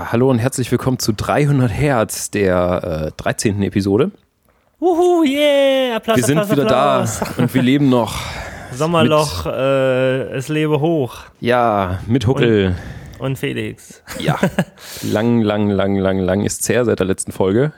Ja, hallo und herzlich willkommen zu 300 Hertz, der äh, 13. Episode. Wuhu, yeah! Applaus, wir sind Applaus, wieder Applaus. da und wir leben noch. Sommerloch, äh, es lebe hoch. Ja, mit Huckel. Und Felix. Ja, lang, lang, lang, lang, lang ist es her seit der letzten Folge.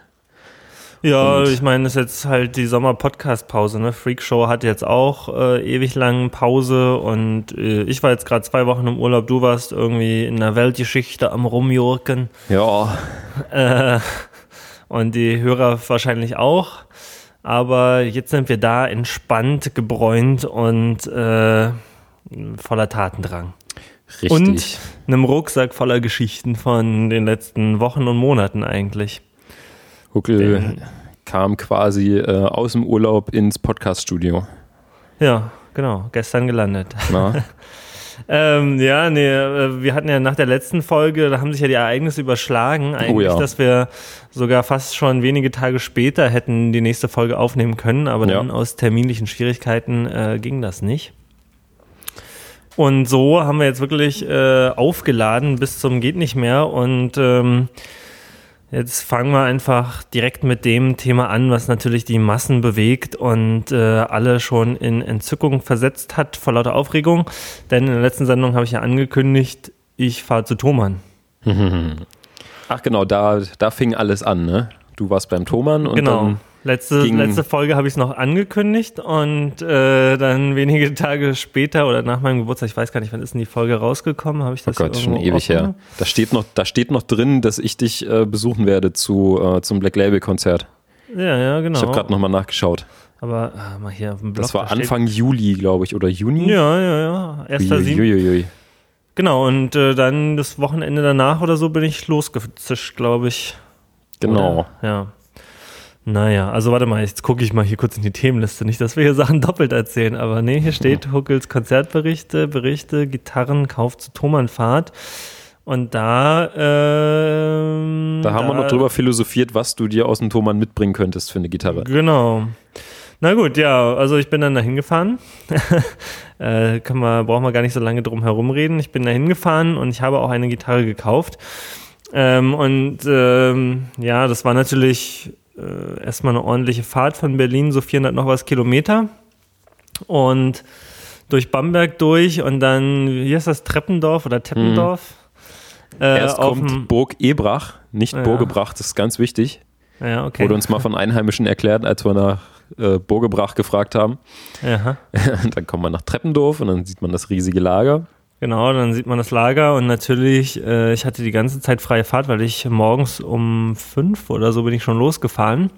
Ja, Und- ich meine, das ist jetzt halt die Sommer-Podcast-Pause, ne? Freakshow hat jetzt auch äh, ewig lang Pause und äh, ich war jetzt gerade zwei Wochen im Urlaub, du warst irgendwie in der Weltgeschichte am Rumjurken Ja, äh, und die Hörer wahrscheinlich auch. Aber jetzt sind wir da entspannt, gebräunt und äh, voller Tatendrang. richtig. Und einem Rucksack voller Geschichten von den letzten Wochen und Monaten eigentlich. Huckel kam quasi äh, aus dem Urlaub ins Podcast-Studio. Ja, genau, gestern gelandet. Ähm, ja, nee, äh, wir hatten ja nach der letzten Folge, da haben sich ja die Ereignisse überschlagen, eigentlich, ja. dass wir sogar fast schon wenige Tage später hätten die nächste Folge aufnehmen können, aber Ja. dann aus terminlichen Schwierigkeiten äh, ging das nicht. Und so haben wir jetzt wirklich äh, aufgeladen bis zum geht nicht mehr und ähm, Jetzt fangen wir einfach direkt mit dem Thema an, was natürlich die Massen bewegt und äh, alle schon in Entzückung versetzt hat vor lauter Aufregung. Denn in der letzten Sendung habe ich ja angekündigt, ich fahre zu Thomann. Ach genau, da, da fing alles an, ne? Du warst beim Thomann und Genau. dann Letzte, letzte Folge habe ich es noch angekündigt und äh, dann wenige Tage später oder nach meinem Geburtstag, ich weiß gar nicht, wann ist denn die Folge rausgekommen, habe ich Oh das Gott, hier schon ewig offen? her. Da steht noch, da steht noch drin, dass ich dich äh, besuchen werde zu, äh, zum Black Label Konzert. Ja, ja, genau. Ich habe gerade nochmal nachgeschaut. Aber ah, mal hier auf dem Blog. Das war da Anfang Juli, glaube ich, oder Juni? Ja, ja, ja. Erster Sieben. Genau, und äh, dann das Wochenende danach oder so bin ich losgezischt, glaube ich. Genau. Oder? Ja. Naja, also warte mal, jetzt gucke ich mal hier kurz in die Themenliste. Nicht, dass wir hier Sachen doppelt erzählen, aber nee, hier steht Huckels Konzertberichte, Berichte, Gitarren, Kauf zu Thomann-Fahrt. Und da, ähm, Da haben wir noch drüber philosophiert, was du dir aus dem Thomann mitbringen könntest für eine Gitarre. Genau. Na gut, ja, also ich bin dann dahin gefahren. äh, kann man, brauchen wir gar nicht so lange drum herum reden. Ich bin dahin gefahren und ich habe auch eine Gitarre gekauft. Ähm, und ähm, ja, das war natürlich äh, erstmal eine ordentliche Fahrt von Berlin, so 400 noch was Kilometer. Und durch Bamberg durch und dann, wie heißt das, Treppendorf oder Teppendorf? Äh, Erst auf kommt Burg Ebrach, nicht Ja. Burgebrach, das ist ganz wichtig. ja, okay. Wurde uns mal von Einheimischen erklärt, als wir nach äh, Burgebrach gefragt haben. Aha. dann kommt man nach Treppendorf und dann sieht man das riesige Lager. Genau, dann sieht man das Lager und natürlich, äh, ich hatte die ganze Zeit freie Fahrt, weil ich morgens um fünf oder so bin ich schon losgefahren,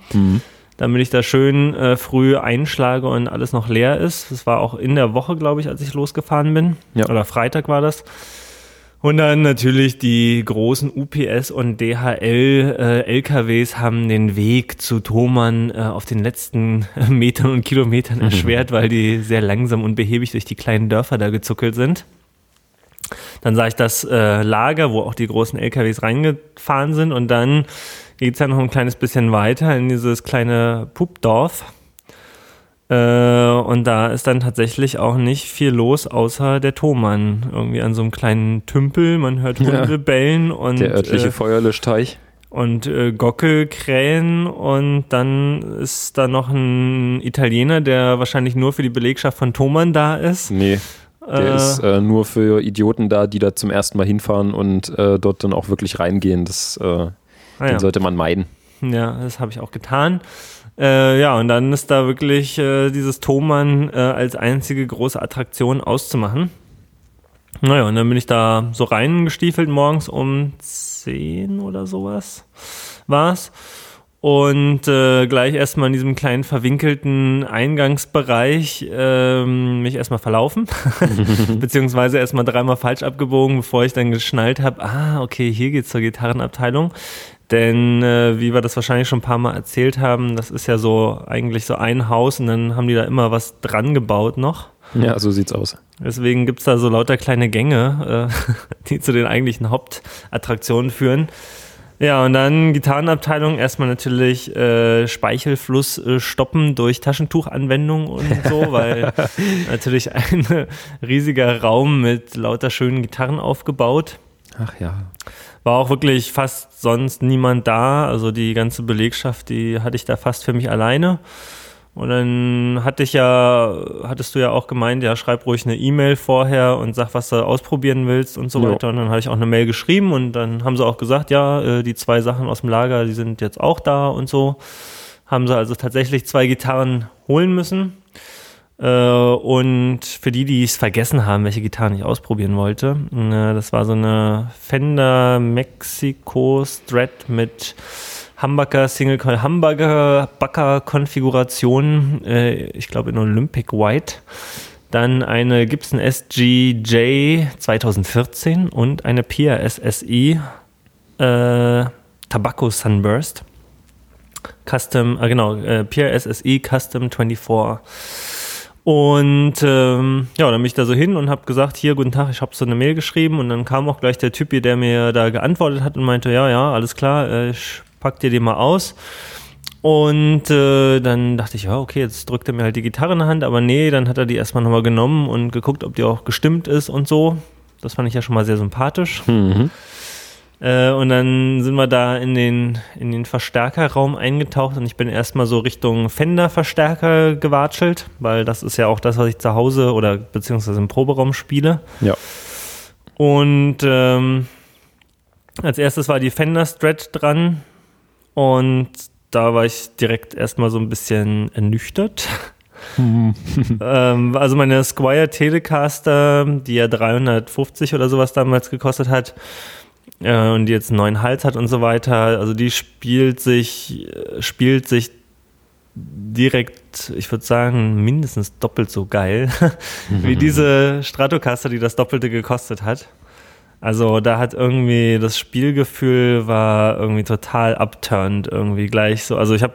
damit ich da schön äh, früh einschlage und alles noch leer ist. Das war auch in der Woche, glaube ich, als ich losgefahren bin. Ja. Oder Freitag war das. Und dann natürlich die großen UPS und DHL äh, LKWs haben den Weg zu Thomann äh, auf den letzten Metern und Kilometern erschwert, weil die sehr langsam und behäbig durch die kleinen Dörfer da gezuckelt sind. Dann sah ich das äh, Lager, wo auch die großen LKWs reingefahren sind. Und dann geht's ja noch ein kleines bisschen weiter in dieses kleine Pupdorf. Äh, und da ist dann tatsächlich auch nicht viel los, außer der Thomann. Irgendwie an so einem kleinen Tümpel. Man hört Hunde Ja. bellen und, Der örtliche äh, Feuerlöschteich. und äh, Gockelkrähen. Und dann ist da noch ein Italiener, der wahrscheinlich nur für die Belegschaft von Thomann da ist. Nee, der Äh, ist äh, nur für Idioten da, die da zum ersten Mal hinfahren und äh, dort dann auch wirklich reingehen. Das, äh, ah, Den ja. sollte man meiden. Ja, das habe ich auch getan. Äh, ja, und dann ist da wirklich äh, dieses Thomann als einzige große Attraktion auszumachen. Naja, und dann bin ich da so reingestiefelt morgens um 10 oder sowas war's. Und äh, gleich erstmal in diesem kleinen verwinkelten Eingangsbereich ähm, mich erstmal verlaufen, beziehungsweise erstmal dreimal falsch abgebogen, bevor ich dann geschnallt habe, ah, okay, hier geht's zur Gitarrenabteilung. Denn äh, wie wir das wahrscheinlich schon ein paar Mal erzählt haben, das ist ja so eigentlich so ein Haus und dann haben die da immer was dran gebaut noch. Ja, so sieht's aus. Deswegen gibt's da so lauter kleine Gänge, äh, die zu den eigentlichen Hauptattraktionen führen. Ja, und dann Gitarrenabteilung, erstmal natürlich äh, Speichelfluss äh, stoppen durch Taschentuchanwendung und so, weil natürlich ein riesiger Raum mit lauter schönen Gitarren aufgebaut. Ach ja. War auch wirklich fast sonst niemand da. Also die ganze Belegschaft, die hatte ich da fast für mich alleine. Und dann hatte ich ja, hattest du ja auch gemeint, ja, schreib ruhig eine E-Mail vorher und sag, was du ausprobieren willst und so Ja. weiter. Und dann habe ich auch eine Mail geschrieben und dann haben sie auch gesagt, ja, äh, die zwei Sachen aus dem Lager, die sind jetzt auch da und so. Haben sie also tatsächlich zwei Gitarren holen müssen. Äh, und für die, die es vergessen haben, welche Gitarren ich ausprobieren wollte, äh, das war so eine Fender Mexico Strat mit Humbucker Single Coil Humbucker Bucker Konfiguration, äh, ich glaube in Olympic White. Dann eine Gibson SGJ 2014 und eine Pia SSI äh, Tobacco Sunburst. Custom, äh, genau, äh, Pia Custom 24. Und ähm, ja, dann bin ich da so hin und habe gesagt, hier, guten Tag, ich habe so eine Mail geschrieben und dann kam auch gleich der Typ hier, der mir da geantwortet hat und meinte, ja, ja, alles klar, äh, ich pack dir die mal aus. Und äh, dann dachte ich, ja, okay, jetzt drückt er mir halt die Gitarre in die Hand, aber nee, dann hat er die erstmal nochmal genommen und geguckt, ob die auch gestimmt ist und so. Das fand ich ja schon mal sehr sympathisch. Mhm. Äh, und dann sind wir da in den, in den Verstärkerraum eingetaucht und ich bin erstmal so Richtung Fender-Verstärker gewatschelt, weil das ist ja auch das, was ich zu Hause oder beziehungsweise im Proberaum spiele. Ja. Und ähm, als erstes war die Fender Strat dran und da war ich direkt erstmal so ein bisschen ernüchtert. ähm, also meine Squire Telecaster, die ja 350 oder sowas damals gekostet hat äh, und die jetzt einen neuen Hals hat und so weiter, also die spielt sich, äh, spielt sich direkt, ich würde sagen, mindestens doppelt so geil wie diese Stratocaster, die das Doppelte gekostet hat. Also da hat irgendwie das Spielgefühl war irgendwie total upturned irgendwie gleich so. Also ich habe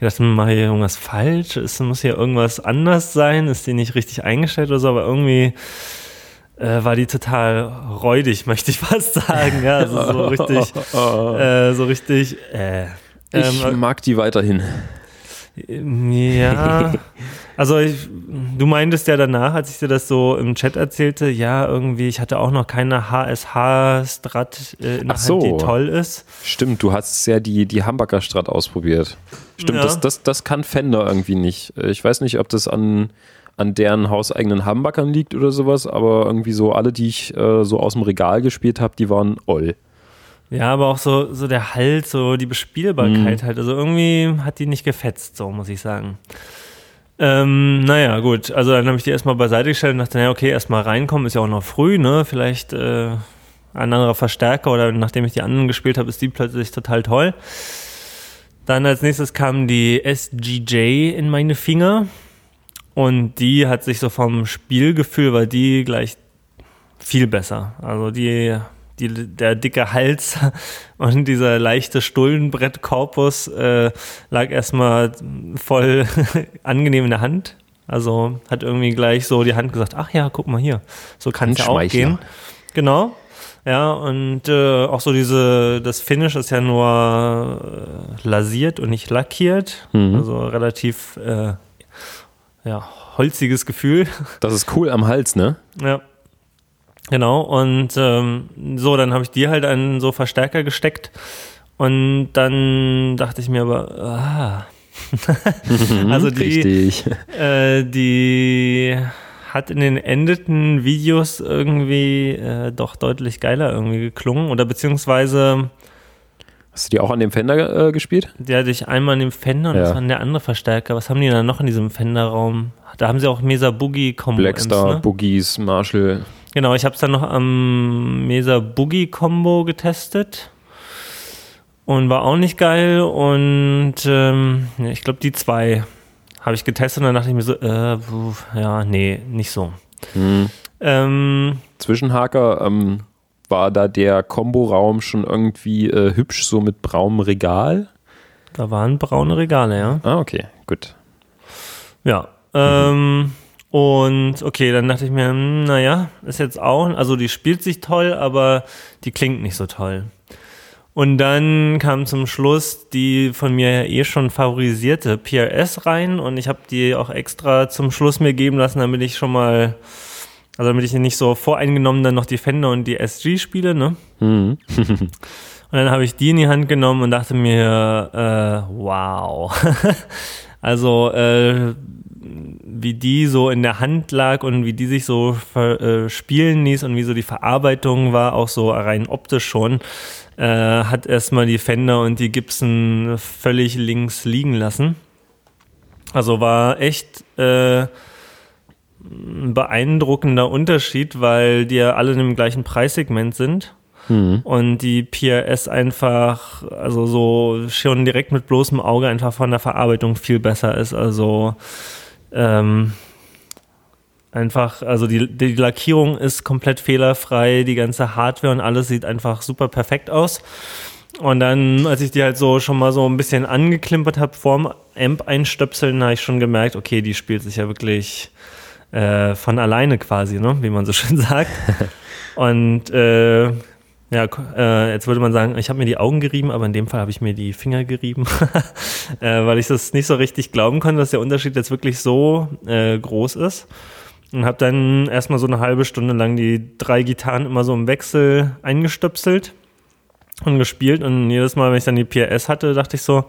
gedacht, hm, mache ich hier irgendwas falsch? Ist, muss hier irgendwas anders sein? Ist die nicht richtig eingestellt oder so? Aber irgendwie äh, war die total räudig, möchte ich fast sagen. Ja, also so richtig, äh, so richtig. Äh, Ich ähm, mag die weiterhin. ja, also ich, du meintest ja danach, als ich dir das so im Chat erzählte, ja, irgendwie, ich hatte auch noch keine HSH-Strat äh, in der Ach so. Hand, die toll ist. Stimmt, du hast ja die, die Hamburger Strat ausprobiert. Stimmt, Ja. das, das, das kann Fender irgendwie nicht. Ich weiß nicht, ob das an, an deren hauseigenen Hamburgern liegt oder sowas, aber irgendwie so alle, die ich äh, so aus dem Regal gespielt habe, die waren oll. Ja, aber auch so, so der Halt, so die Bespielbarkeit Mhm. halt. Also irgendwie hat die nicht gefetzt, so muss ich sagen. Ähm, naja, gut. Also dann habe ich die erstmal beiseite gestellt und dachte, naja, okay, erstmal reinkommen, ist ja auch noch früh, ne? Vielleicht äh, ein anderer Verstärker oder nachdem ich die anderen gespielt habe, ist die plötzlich total toll. Dann als nächstes kam die SGJ in meine Finger und die hat sich so vom Spielgefühl, war die gleich viel besser. Also die, die, der dicke Hals und dieser leichte Stullenbrettkorpus äh, lag erstmal voll angenehm in der Hand. Also hat irgendwie gleich so die Hand gesagt, ach ja, guck mal hier, so kann es ja auch gehen. Genau. Ja, und äh, auch so diese, das Finish ist ja nur äh, lasiert und nicht lackiert. Mhm. Also relativ äh, ja, holziges Gefühl. Das ist cool am Hals, ne? Ja. Genau, und ähm, so, dann habe ich die halt einen so Verstärker gesteckt und dann dachte ich mir aber, ah. also die, äh, die hat in den endeten Videos irgendwie äh, doch deutlich geiler irgendwie geklungen oder beziehungsweise Hast du die auch an dem Fender äh, gespielt? die hatte ich einmal in dem Fender und Ja. das war der andere Verstärker. Was haben die da noch in diesem Fender-Raum? Da haben sie auch Mesa Boogie Combo. Blackstar, ne? Boogies, Marshall. Genau, ich habe es dann noch am Mesa Boogie Combo getestet und war auch nicht geil und ähm, ich glaube die zwei habe ich getestet und dann dachte ich mir so, äh, ja, nee, nicht so. Hm. Ähm, Zwischenhaker, ähm, war da der Komboraum schon irgendwie äh, hübsch, so mit braunem Regal? da waren braune Regale, ja. Ah, okay, gut. Ja. Ähm, und okay, dann dachte ich mir, hm, naja, ist jetzt auch, also die spielt sich toll, aber die klingt nicht so toll. Und dann kam zum Schluss die von mir ja eh schon favorisierte PRS rein und ich habe die auch extra zum Schluss mir geben lassen, damit ich schon mal Also damit ich nicht so voreingenommen dann noch die Fender und die SG spiele, ne? Mhm. Und dann habe ich die in die Hand genommen und dachte mir, äh, wow. also äh, wie die so in der Hand lag und wie die sich so ver, äh, spielen ließ und wie so die Verarbeitung war, auch so rein optisch schon, äh, hat erstmal die Fender und die Gibson völlig links liegen lassen. Also war echt äh, ein beeindruckender Unterschied, weil die ja alle in dem gleichen Preissegment sind. Mhm. Und die PRS einfach, also so schon direkt mit bloßem Auge einfach von der Verarbeitung viel besser ist. Also ähm, einfach, also die, die Lackierung ist komplett fehlerfrei, die ganze Hardware und alles sieht einfach super perfekt aus. Und dann, als ich die halt so schon mal so ein bisschen angeklimpert habe vorm Amp einstöpseln, habe ich schon gemerkt, okay, die spielt sich ja wirklich äh, von alleine quasi, ne? wie man so schön sagt. Und äh, ja, äh, jetzt würde man sagen, ich habe mir die Augen gerieben, aber in dem Fall habe ich mir die Finger gerieben, äh, weil ich das nicht so richtig glauben konnte, dass der Unterschied jetzt wirklich so äh, groß ist. Und habe dann erstmal so eine halbe Stunde lang die drei Gitarren immer so im Wechsel eingestöpselt und gespielt. Und jedes Mal, wenn ich dann die PRS hatte, dachte ich so,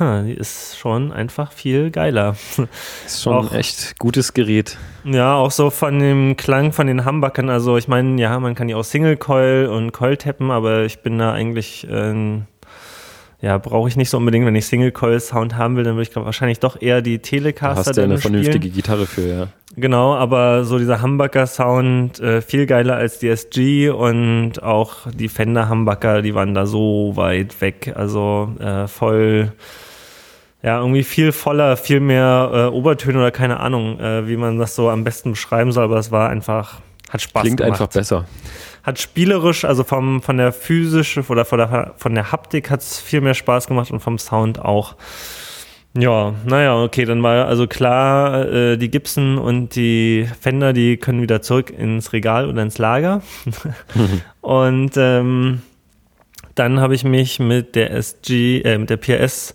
die ist schon einfach viel geiler. Ist schon Auch- ein echt gutes Gerät. Ja, auch so von dem Klang von den Humbuckern. Also ich meine, ja, man kann die auch Single Coil und Coil tappen, aber ich bin da eigentlich, ähm, ja, brauche ich nicht so unbedingt. Wenn ich Single Coil Sound haben will, dann würde ich glaub, wahrscheinlich doch eher die Da Telecaster hast du ja eine spielen. vernünftige Gitarre für, ja. Genau, aber so dieser Humbucker Sound äh, viel geiler als die SG und auch die Fender Humbucker, die waren da so weit weg. Also äh, voll, ja, irgendwie viel voller, viel mehr äh, Obertöne oder keine Ahnung, äh, wie man das so am besten beschreiben soll, aber es war einfach, hat Spaß Klingt gemacht. einfach besser. Hat spielerisch, also vom, von der physischen oder von der, von der Haptik hat es viel mehr Spaß gemacht und vom Sound auch. Ja, naja, okay, dann war also klar, äh, die Gibson und die Fender, die können wieder zurück ins Regal oder ins Lager. und ähm, dann habe ich mich mit der SG, äh, mit der PRS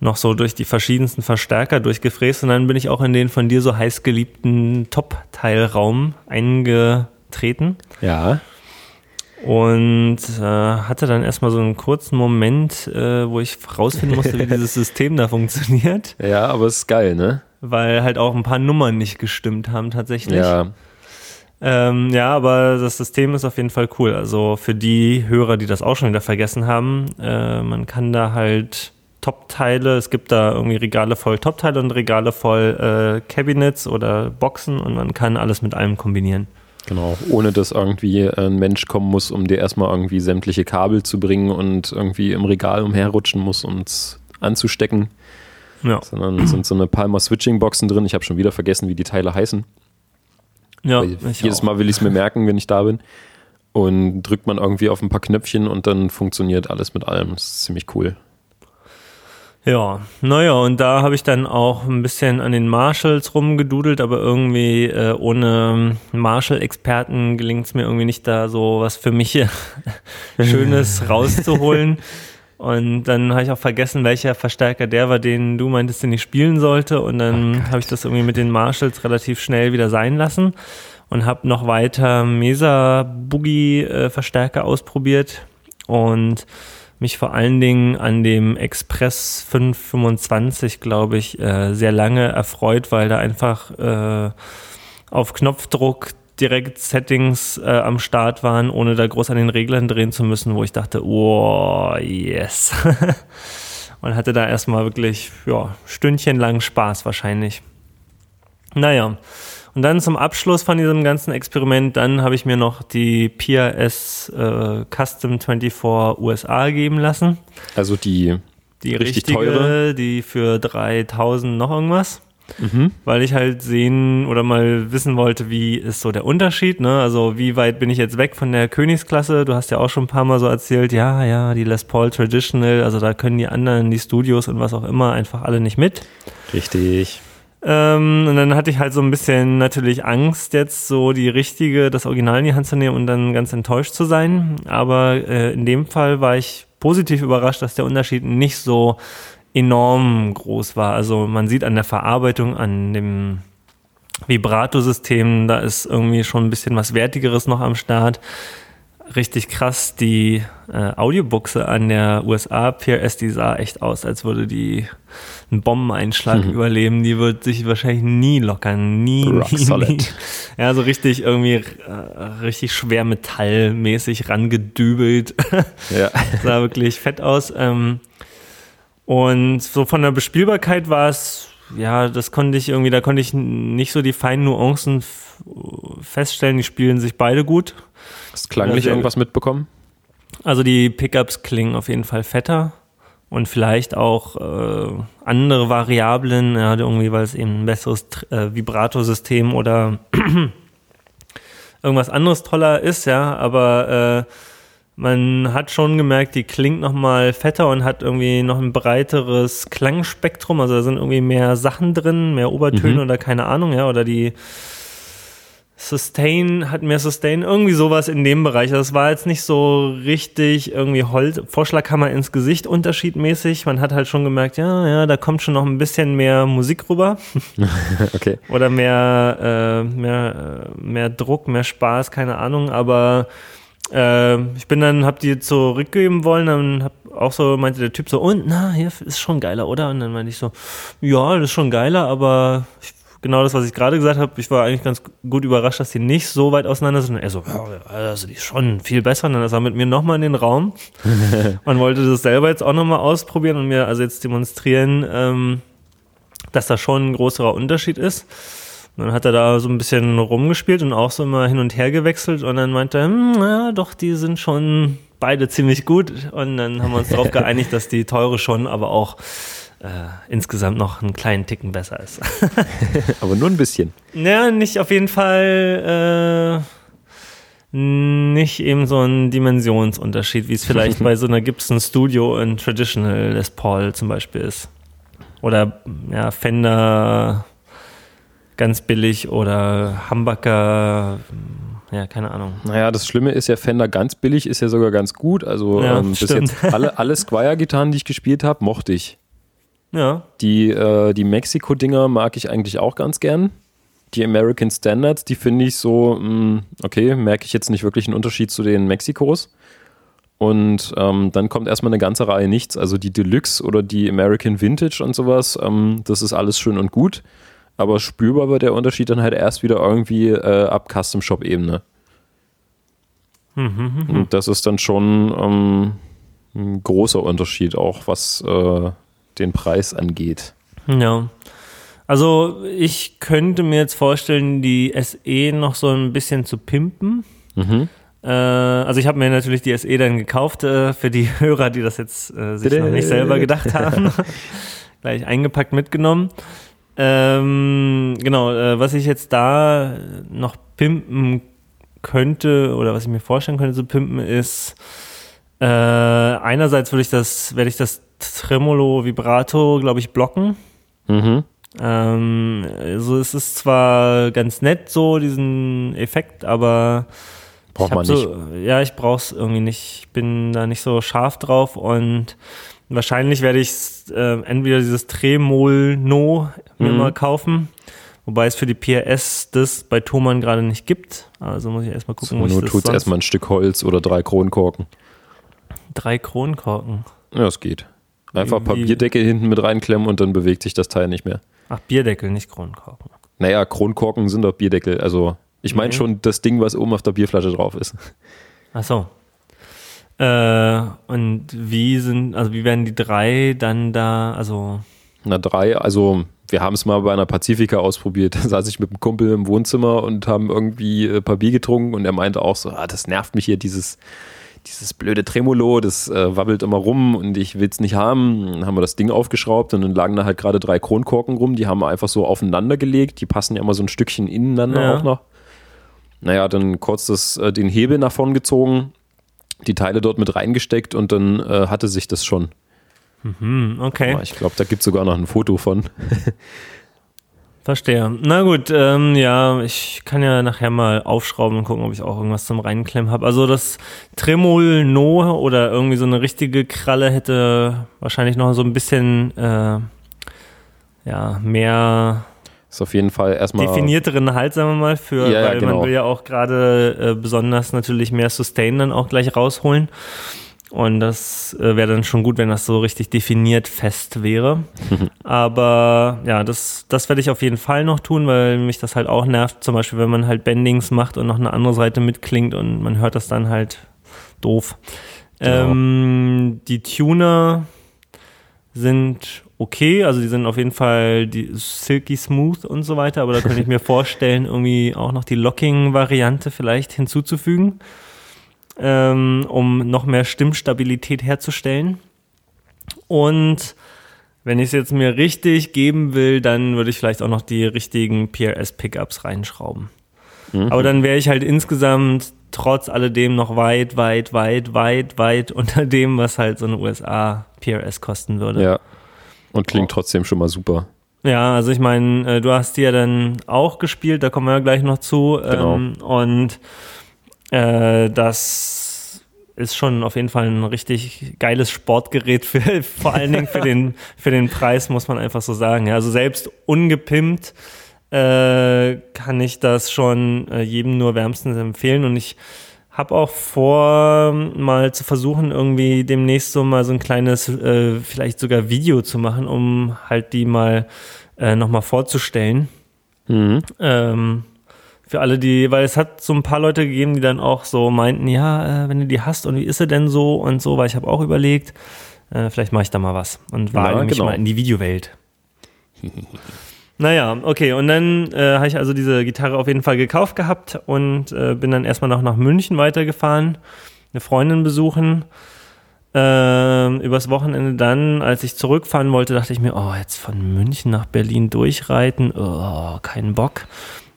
noch so durch die verschiedensten Verstärker durchgefräst und dann bin ich auch in den von dir so heiß geliebten Top-Teilraum eingetreten Ja. und äh, hatte dann erstmal so einen kurzen Moment, äh, wo ich rausfinden musste, wie dieses System da funktioniert, Ja, aber es ist geil, ne? weil halt auch ein paar Nummern nicht gestimmt haben tatsächlich. Ja. Ähm, ja, aber das System ist auf jeden Fall cool. Also für die Hörer, die das auch schon wieder vergessen haben, äh, man kann da halt Top-Teile, es gibt da irgendwie Regale voll Top-Teile und Regale voll äh, Cabinets oder Boxen und man kann alles mit allem kombinieren. Genau, ohne dass irgendwie ein Mensch kommen muss, um dir erstmal irgendwie sämtliche Kabel zu bringen und irgendwie im Regal umherrutschen muss, um es anzustecken, Ja, sondern sind so eine Palmer Switching Boxen drin. Ich habe schon wieder vergessen, wie die Teile heißen. ja jedes auch. Mal will ich es mir merken, wenn ich da bin. Und drückt man irgendwie auf ein paar Knöpfchen und dann funktioniert alles mit allem. Das ist ziemlich cool. Ja, naja, und da habe ich dann auch ein bisschen an den Marshalls rumgedudelt, aber irgendwie äh, ohne Marshall-Experten gelingt es mir irgendwie nicht, da so was für mich Schönes rauszuholen. Und dann habe ich auch vergessen, welcher Verstärker der war, den du meintest, den ich spielen sollte. Und dann habe ich das irgendwie mit den Marshalls relativ schnell wieder sein lassen und habe noch weiter Mesa Boogie äh, Verstärker ausprobiert und mich vor allen Dingen an dem Express 525, glaube ich, äh, sehr lange erfreut, weil da einfach äh, auf Knopfdruck direkt Settings äh, am Start waren, ohne da groß an den Reglern drehen zu müssen, wo ich dachte, oh, yes. Und hatte da erstmal wirklich, ja, Stündchen lang Spaß wahrscheinlich. Naja, und dann zum Abschluss von diesem ganzen Experiment, dann habe ich mir noch die PRS äh, Custom 24 USA geben lassen. Also die, Die Richtig richtige, teure? die für 3000 noch irgendwas. Mhm. Weil ich halt sehen oder mal wissen wollte, wie ist so der Unterschied, ne? Also wie weit bin ich jetzt weg von der Königsklasse? Du hast ja auch schon ein paar Mal so erzählt, ja, ja, die Les Paul Traditional, also da können die anderen, die Studios und was auch immer, einfach alle nicht mit. richtig. Ähm, und dann hatte ich halt so ein bisschen natürlich Angst, jetzt so die richtige, das Original in die Hand zu nehmen und dann ganz enttäuscht zu sein. Aber äh, in dem Fall war ich positiv überrascht, dass der Unterschied nicht so enorm groß war. Also man sieht an der Verarbeitung, an dem Vibrato-System, da ist irgendwie schon ein bisschen was Wertigeres noch am Start. Richtig krass, die äh, Audiobuchse an der USA PRS, die sah echt aus, als würde die einen Bombeneinschlag mhm. überleben. Die wird sich wahrscheinlich nie lockern. Nie, Rock nie, solid. nie. Ja, so richtig irgendwie äh, richtig schwermetallmäßig rangedübelt. Ja. sah wirklich fett aus. Ähm, und so von der Bespielbarkeit war es ja, das konnte ich irgendwie, da konnte ich nicht so die feinen Nuancen feststellen. Die spielen sich beide gut. Hast klanglich irgendwas mitbekommen? Also die Pickups klingen auf jeden Fall fetter und vielleicht auch äh, andere Variablen, ja, irgendwie, weil es eben ein besseres äh, Vibrato-System oder irgendwas anderes toller ist, ja, aber äh, man hat schon gemerkt, die klingt nochmal fetter und hat irgendwie noch ein breiteres Klangspektrum. Also da sind irgendwie mehr Sachen drin, mehr Obertöne mhm. oder keine Ahnung, ja, oder die Sustain hat mehr Sustain, irgendwie sowas in dem Bereich. Das war jetzt nicht so richtig irgendwie Holz, Vorschlaghammer ins Gesicht unterschiedmäßig. Man hat halt schon gemerkt, ja, ja, da kommt schon noch ein bisschen mehr Musik rüber. okay. Oder mehr, äh, mehr, äh, mehr Druck, mehr Spaß, keine Ahnung, aber äh, ich bin dann, hab die zurückgeben wollen, dann hab auch so, meinte der Typ so, und, na, hier ist schon geiler, oder? Und dann meinte ich so, ja, das ist schon geiler, aber ich, genau das, was ich gerade gesagt habe, ich war eigentlich ganz gut überrascht, dass die nicht so weit auseinander sind. Und er so, ja, also die ist schon viel besser. Und dann ist er mit mir nochmal in den Raum. Man wollte das selber jetzt auch nochmal ausprobieren und mir also jetzt demonstrieren, ähm, dass da schon ein größerer Unterschied ist. Und dann hat er da so ein bisschen rumgespielt und auch so immer hin und her gewechselt und dann meinte er, hm, ja, doch, die sind schon beide ziemlich gut. Und dann haben wir uns darauf geeinigt, dass die teure schon, aber auch äh, insgesamt noch einen kleinen Ticken besser ist. aber nur ein bisschen. Ja, nicht auf jeden Fall. Äh, nicht eben so ein Dimensionsunterschied, wie es vielleicht bei so einer Gibson Studio in Traditional Les Paul zum Beispiel ist. Oder ja, Fender ganz billig oder Humbucker, ja, keine Ahnung. Naja, das Schlimme ist ja, Fender ganz billig ist ja sogar ganz gut. Also ja, ähm, bis jetzt alle, alle Squire-Gitarren, die ich gespielt habe, mochte ich. Ja. Die, äh, die Mexiko-Dinger mag ich eigentlich auch ganz gern. Die American Standards, die finde ich so, mh, mm, okay, merke ich jetzt nicht wirklich einen Unterschied zu den Mexikos. Und ähm, dann kommt erstmal eine ganze Reihe nichts. Also die Deluxe oder die American Vintage und sowas, ähm, das ist alles schön und gut aber spürbar wird der Unterschied dann halt erst wieder irgendwie äh, ab Custom Shop Ebene. Mhm, Und das ist dann schon ähm, ein großer Unterschied, auch was äh, den Preis angeht. Ja. Also ich könnte mir jetzt vorstellen, die SE noch so ein bisschen zu pimpen. Mhm. Äh, also ich habe mir natürlich die SE dann gekauft äh, für die Hörer, die das jetzt äh, sich noch nicht selber gedacht haben. Gleich eingepackt mitgenommen. Ähm, genau, äh, was ich jetzt da noch pimpen könnte oder was ich mir vorstellen könnte zu pimpen ist, äh, einerseits würde ich das, werde ich das Tremolo Vibrato, glaube ich, blocken. Mhm. Ähm, also es ist zwar ganz nett so, diesen Effekt, aber braucht man nicht. So, ja, ich brauche es irgendwie nicht. Ich bin da nicht so scharf drauf und Wahrscheinlich werde ich äh, entweder dieses Tremol No mir mhm. mal kaufen, wobei es für die PRS das bei Thomann gerade nicht gibt. Also muss ich erstmal gucken, so, wo ich nur das tut's erstmal ein Stück Holz oder drei Kronkorken. Drei Kronkorken? Ja, es geht. Einfach Wie, Papierdeckel hinten mit reinklemmen und dann bewegt sich das Teil nicht mehr. Ach, Bierdeckel, nicht Kronkorken. Naja, Kronkorken sind doch Bierdeckel. Also ich meine okay. schon das Ding, was oben auf der Bierflasche drauf ist. Ach so. Äh, und wie sind, also wie werden die drei dann da, also. Na, drei, also wir haben es mal bei einer Pazifika ausprobiert. Da saß ich mit einem Kumpel im Wohnzimmer und haben irgendwie ein paar Bier getrunken und er meinte auch so, ah, das nervt mich hier, dieses, dieses blöde Tremolo, das äh, wabbelt immer rum und ich will es nicht haben. Dann haben wir das Ding aufgeschraubt und dann lagen da halt gerade drei Kronkorken rum, die haben wir einfach so aufeinander gelegt. Die passen ja immer so ein Stückchen ineinander ja. auch noch. Naja, dann kurz das, äh, den Hebel nach vorn gezogen die Teile dort mit reingesteckt und dann äh, hatte sich das schon. Mhm, okay. Aber ich glaube, da gibt es sogar noch ein Foto von. Verstehe. Na gut, ähm, ja, ich kann ja nachher mal aufschrauben und gucken, ob ich auch irgendwas zum Reinklemmen habe. Also das Tremol No oder irgendwie so eine richtige Kralle hätte wahrscheinlich noch so ein bisschen äh, ja, mehr Ist auf jeden Fall erstmal. Definierteren Halt, sagen wir mal, für, ja, weil ja, genau. man will ja auch gerade äh, besonders natürlich mehr Sustain dann auch gleich rausholen. Und das äh, wäre dann schon gut, wenn das so richtig definiert fest wäre. Aber ja, das, das werde ich auf jeden Fall noch tun, weil mich das halt auch nervt. Zum Beispiel, wenn man halt Bendings macht und noch eine andere Seite mitklingt und man hört das dann halt doof. Genau. Ähm, die Tuner sind okay, also die sind auf jeden Fall die silky smooth und so weiter, aber da könnte ich mir vorstellen, irgendwie auch noch die Locking-Variante vielleicht hinzuzufügen, ähm, um noch mehr Stimmstabilität herzustellen. Und wenn ich es jetzt mir richtig geben will, dann würde ich vielleicht auch noch die richtigen PRS-Pickups reinschrauben. Mhm. Aber dann wäre ich halt insgesamt trotz alledem noch weit, weit, weit, weit, weit unter dem, was halt so eine USA PRS kosten würde. Ja. Und klingt trotzdem schon mal super. Ja, also ich meine, äh, du hast die ja dann auch gespielt, da kommen wir ja gleich noch zu. Genau. Ähm, und äh, das ist schon auf jeden Fall ein richtig geiles Sportgerät, für, vor allen Dingen für den, für den Preis, muss man einfach so sagen. Ja, also selbst ungepimpt äh, kann ich das schon äh, jedem nur wärmstens empfehlen. Und ich habe auch vor, mal zu versuchen, irgendwie demnächst so mal so ein kleines, äh, vielleicht sogar Video zu machen, um halt die mal äh, nochmal vorzustellen. Mhm. Ähm, für alle, die, weil es hat so ein paar Leute gegeben, die dann auch so meinten, ja, äh, wenn du die hast und wie ist sie denn so und so, weil ich habe auch überlegt, äh, vielleicht mache ich da mal was und war ja, genau. mal in die Videowelt. Naja, okay, und dann äh, habe ich also diese Gitarre auf jeden Fall gekauft gehabt und äh, bin dann erstmal noch nach München weitergefahren, eine Freundin besuchen. Äh, übers Wochenende dann, als ich zurückfahren wollte, dachte ich mir, oh, jetzt von München nach Berlin durchreiten, oh, keinen Bock.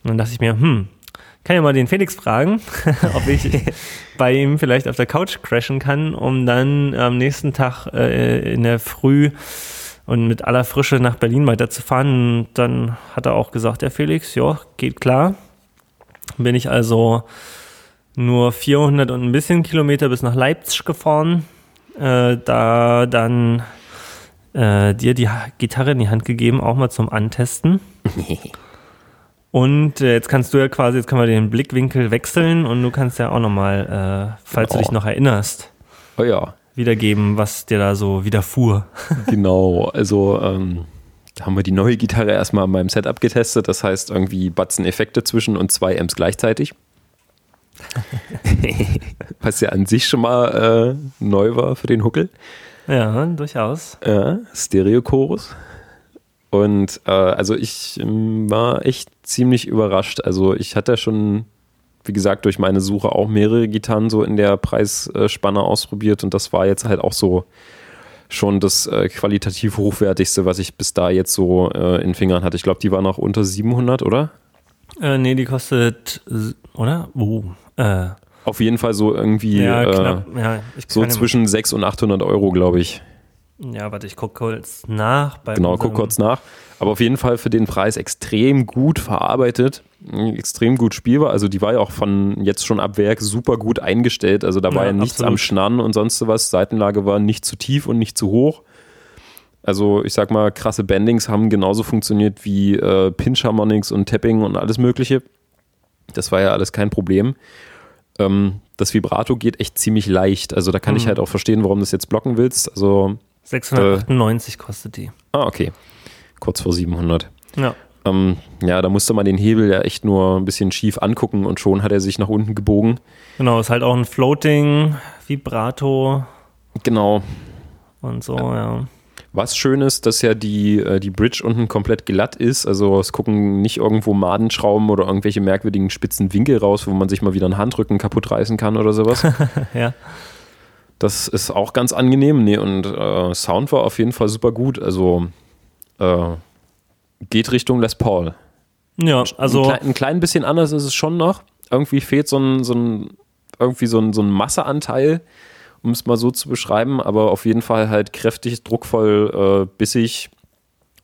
Und dann dachte ich mir, hm, kann ja mal den Felix fragen, ob ich bei ihm vielleicht auf der Couch crashen kann, um dann am nächsten Tag äh, in der Früh und mit aller Frische nach Berlin weiterzufahren. Und dann hat er auch gesagt, der Felix, ja, geht klar. Bin ich also nur 400 und ein bisschen Kilometer bis nach Leipzig gefahren, äh, da dann äh, dir die Gitarre in die Hand gegeben, auch mal zum Antesten. Und äh, jetzt kannst du ja quasi, jetzt können wir den Blickwinkel wechseln und du kannst ja auch nochmal, äh, falls oh. du dich noch erinnerst. Oh ja wiedergeben, was dir da so widerfuhr. genau, also ähm, da haben wir die neue Gitarre erstmal an meinem Setup getestet. Das heißt irgendwie Batzen Effekte zwischen und zwei Amps gleichzeitig. was ja an sich schon mal äh, neu war für den Huckel. Ja, durchaus. Ja, Stereo-Chorus. Und äh, also ich ähm, war echt ziemlich überrascht. Also ich hatte schon wie gesagt, durch meine Suche auch mehrere Gitarren so in der Preisspanne ausprobiert und das war jetzt halt auch so schon das äh, qualitativ hochwertigste, was ich bis da jetzt so äh, in Fingern hatte. Ich glaube, die war noch unter 700, oder? Äh, nee, die kostet, oder? Oh, äh. Auf jeden Fall so irgendwie ja, äh, ja, so zwischen 600 und 800 Euro, glaube ich. Ja, warte, ich gucke kurz nach. genau, guck kurz nach. Aber auf jeden Fall für den Preis extrem gut verarbeitet, extrem gut spielbar. Also die war ja auch von jetzt schon ab Werk super gut eingestellt. Also da war ja, ja nichts absolut. am Schnarren und sonst was. Seitenlage war nicht zu tief und nicht zu hoch. Also ich sag mal, krasse Bendings haben genauso funktioniert wie äh, Pinch Harmonics und Tapping und alles mögliche. Das war ja alles kein Problem. Ähm, das Vibrato geht echt ziemlich leicht. Also da kann mhm. ich halt auch verstehen, warum du das jetzt blocken willst. Also 698 äh, kostet die. Ah, okay. Kurz vor 700. Ja. Ähm, ja, da musste man den Hebel ja echt nur ein bisschen schief angucken und schon hat er sich nach unten gebogen. Genau, ist halt auch ein Floating Vibrato. Genau. Und so, ja. ja. Was schön ist, dass ja die, äh, die Bridge unten komplett glatt ist. Also es gucken nicht irgendwo Madenschrauben oder irgendwelche merkwürdigen spitzen Winkel raus, wo man sich mal wieder einen Handrücken kaputt reißen kann oder sowas. ja. Das ist auch ganz angenehm. Nee, und äh, Sound war auf jeden Fall super gut. Also äh, geht Richtung Les Paul. Ja, also. Ein, klein, ein, klein, bisschen anders ist es schon noch. Irgendwie fehlt so ein, so ein, irgendwie so ein, so ein Masseanteil, um es mal so zu beschreiben, aber auf jeden Fall halt kräftig, druckvoll, äh, bissig.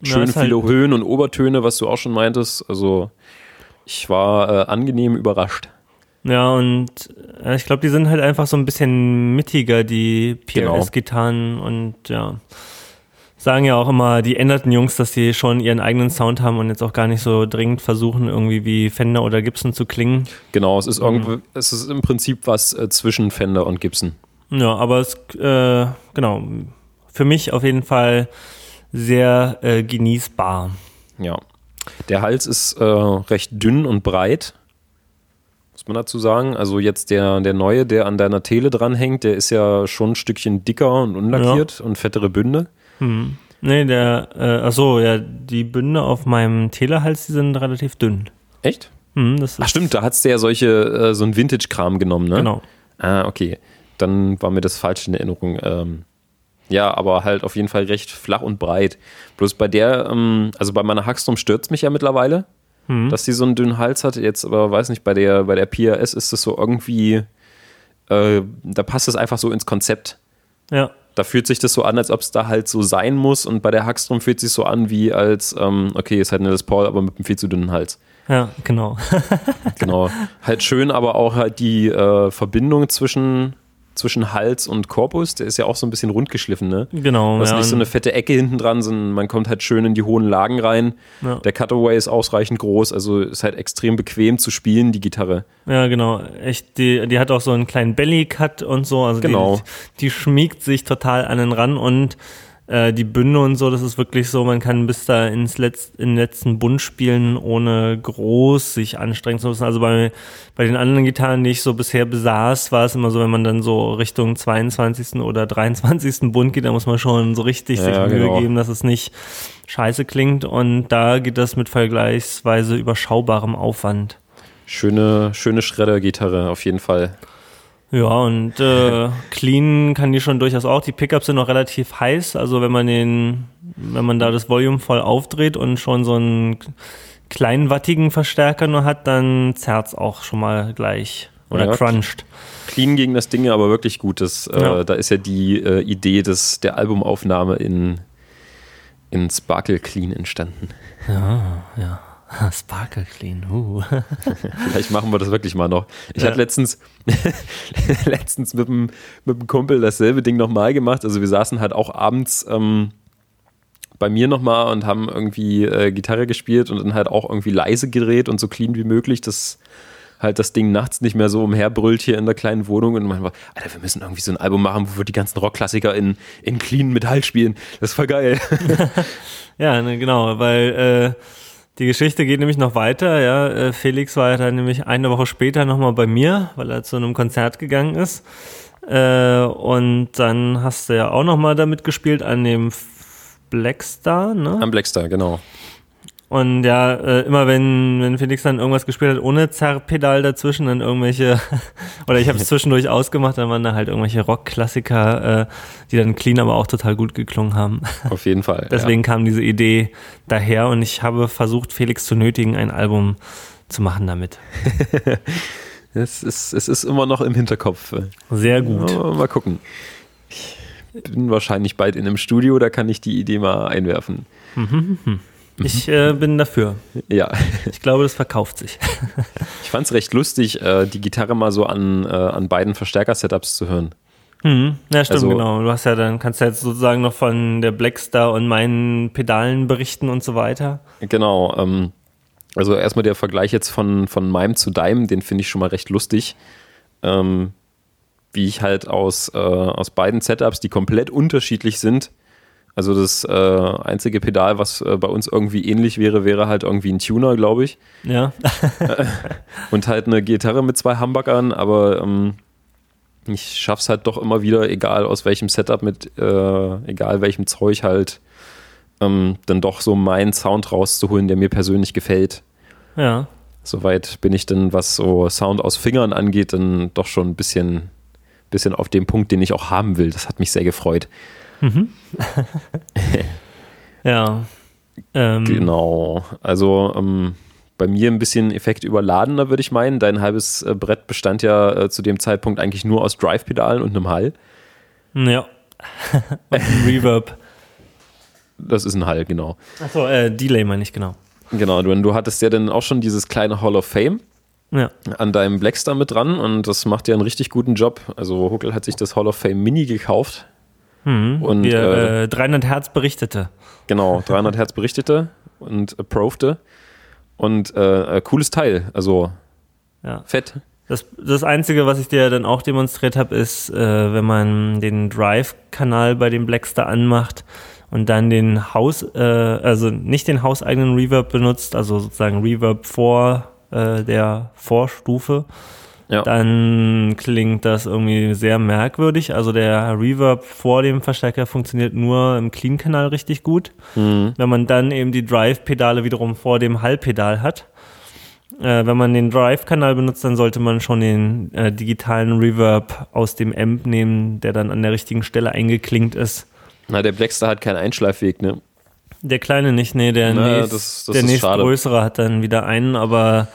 Schön ja, viele halt Höhen und Obertöne, was du auch schon meintest. Also ich war äh, angenehm überrascht. Ja, und äh, ich glaube, die sind halt einfach so ein bisschen mittiger, die PRS-Gitarren genau. und ja. Sagen ja auch immer die änderten Jungs, dass sie schon ihren eigenen Sound haben und jetzt auch gar nicht so dringend versuchen, irgendwie wie Fender oder Gibson zu klingen. Genau, es ist, mhm. es ist im Prinzip was äh, zwischen Fender und Gibson. Ja, aber es, äh, genau, für mich auf jeden Fall sehr äh, genießbar. Ja. Der Hals ist äh, recht dünn und breit, muss man dazu sagen. Also jetzt der, der neue, der an deiner Tele dranhängt, der ist ja schon ein Stückchen dicker und unlackiert ja. und fettere Bünde. Hm. Nee, der, äh, achso, ja, die Bünde auf meinem Telehals, die sind relativ dünn. Echt? Hm, Ach stimmt, da hat's ja solche, äh, so ein Vintage-Kram genommen, ne? Genau. Ah, okay. Dann war mir das falsch in Erinnerung. Ähm, ja, aber halt auf jeden Fall recht flach und breit. Bloß bei der, ähm, also bei meiner Hackstrom stört es mich ja mittlerweile, mhm. dass sie so einen dünnen Hals hat. Jetzt aber weiß nicht, bei der, bei der PRS ist das so irgendwie, äh, da passt es einfach so ins Konzept. Ja. Da fühlt sich das so an, als ob es da halt so sein muss. Und bei der Hackstrom fühlt sich so an, wie als, ähm, okay, ist halt eine Les Paul, aber mit einem viel zu dünnen Hals. Ja, genau. genau. Halt schön, aber auch halt die äh, Verbindung zwischen zwischen Hals und Korpus, der ist ja auch so ein bisschen rundgeschliffen, ne? Genau. Das ist ja, nicht so eine fette Ecke hinten dran, sondern man kommt halt schön in die hohen Lagen rein. Ja. Der Cutaway ist ausreichend groß, also ist halt extrem bequem zu spielen, die Gitarre. Ja, genau. Echt, die, die hat auch so einen kleinen Belly-Cut und so. Also genau. Die, die schmiegt sich total an den ran und äh, die Bünde und so, das ist wirklich so, man kann bis da ins Letz-, in den letzten Bund spielen, ohne groß sich anstrengen zu müssen. Also bei, bei den anderen Gitarren, die ich so bisher besaß, war es immer so, wenn man dann so Richtung 22. oder 23. Bund geht, da muss man schon so richtig ja, sich Mühe genau. geben, dass es nicht scheiße klingt. Und da geht das mit vergleichsweise überschaubarem Aufwand. Schöne, schöne Schredder-Gitarre, auf jeden Fall. Ja, und äh, clean kann die schon durchaus auch. Die Pickups sind noch relativ heiß. Also wenn man den, wenn man da das Volume voll aufdreht und schon so einen kleinen wattigen Verstärker nur hat, dann zerrt auch schon mal gleich oder ja, cruncht. Clean gegen das Ding aber wirklich gut. Das, äh, ja. Da ist ja die äh, Idee des, der Albumaufnahme in, in Sparkle Clean entstanden. Ja, ja. Sparkle Clean, uh. Vielleicht machen wir das wirklich mal noch. Ich ja. hatte letztens, letztens mit dem, mit dem Kumpel dasselbe Ding nochmal gemacht. Also wir saßen halt auch abends ähm, bei mir nochmal und haben irgendwie äh, Gitarre gespielt und dann halt auch irgendwie leise gedreht und so clean wie möglich, dass halt das Ding nachts nicht mehr so umherbrüllt hier in der kleinen Wohnung und man war, Alter, wir müssen irgendwie so ein Album machen, wo wir die ganzen Rockklassiker in, in clean Metall spielen. Das ist voll geil. ja, ne, genau, weil äh, die Geschichte geht nämlich noch weiter. Ja, äh, Felix war ja dann nämlich eine Woche später nochmal bei mir, weil er zu einem Konzert gegangen ist. Äh, und dann hast du ja auch nochmal damit gespielt an dem Blackstar, ne? Am Blackstar, genau. Und ja, äh, immer wenn, wenn Felix dann irgendwas gespielt hat ohne Zerrpedal dazwischen, dann irgendwelche, oder ich habe es zwischendurch ausgemacht, dann waren da halt irgendwelche Rockklassiker, äh, die dann clean, aber auch total gut geklungen haben. Auf jeden Fall. Deswegen ja. kam diese Idee daher und ich habe versucht, Felix zu nötigen, ein Album zu machen damit. es, ist, es ist immer noch im Hinterkopf. Sehr gut. Ja, mal gucken. Ich bin wahrscheinlich bald in einem Studio, da kann ich die Idee mal einwerfen. Mhm. Mhm. Ich äh, bin dafür. Ja. Ich glaube, das verkauft sich. ich fand es recht lustig, äh, die Gitarre mal so an, äh, an beiden Verstärker-Setups zu hören. Mhm. Ja, stimmt, also, genau. Du hast ja dann, kannst ja jetzt sozusagen noch von der Blackstar und meinen Pedalen berichten und so weiter. Genau. Ähm, also erstmal der Vergleich jetzt von, von meinem zu deinem, den finde ich schon mal recht lustig. Ähm, wie ich halt aus, äh, aus beiden Setups, die komplett unterschiedlich sind, also das äh, einzige Pedal, was äh, bei uns irgendwie ähnlich wäre, wäre halt irgendwie ein Tuner, glaube ich. Ja. und halt eine Gitarre mit zwei Humbuckern, aber ähm, ich schaff's halt doch immer wieder, egal aus welchem Setup, mit äh, egal welchem Zeug halt, ähm, dann doch so meinen Sound rauszuholen, der mir persönlich gefällt. Ja. Soweit bin ich dann, was so Sound aus Fingern angeht, dann doch schon ein bisschen, bisschen auf dem Punkt, den ich auch haben will. Das hat mich sehr gefreut. Mhm. ja. Ähm. Genau. Also ähm, bei mir ein bisschen Effekt überladener, würde ich meinen. Dein halbes äh, Brett bestand ja äh, zu dem Zeitpunkt eigentlich nur aus Drive-Pedalen und einem Hall. Ja. und Reverb. Das ist ein Hall, genau. Achso, äh, Delay meine ich, genau. Genau, du, du hattest ja dann auch schon dieses kleine Hall of Fame ja. an deinem Blackstar mit dran und das macht ja einen richtig guten Job. Also Huckel hat sich das Hall of Fame Mini gekauft Hm, und wir, äh, äh, 300 Hertz berichtete. Genau, 300 Hertz berichtete und approvede. Und äh, cooles Teil, also ja. fett. Das, das Einzige, was ich dir dann auch demonstriert habe, ist, äh, wenn man den Drive-Kanal bei dem Blackstar anmacht und dann den Haus, äh, also nicht den hauseigenen Reverb benutzt, also sozusagen Reverb vor äh, der Vorstufe, ja. dann klingt das irgendwie sehr merkwürdig. Also der Reverb vor dem Verstärker funktioniert nur im Clean-Kanal richtig gut. Mhm. Wenn man dann eben die Drive-Pedale wiederum vor dem Hall-Pedal hat. Äh, wenn man den Drive-Kanal benutzt, dann sollte man schon den äh, digitalen Reverb aus dem Amp nehmen, der dann an der richtigen Stelle eingeklinkt ist. Na, der Blackstar hat keinen Einschleifweg, ne? Der kleine nicht, nee, der, Na, nächst, das, das der nächstgrößere hat dann wieder einen, aber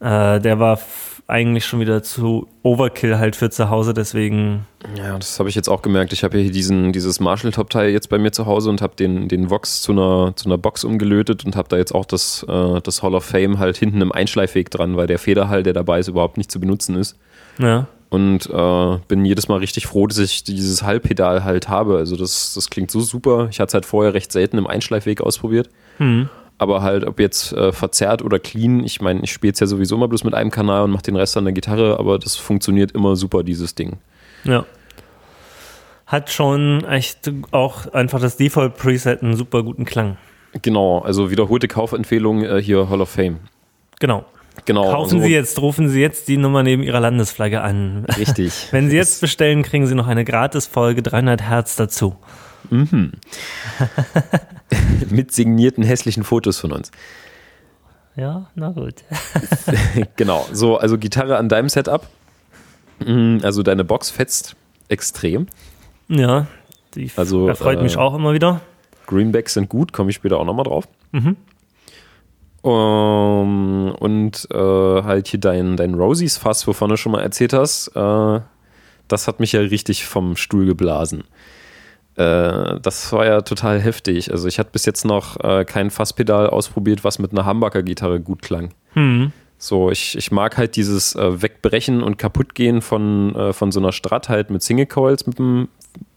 äh, der war eigentlich schon wieder zu Overkill halt für zu Hause, deswegen. Ja, das habe ich jetzt auch gemerkt. Ich habe hier diesen, dieses Marshall-Top-Teil jetzt bei mir zu Hause und habe den, den Vox zu einer, zu einer Box umgelötet und habe da jetzt auch das, äh, das Hall of Fame halt hinten im Einschleifweg dran, weil der Federhall, der dabei ist, überhaupt nicht zu benutzen ist. Ja. Und äh, bin jedes Mal richtig froh, dass ich dieses Hallpedal halt habe. Also das, das klingt so super. Ich hatte es halt vorher recht selten im Einschleifweg ausprobiert. Mhm aber halt, ob jetzt äh, verzerrt oder clean, ich meine, ich spiele es ja sowieso immer bloß mit einem Kanal und mache den Rest an der Gitarre, aber das funktioniert immer super, dieses Ding. Ja. Hat schon echt auch einfach das Default-Preset einen super guten Klang. Genau, also wiederholte Kaufempfehlung äh, hier Hall of Fame. Genau. Genau. Kaufen also, Sie jetzt, rufen Sie jetzt die Nummer neben Ihrer Landesflagge an. Richtig. Wenn Sie jetzt bestellen, kriegen Sie noch eine Gratis-Folge 300 Hertz dazu. Mhm. Mit signierten hässlichen Fotos von uns. Ja, na gut. genau, so, also Gitarre an deinem Setup. Mhm, also deine Box fetzt extrem. Ja, die also, erfreut äh, mich auch immer wieder. Greenbacks sind gut, komme ich später auch nochmal drauf. Mhm. Um, und äh, halt hier dein, dein Rosies-Fass, wovon du schon mal erzählt hast, äh, das hat mich ja richtig vom Stuhl geblasen. Äh, das war ja total heftig. Also ich hatte bis jetzt noch äh, kein Fasspedal ausprobiert, was mit einer Humbucker-Gitarre gut klang. Mhm. So, ich, ich mag halt dieses äh, Wegbrechen und Kaputtgehen von, äh, von so einer Strat halt mit Single Coils mit einem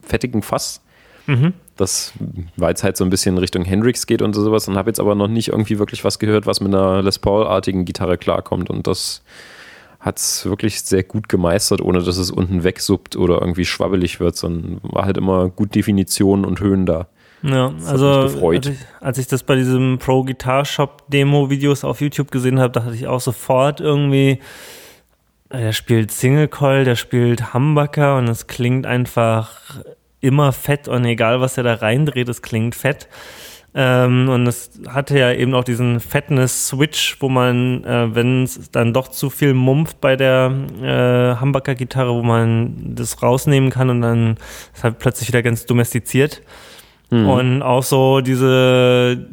fettigen Fass. Mhm. Das, weil es halt so ein bisschen Richtung Hendrix geht und sowas und habe jetzt aber noch nicht irgendwie wirklich was gehört, was mit einer Les Paul-artigen Gitarre klarkommt und das hat es wirklich sehr gut gemeistert, ohne dass es unten wegsuppt oder irgendwie schwabbelig wird, sondern war halt immer gut Definition und Höhen da. Ja, das also als ich, als ich, das bei diesem Pro Guitar Shop Demo Videos auf YouTube gesehen habe, dachte ich auch sofort irgendwie, der spielt Single Coil, der spielt Humbucker und es klingt einfach immer fett und egal was er da reindreht, es klingt fett. Ähm, und es hatte ja eben auch diesen Fatness-Switch, wo man, äh, wenn es dann doch zu viel mumpft bei der äh, Humbucker-Gitarre, wo man das rausnehmen kann und dann ist halt plötzlich wieder ganz domestiziert. Mhm. Und auch so diese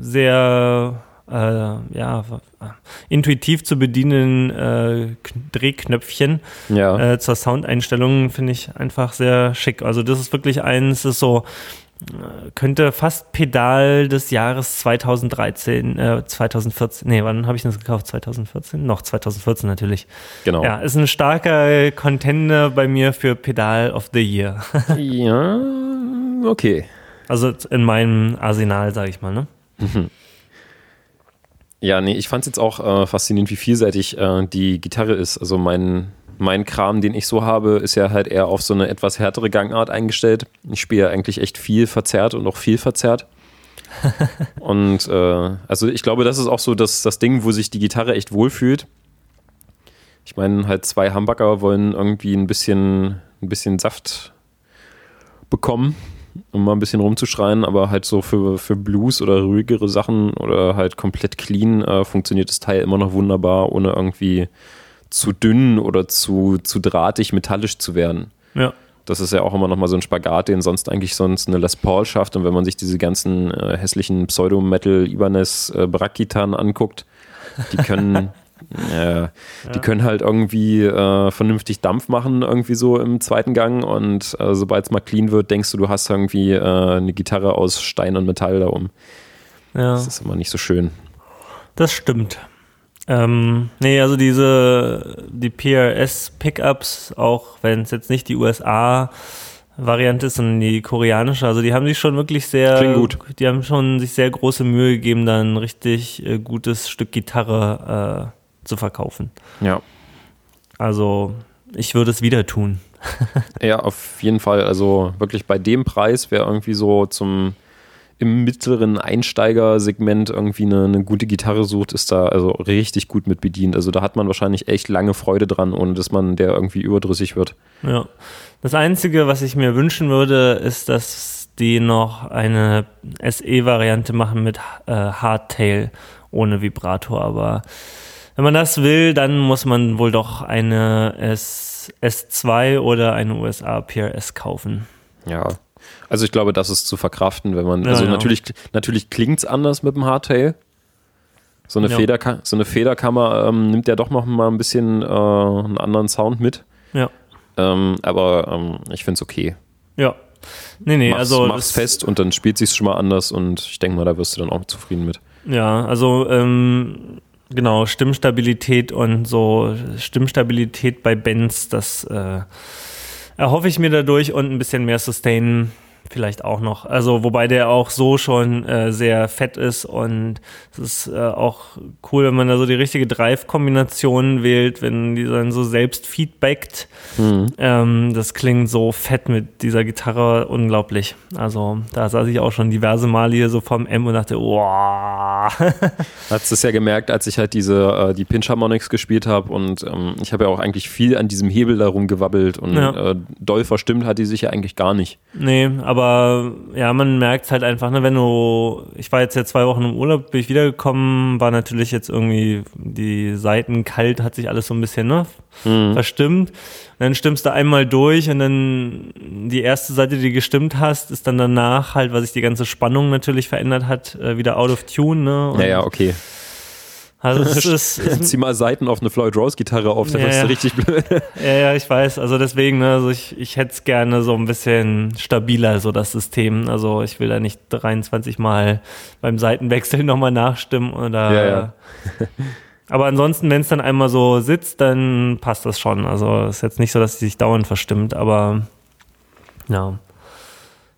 sehr äh, ja, intuitiv zu bedienen äh, Drehknöpfchen ja. äh, zur Soundeinstellung finde ich einfach sehr schick. Also das ist wirklich eins, das ist so könnte fast Pedal des Jahres 2013, äh, 2014, nee, wann habe ich das gekauft? 2014? Noch 2014 natürlich. Genau. Ja, ist ein starker Contender bei mir für Pedal of the Year. ja, okay. Also in meinem Arsenal, sage ich mal, ne? Mhm. Ja, nee, ich fand es jetzt auch äh, faszinierend, wie vielseitig äh, die Gitarre ist. Also mein mein Kram, den ich so habe, ist ja halt eher auf so eine etwas härtere Gangart eingestellt. Ich spiele ja eigentlich echt viel verzerrt und auch viel verzerrt. und äh, also ich glaube, das ist auch so das, das Ding, wo sich die Gitarre echt wohlfühlt. Ich meine, halt zwei Humbucker wollen irgendwie ein bisschen, ein bisschen Saft bekommen, um mal ein bisschen rumzuschreien, aber halt so für, für Blues oder ruhigere Sachen oder halt komplett clean äh, funktioniert das Teil immer noch wunderbar, ohne irgendwie zu dünn oder zu, zu drahtig metallisch zu werden. Ja. Das ist ja auch immer nochmal so ein Spagat, den sonst eigentlich sonst eine Les Paul schafft. Und wenn man sich diese ganzen äh, hässlichen Pseudo-Metal Ibanez äh, Brack-Gitarren anguckt, die können, äh, ja. die können halt irgendwie äh, vernünftig Dampf machen, irgendwie so im zweiten Gang. Und äh, sobald es mal clean wird, denkst du, du hast irgendwie äh, eine Gitarre aus Stein und Metall da um. Ja. Das ist immer nicht so schön. Das stimmt. Ähm, nee, also diese, die PRS-Pickups, auch wenn es jetzt nicht die USA Variante ist, sondern die koreanische. Also die haben sich schon wirklich sehr, Klingt gut. die haben schon sich sehr große Mühe gegeben, da ein richtig äh, gutes Stück Gitarre äh, zu verkaufen. Ja. Also ich würde es wieder tun. ja, auf jeden Fall. Also wirklich bei dem Preis wäre irgendwie so zum im mittleren Einsteigersegment irgendwie eine, eine, gute Gitarre sucht, ist da also richtig gut mit bedient. Also da hat man wahrscheinlich echt lange Freude dran, ohne dass man der irgendwie überdrüssig wird. Ja. Das Einzige, was ich mir wünschen würde, ist, dass die noch eine SE-Variante machen mit äh, Hardtail ohne Vibrator. Aber wenn man das will, dann muss man wohl doch eine S S2 oder eine USA PRS kaufen. Ja, also ich glaube, das ist zu verkraften, wenn man. Ja, also ja. natürlich, natürlich klingt es anders mit dem Hardtail. So eine, ja. Federka so eine Federkammer ähm, nimmt ja doch noch mal ein bisschen äh, einen anderen Sound mit. Ja. Ähm, aber ähm, ich finde es okay. Ja. Nee, nee, mach's, also. Mach's fest und dann spielt sich schon mal anders und ich denke mal, da wirst du dann auch zufrieden mit. Ja, also ähm, genau, Stimmstabilität und so Stimmstabilität bei Bands, das äh, erhoffe ich mir dadurch und ein bisschen mehr Sustain vielleicht auch noch. Also wobei der auch so schon äh, sehr fett ist und es ist äh, auch cool, wenn man da so die richtige Drive-Kombination wählt, wenn die dann so selbst feedbackt. Mhm. Ähm, das klingt so fett mit dieser Gitarre, unglaublich. Also da saß ich auch schon diverse Male hier so vom M und dachte, wow. Hast es ja gemerkt, als ich halt diese äh, die Pinch Harmonics gespielt habe und ähm, ich habe ja auch eigentlich viel an diesem Hebel darum gewabbelt und ja. äh, doll verstimmt hat die sich ja eigentlich gar nicht. Nee, aber aber ja, man merkt halt einfach, ne, wenn du, ich war jetzt ja zwei Wochen im Urlaub, bin ich wiedergekommen, war natürlich jetzt irgendwie die Seiten kalt, hat sich alles so ein bisschen ne, mhm. verstimmt. Und dann stimmst du einmal durch und dann die erste Seite, die du gestimmt hast, ist dann danach halt, weil sich die ganze Spannung natürlich verändert hat, äh, wieder out of tune. Ne? Und ja, ja, okay. Also es ist, ist Zieh mal Seiten auf eine Floyd Rose Gitarre auf, dann ja, du richtig blöd. Ja, ja, ich weiß. Also deswegen, ne, also ich, ich hätte es gerne so ein bisschen stabiler, so das System. Also ich will da nicht 23 Mal beim Seitenwechsel nochmal nachstimmen oder. Ja, ja. Aber ansonsten, wenn es dann einmal so sitzt, dann passt das schon. Also ist jetzt nicht so, dass sie sich dauernd verstimmt, aber ja.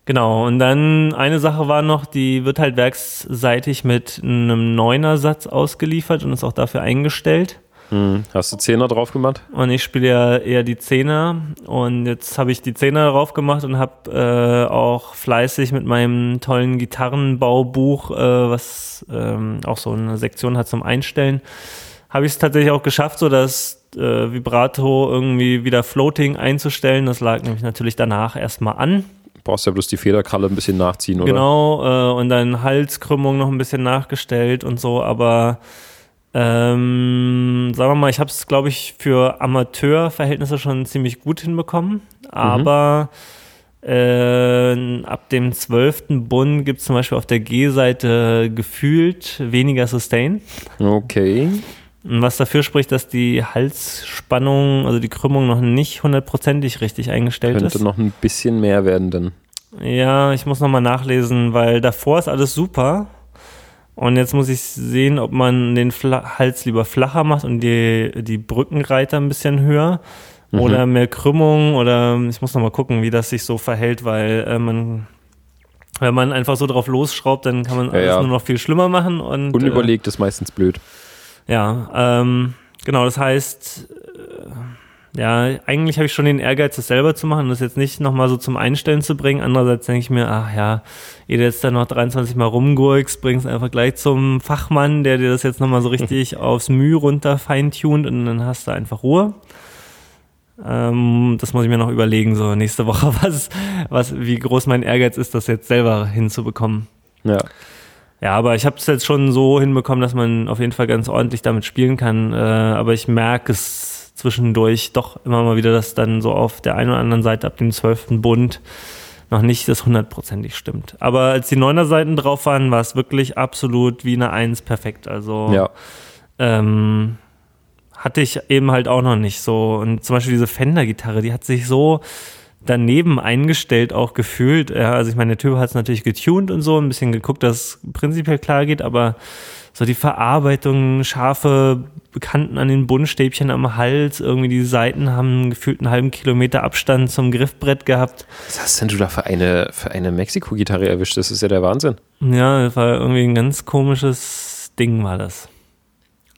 Genau, und dann eine Sache war noch, die wird halt werksseitig mit einem Neuner-Satz ausgeliefert und ist auch dafür eingestellt. Hm. Hast du Zehner drauf gemacht? Und ich spiele ja eher die Zehner und jetzt habe ich die Zehner drauf gemacht und habe äh, auch fleißig mit meinem tollen Gitarrenbaubuch, äh, was ähm, auch so eine Sektion hat zum Einstellen, habe ich es tatsächlich auch geschafft, so dass äh, Vibrato irgendwie wieder Floating einzustellen. Das lag nämlich natürlich danach erstmal an brauchst ja bloß die Federkralle ein bisschen nachziehen, oder? Genau, äh, und dann Halskrümmung noch ein bisschen nachgestellt und so, aber ähm, sagen wir mal, ich habe es, glaube ich, für Amateurverhältnisse schon ziemlich gut hinbekommen, aber mhm. äh, ab dem zwölften Bund gibt es zum Beispiel auf der G-Seite gefühlt weniger Sustain. Okay. Was dafür spricht, dass die Halsspannung, also die Krümmung noch nicht hundertprozentig richtig eingestellt Könnte ist. Könnte noch ein bisschen mehr werden dann. Ja, ich muss nochmal nachlesen, weil davor ist alles super. Und jetzt muss ich sehen, ob man den Fla Hals lieber flacher macht und die, die Brückenreiter ein bisschen höher. Mhm. Oder mehr Krümmung oder ich muss nochmal gucken, wie das sich so verhält, weil äh, man wenn man einfach so drauf losschraubt, dann kann man ja, alles ja. nur noch viel schlimmer machen. Und, Unüberlegt äh, ist meistens blöd. Ja, ähm, genau, das heißt, äh, ja, eigentlich habe ich schon den Ehrgeiz, das selber zu machen und das jetzt nicht nochmal so zum Einstellen zu bringen. Andererseits denke ich mir, ach ja, ihr jetzt da noch 23 Mal rumgurkst, bringst einfach gleich zum Fachmann, der dir das jetzt nochmal so richtig aufs Mühe runter feintunt und dann hast du einfach Ruhe. Ähm, das muss ich mir noch überlegen, so nächste Woche, was, was, wie groß mein Ehrgeiz ist, das jetzt selber hinzubekommen. Ja. Ja, aber ich habe es jetzt schon so hinbekommen, dass man auf jeden Fall ganz ordentlich damit spielen kann. Äh, aber ich merke es zwischendurch doch immer mal wieder, dass dann so auf der einen oder anderen Seite ab dem zwölften Bund noch nicht das hundertprozentig stimmt. Aber als die neuner Seiten drauf waren, war es wirklich absolut wie eine Eins perfekt. Also ja. ähm, hatte ich eben halt auch noch nicht so. Und zum Beispiel diese Fender-Gitarre, die hat sich so daneben eingestellt auch gefühlt. Ja, also ich meine, der Typ hat es natürlich getuned und so, ein bisschen geguckt, dass es prinzipiell klar geht, aber so die Verarbeitung, scharfe Bekannten an den Buntstäbchen am Hals. Irgendwie die Seiten haben gefühlt einen halben Kilometer Abstand zum Griffbrett gehabt. Was hast denn du da für eine, für eine Mexiko-Gitarre erwischt? Das ist ja der Wahnsinn. Ja, das war irgendwie ein ganz komisches Ding, war das.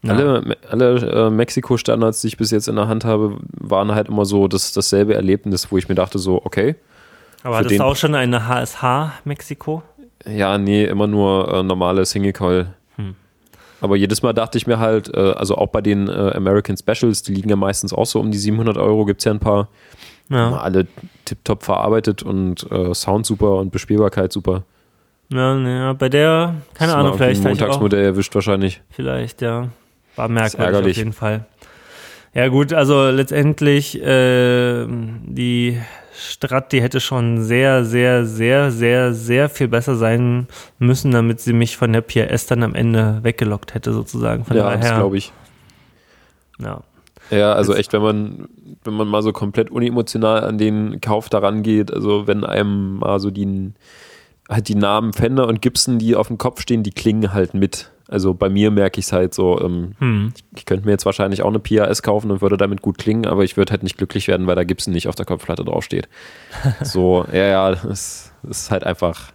Ja. Alle, alle äh, Mexiko-Standards, die ich bis jetzt in der Hand habe, waren halt immer so das, dasselbe Erlebnis, wo ich mir dachte, so, okay. Aber hattest du auch schon eine HSH Mexiko? Ja, nee, immer nur äh, normale Single Coil. Hm. Aber jedes Mal dachte ich mir halt, äh, also auch bei den äh, American Specials, die liegen ja meistens auch so um die 700 Euro, gibt es ja ein paar. Ja. Alle tiptop verarbeitet und äh, Sound super und Bespielbarkeit super. Ja, nee, bei der, keine Ahnung, vielleicht. Montagsmodell erwischt wahrscheinlich. Vielleicht, ja. War merkwürdig auf jeden Fall. Ja gut, also letztendlich äh, die Strat, die hätte schon sehr, sehr, sehr, sehr, sehr viel besser sein müssen, damit sie mich von der PRS dann am Ende weggelockt hätte, sozusagen. Von ja, daher, das glaube ich. Ja. Ja, also echt, wenn man, wenn man mal so komplett unemotional an den Kauf daran geht, also wenn einem mal so die, halt die Namen Fender und Gibson, die auf dem Kopf stehen, die klingen halt mit. Also bei mir merke ich es halt so, ähm, hm. ich, könnte mir jetzt wahrscheinlich auch eine PRS kaufen und würde damit gut klingen, aber ich würde halt nicht glücklich werden, weil da Gibson nicht auf der Kopfplatte draufsteht. so, ja, ja, das, das, ist halt einfach,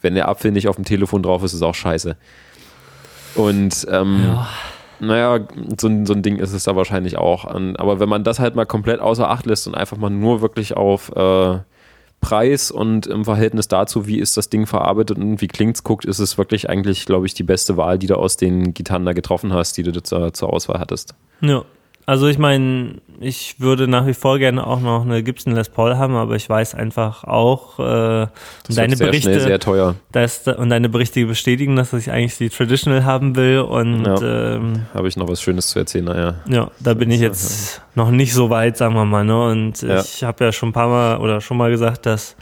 wenn der Apfel nicht auf dem Telefon drauf ist, ist auch scheiße. Und ähm, ja. naja, so, so ein Ding ist es da wahrscheinlich auch. Aber wenn man das halt mal komplett außer Acht lässt und einfach mal nur wirklich auf äh, Preis und im Verhältnis dazu, wie ist das Ding verarbeitet und wie klingt es guckt, ist es wirklich eigentlich, glaube ich, die beste Wahl, die du aus den Gitarren da getroffen hast, die du zur, zur Auswahl hattest. Ja. Also ich meine, ich würde nach wie vor gerne auch noch eine Gibson Les Paul haben, aber ich weiß einfach auch, äh, das deine sehr Berichte, schnell, sehr teuer. Dass, und deine Berichte bestätigen, dass ich eigentlich die Traditional haben will und ja. ähm, habe ich noch was Schönes zu erzählen, naja. Ja, da bin ich jetzt noch nicht so weit, sagen wir mal, ne? Und ja. ich habe ja schon ein paar Mal oder schon mal gesagt, dass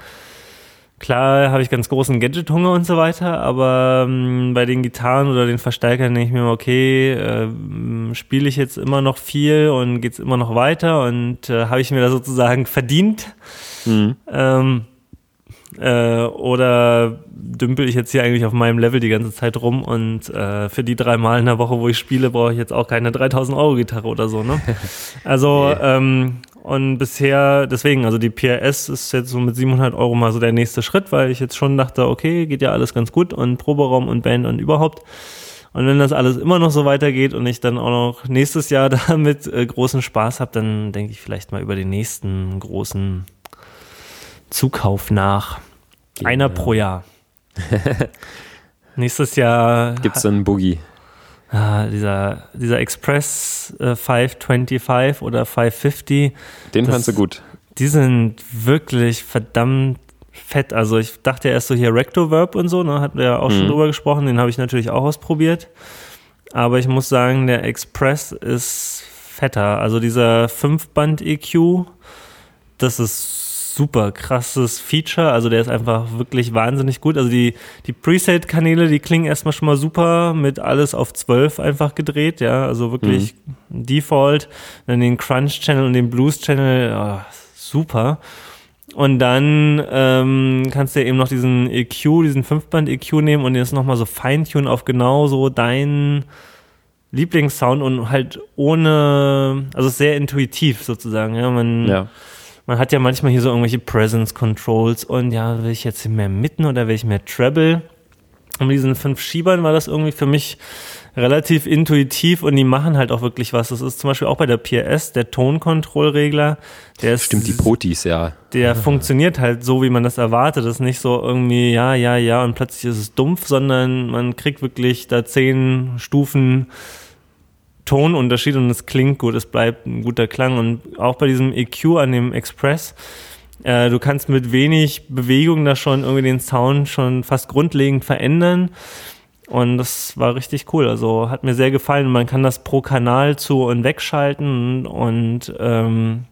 Klar habe ich ganz großen Gadget-Hunger und so weiter, aber ähm, bei den Gitarren oder den Verstärkern denke ich mir, okay, äh, spiele ich jetzt immer noch viel und geht es immer noch weiter und äh, habe ich mir da sozusagen verdient? Mhm. Ähm, äh, oder dümpel ich jetzt hier eigentlich auf meinem Level die ganze Zeit rum und äh, für die drei Mal in der Woche, wo ich spiele, brauche ich jetzt auch keine 3000 Euro Gitarre oder so, ne? Also, ähm, und bisher, deswegen, also die PRS ist jetzt so mit 700 Euro mal so der nächste Schritt, weil ich jetzt schon dachte, okay, geht ja alles ganz gut und Proberaum und Band und überhaupt. Und wenn das alles immer noch so weitergeht und ich dann auch noch nächstes Jahr damit äh, großen Spaß habe, dann denke ich vielleicht mal über den nächsten großen Zukauf nach. Genau. Einer pro Jahr. Nächstes Jahr. Gibt es einen Boogie? Ah, dieser, dieser Express äh, 525 oder 550. Den das, fandst du gut. Die sind wirklich verdammt fett. Also ich dachte erst so hier Rectoverb und so, ne, hatten wir ja auch mhm. schon drüber gesprochen, den habe ich natürlich auch ausprobiert. Aber ich muss sagen, der Express ist fetter. Also dieser 5-Band-EQ, das ist super krasses Feature. Also der ist einfach wirklich wahnsinnig gut. Also die, die Preset-Kanäle, die klingen erstmal schon mal super mit alles auf 12 einfach gedreht, ja. Also wirklich mhm. Default. Dann den Crunch-Channel und den Blues-Channel, oh, super. Und dann ähm, kannst du ja eben noch diesen EQ, diesen Fünfband-EQ nehmen und jetzt nochmal so Feintunen auf genau so deinen Lieblingssound und halt ohne, also sehr intuitiv sozusagen. Ja, man ja man hat ja manchmal hier so irgendwelche Presence Controls und ja, will ich jetzt mehr mitten oder will ich mehr Treble? Und mit diesen fünf Schiebern war das irgendwie für mich relativ intuitiv und die machen halt auch wirklich was. Das ist zum Beispiel auch bei der PRS, der Tonkontrollregler. Der ist, Stimmt, die Potis, ja. Der funktioniert halt so, wie man das erwartet. Das ist nicht so irgendwie, ja, ja, ja und plötzlich ist es dumpf, sondern man kriegt wirklich da zehn Stufen Tonunterschied und es klingt gut, es bleibt ein guter Klang. Und auch bei diesem EQ an dem Express, äh, du kannst mit wenig Bewegung da schon irgendwie den Sound schon fast grundlegend verändern. Und das war richtig cool. Also hat mir sehr gefallen. Man kann das pro Kanal zu und wegschalten und ähm,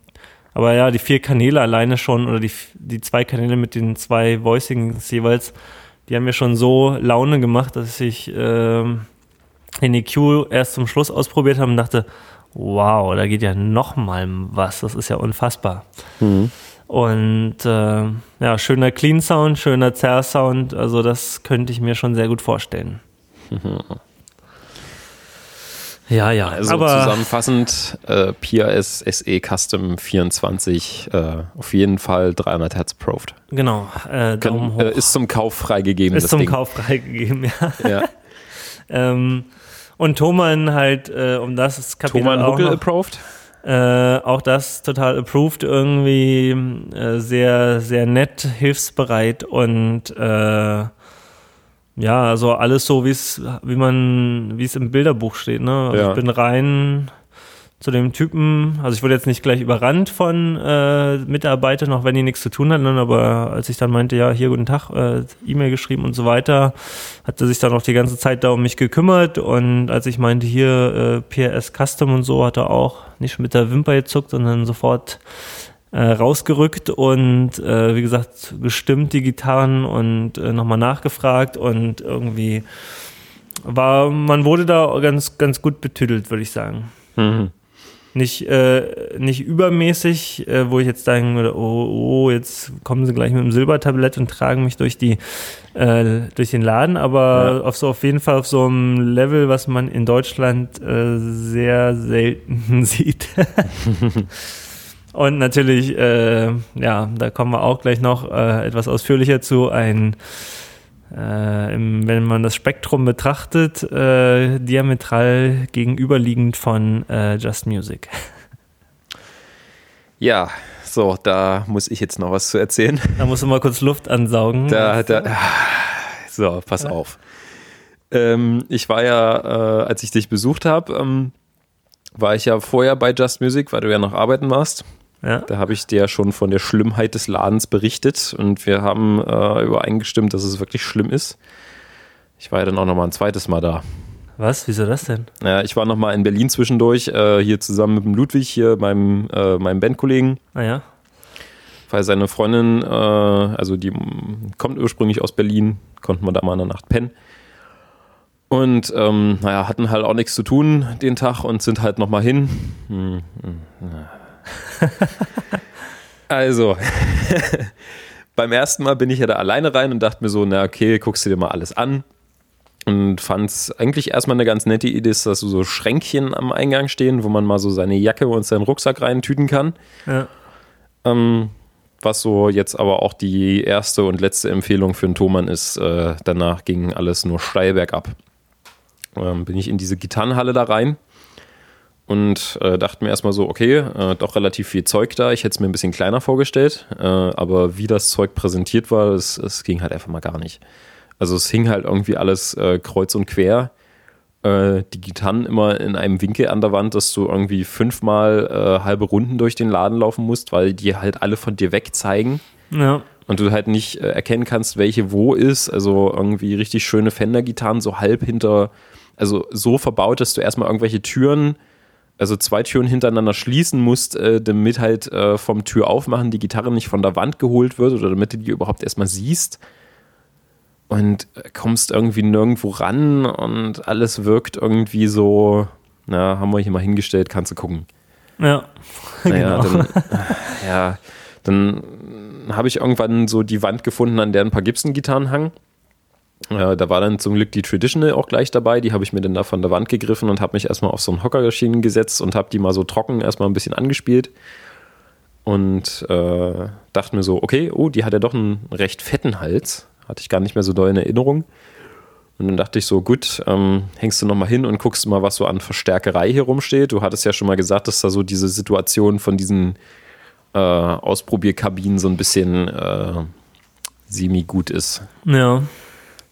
aber ja, die vier Kanäle alleine schon oder die, die zwei Kanäle mit den zwei Voicings jeweils, die haben mir schon so Laune gemacht, dass ich ähm, den EQ erst zum Schluss ausprobiert habe und dachte, wow, da geht ja noch mal was, das ist ja unfassbar. Mhm. Und äh, ja, schöner Clean Sound, schöner Zerr Sound, also das könnte ich mir schon sehr gut vorstellen. Ja, ja. Also aber zusammenfassend, äh, PRS SE Custom 24, äh, auf jeden Fall 300 Hertz approved. Genau. Äh, Können, äh, ist zum Kauf freigegeben. Ist zum Ding. Kauf freigegeben, ja. ja. ähm, und Thomann halt, äh, um das Kapitel Thomann auch Huckel approved? Äh, auch das total approved irgendwie, äh, sehr, sehr nett, hilfsbereit und äh, ja, also alles so, wie es, wie man, wie es im Bilderbuch steht. Ne? Also ja. Ich bin rein zu dem Typen, also ich wurde jetzt nicht gleich überrannt von äh, Mitarbeitern, auch wenn die nichts zu tun hatten, aber als ich dann meinte, ja, hier guten Tag, äh, E-Mail geschrieben und so weiter, hat er sich dann auch die ganze Zeit da um mich gekümmert und als ich meinte, hier äh, PRS Custom und so, hat er auch nicht mit der Wimper gezuckt, sondern sofort äh, rausgerückt und äh, wie gesagt, gestimmt die Gitarren und äh, nochmal nachgefragt und irgendwie war, man wurde da ganz, ganz gut betüdelt, würde ich sagen. Mhm nicht, äh, nicht übermäßig, äh, wo ich jetzt sagen würde, oh, oh, jetzt kommen sie gleich mit dem Silbertablett und tragen mich durch die äh, durch den Laden, aber ja. auf so auf jeden Fall auf so einem Level, was man in Deutschland äh, sehr selten sieht. und natürlich, äh, ja, da kommen wir auch gleich noch äh, etwas ausführlicher zu, ein äh, im, wenn man das Spektrum betrachtet, äh, diametral gegenüberliegend von äh, Just Music. Ja, so, da muss ich jetzt noch was zu erzählen. Da musst du mal kurz Luft ansaugen. Da, da, so, pass ja. auf. Ähm, ich war ja, äh, als ich dich besucht habe, ähm, war ich ja vorher bei Just Music, weil du ja noch arbeiten warst. Ja. Da habe ich dir schon von der Schlimmheit des Ladens berichtet und wir haben äh, übereingestimmt, dass es wirklich schlimm ist. Ich war ja dann auch noch mal ein zweites Mal da. Was? Wieso das denn? Ja, ich war noch mal in Berlin zwischendurch, äh, hier zusammen mit dem Ludwig, hier meinem, äh, meinem Bandkollegen. Ah ja. Weil seine Freundin, äh, also die kommt ursprünglich aus Berlin, konnten wir da mal in der Nacht pennen. Und ähm, naja, hatten halt auch nichts zu tun den Tag und sind halt noch mal hin. Hm, hm, also, beim ersten Mal bin ich ja da alleine rein und dachte mir so, na okay, guckst du dir mal alles an. Und fand es eigentlich erstmal eine ganz nette Idee, dass so Schränkchen am Eingang stehen, wo man mal so seine Jacke und seinen Rucksack reintüten kann. Ja. Ähm, was so jetzt aber auch die erste und letzte Empfehlung für einen Thomann ist. Äh, danach ging alles nur steil bergab. Ähm, bin ich in diese Gitarrenhalle da rein und äh, dachte mir erstmal so, okay, äh, doch relativ viel Zeug da. Ich hätte es mir ein bisschen kleiner vorgestellt, äh, aber wie das Zeug präsentiert war, es, es ging halt einfach mal gar nicht. Also es hing halt irgendwie alles äh, kreuz und quer. Äh, die Gitarren immer in einem Winkel an der Wand, dass du irgendwie fünfmal äh, halbe Runden durch den Laden laufen musst, weil die halt alle von dir weg zeigen. Ja. Und du halt nicht erkennen kannst, welche wo ist. Also irgendwie richtig schöne Fender-Gitarren so halb hinter, also so verbaut, dass du erstmal irgendwelche Türen also zwei Türen hintereinander schließen musst, äh, damit halt äh, vom Tür aufmachen die Gitarre nicht von der Wand geholt wird oder damit du die überhaupt erstmal siehst. Und äh, kommst irgendwie nirgendwo ran und alles wirkt irgendwie so, na, haben wir hier mal hingestellt, kannst du gucken. Ja. Naja, genau. dann, ja, dann habe ich irgendwann so die Wand gefunden, an der ein paar Gibson-Gitarren hangen. Äh, da war dann zum Glück die Traditional auch gleich dabei. Die habe ich mir dann da von der Wand gegriffen und habe mich erstmal auf so einen Hockermaschinen gesetzt und habe die mal so trocken erstmal ein bisschen angespielt. Und äh, dachte mir so, okay, oh, die hat ja doch einen recht fetten Hals. Hatte ich gar nicht mehr so doll in Erinnerung. Und dann dachte ich so, gut, ähm, hängst du nochmal hin und guckst mal, was so an Verstärkerei hier rumsteht. Du hattest ja schon mal gesagt, dass da so diese Situation von diesen äh, Ausprobierkabinen so ein bisschen äh, semi-gut ist. Ja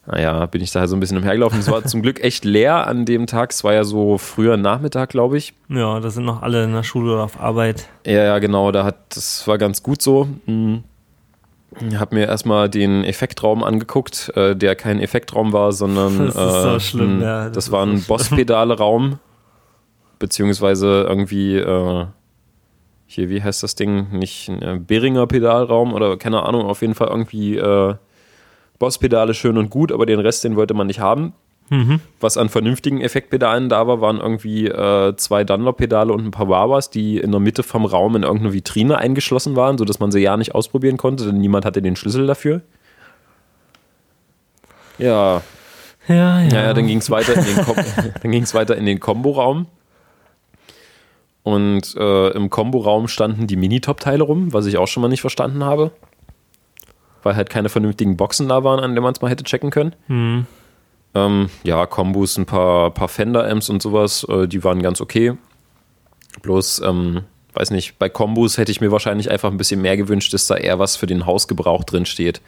naja, bin ich da halt so ein bisschen umhergelaufen. Es war zum Glück echt leer an dem Tag. Es war ja so früher Nachmittag, glaube ich. Ja, da sind noch alle in der Schule oder auf Arbeit. Ja, ja, genau. Da hat, das war ganz gut so. Hm. Ich habe mir erstmal den Effektraum angeguckt, äh, der kein Effektraum war, sondern das, ist so äh, schlimm, ja, das, das war ein so Boss-Pedale-Raum. Beziehungsweise irgendwie, äh, hier, wie heißt das Ding? Nicht ein äh, Beringer Pedalraum oder keine Ahnung, auf jeden Fall irgendwie äh, Bosspedale schön und gut, aber den Rest, den wollte man nicht haben. Mhm. Was an vernünftigen Effektpedalen da war, waren irgendwie äh, zwei Dunlop-Pedale und ein paar Wabas, die in der Mitte vom Raum in irgendeine Vitrine eingeschlossen waren, sodass man sie ja nicht ausprobieren konnte, denn niemand hatte den Schlüssel dafür. Ja. Ja, ja. Ja, dann ging es weiter in den, Kom dann ging's weiter in den Kombo-Raum. Und äh, im Kombo-Raum standen die Minitop-Teile rum, was ich auch schon mal nicht verstanden habe. Weil halt keine vernünftigen Boxen da waren, an denen man es mal hätte checken können. Hm. Ähm, ja, Kombos, ein paar, paar Fender-Amps und sowas, äh, die waren ganz okay. Bloß, ähm, weiß nicht, bei Kombos hätte ich mir wahrscheinlich einfach ein bisschen mehr gewünscht, dass da eher was für den Hausgebrauch drin steht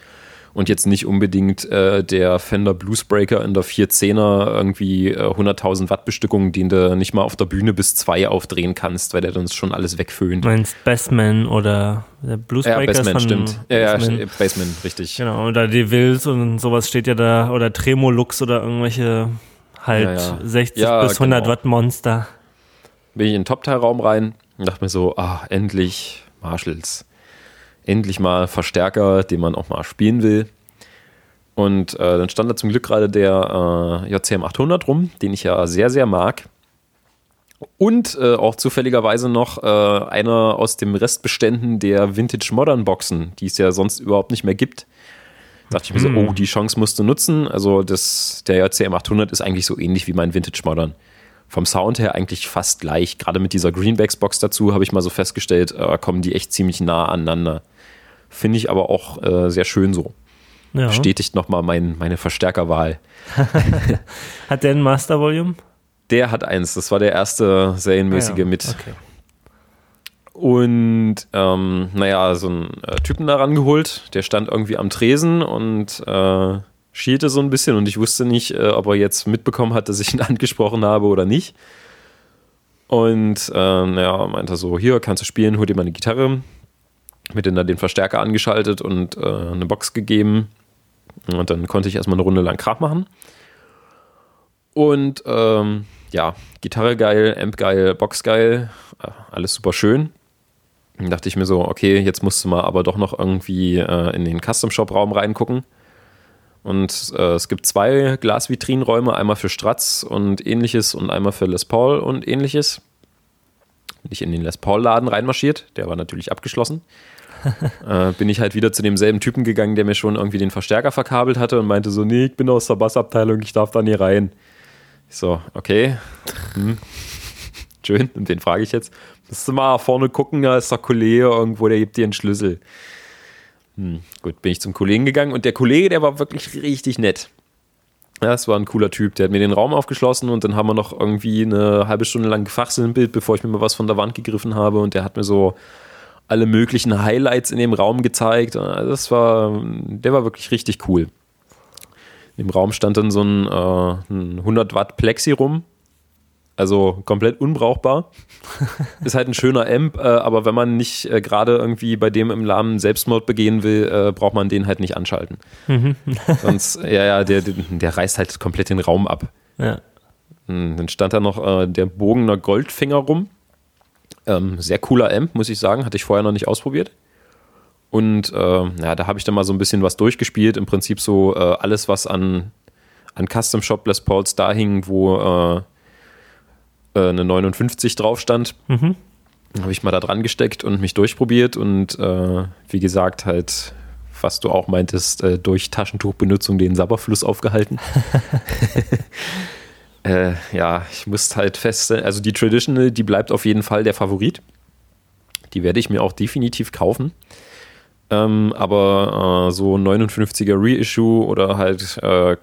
und jetzt nicht unbedingt äh, der Fender Bluesbreaker in der 410er irgendwie äh, 100.000 Watt Bestückung, den du nicht mal auf der Bühne bis zwei aufdrehen kannst, weil der dann schon alles wegföhnt. Du meinst Bassman oder der Bluesbreaker? Ja, Bassman, stimmt. Ja, Bassman. ja, Bassman, richtig. Genau, oder die Wills und sowas steht ja da, oder Tremolux oder irgendwelche halt ja, ja. 60 ja, bis 100 genau. Watt Monster. Bin ich in den Top-Teil-Raum rein und dachte mir so, ah, endlich Marshalls endlich mal Verstärker, den man auch mal spielen will. Und äh, dann stand da zum Glück gerade der äh, JCM 800 rum, den ich ja sehr, sehr mag. Und äh, auch zufälligerweise noch äh, einer aus dem Restbeständen der Vintage Modern Boxen, die es ja sonst überhaupt nicht mehr gibt. Da dachte ich mir so, hm. oh, die Chance musst du nutzen. Also das, der JCM 800 ist eigentlich so ähnlich wie mein Vintage Modern. Vom Sound her eigentlich fast gleich. Gerade mit dieser Greenbacks Box dazu habe ich mal so festgestellt, äh, kommen die echt ziemlich nah aneinander. Finde ich aber auch äh, sehr schön so. Ja. Bestätigt nochmal mein, meine Verstärkerwahl. hat der ein Master Volume? Der hat eins. Das war der erste serienmäßige ah, ja. mit. Okay. Und ähm, naja, so einen äh, Typen da rangeholt, der stand irgendwie am Tresen und äh, schielte so ein bisschen und ich wusste nicht, äh, ob er jetzt mitbekommen hat, dass ich ihn angesprochen habe oder nicht. Und äh, naja, meinte so, hier kannst du spielen, hol dir mal eine Gitarre mir dann da den Verstärker angeschaltet und äh, eine Box gegeben. Und dann konnte ich erstmal eine Runde lang Krach machen. Und ähm, ja, Gitarre geil, Amp geil, Box geil, äh, alles super schön. Dann dachte ich mir so, okay, jetzt musst du mal aber doch noch irgendwie äh, in den Custom Shop Raum reingucken. Und äh, es gibt zwei Glasvitrinenräume, einmal für Stratz und ähnliches und einmal für Les Paul und ähnliches. Bin ich in den Les Paul Laden reinmarschiert, der war natürlich abgeschlossen. äh, bin ich halt wieder zu demselben Typen gegangen, der mir schon irgendwie den Verstärker verkabelt hatte und meinte so, nee, ich bin aus der Bassabteilung, ich darf da nie rein. Ich so, okay. Hm. Schön, und den frage ich jetzt. Musst du mal vorne gucken, da ist der Kollege irgendwo, der gibt dir einen Schlüssel. Hm. Gut, bin ich zum Kollegen gegangen und der Kollege, der war wirklich richtig nett. Ja, es war ein cooler Typ. Der hat mir den Raum aufgeschlossen und dann haben wir noch irgendwie eine halbe Stunde lang gefachselt, bevor ich mir mal was von der Wand gegriffen habe. Und der hat mir so alle möglichen Highlights in dem Raum gezeigt. Das war, der war wirklich richtig cool. Im Raum stand dann so ein, äh, ein 100 Watt Plexi rum. Also komplett unbrauchbar. Ist halt ein schöner Amp, äh, aber wenn man nicht äh, gerade irgendwie bei dem im Laden Selbstmord begehen will, äh, braucht man den halt nicht anschalten. Mhm. Sonst, ja, ja, der, der reißt halt komplett den Raum ab. Ja. Hm, dann stand da noch äh, der Bogener Goldfinger rum. Ähm, sehr cooler Amp, muss ich sagen. Hatte ich vorher noch nicht ausprobiert. Und äh, ja, da habe ich dann mal so ein bisschen was durchgespielt. Im Prinzip so äh, alles, was an, an Custom Shop Les Pauls da hing, wo äh, eine 59 drauf stand. Mhm. Habe ich mal da dran gesteckt und mich durchprobiert. Und äh, wie gesagt, halt, was du auch meintest, äh, durch Taschentuchbenutzung den Sabberfluss aufgehalten. Äh, ja, ich muss halt feststellen, also die Traditional, die bleibt auf jeden Fall der Favorit. Die werde ich mir auch definitiv kaufen. Ähm, aber äh, so 59er Reissue oder halt äh,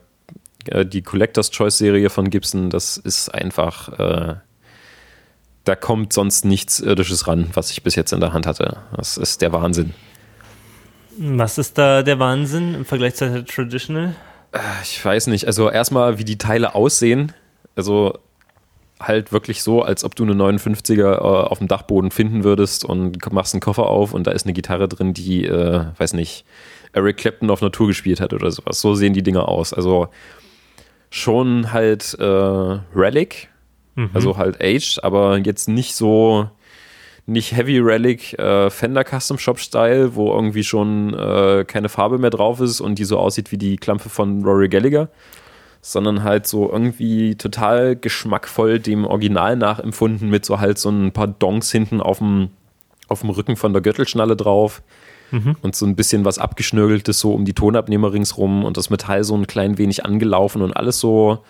äh, die Collector's Choice Serie von Gibson, das ist einfach, äh, da kommt sonst nichts Irdisches ran, was ich bis jetzt in der Hand hatte. Das ist der Wahnsinn. Was ist da der Wahnsinn im Vergleich zur Traditional? Äh, ich weiß nicht. Also erstmal, wie die Teile aussehen. Also halt wirklich so, als ob du eine 59er äh, auf dem Dachboden finden würdest und machst einen Koffer auf und da ist eine Gitarre drin, die, äh, weiß nicht, Eric Clapton auf Natur gespielt hat oder sowas. So sehen die Dinger aus. Also schon halt äh, Relic, mhm. also halt Aged, aber jetzt nicht so, nicht Heavy Relic äh, Fender Custom Shop Style, wo irgendwie schon äh, keine Farbe mehr drauf ist und die so aussieht wie die Klampe von Rory Gallagher sondern halt so irgendwie total geschmackvoll dem Original nachempfunden mit so halt so ein paar Donks hinten auf dem, auf dem Rücken von der Gürtelschnalle drauf. Mhm. und so ein bisschen was abgeschnörgeltes so um die Tonabnehmer ringsrum und das Metall so ein klein wenig angelaufen und alles so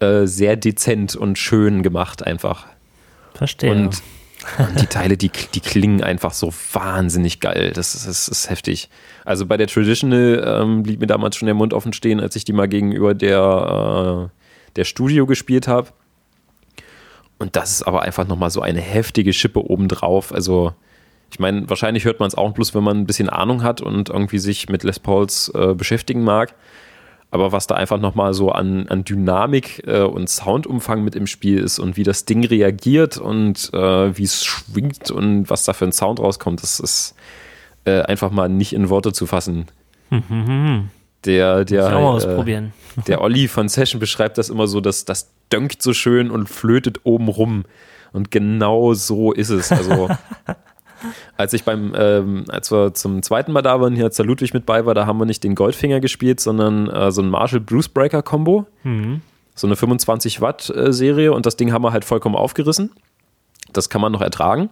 äh, sehr dezent und schön gemacht einfach. Verstehe. Und, und die Teile, die, die klingen einfach so wahnsinnig geil. Das ist, das ist heftig. Also bei der Traditional ähm, blieb mir damals schon der Mund offen stehen, als ich die mal gegenüber der, äh, der Studio gespielt habe. Und das ist aber einfach nochmal so eine heftige Schippe obendrauf. Also, ich meine, wahrscheinlich hört man es auch bloß, wenn man ein bisschen Ahnung hat und irgendwie sich mit Les Pauls äh, beschäftigen mag. Aber was da einfach nochmal so an, an Dynamik äh, und Soundumfang mit im Spiel ist und wie das Ding reagiert und äh, wie es schwingt und was da für ein Sound rauskommt, das ist äh, einfach mal nicht in Worte zu fassen. Der, der, ich auch ausprobieren. Äh, der Olli von Session beschreibt das immer so, dass das dönkt so schön und flötet oben rum. Und genau so ist es. Also, als ich beim, ähm, als wir zum zweiten Mal da waren, hier als der Ludwig mit bei war, da haben wir nicht den Goldfinger gespielt, sondern äh, so ein Marshall Bruce Breaker Combo. Mhm. So eine 25 Watt äh, Serie und das Ding haben wir halt vollkommen aufgerissen. Das kann man noch ertragen.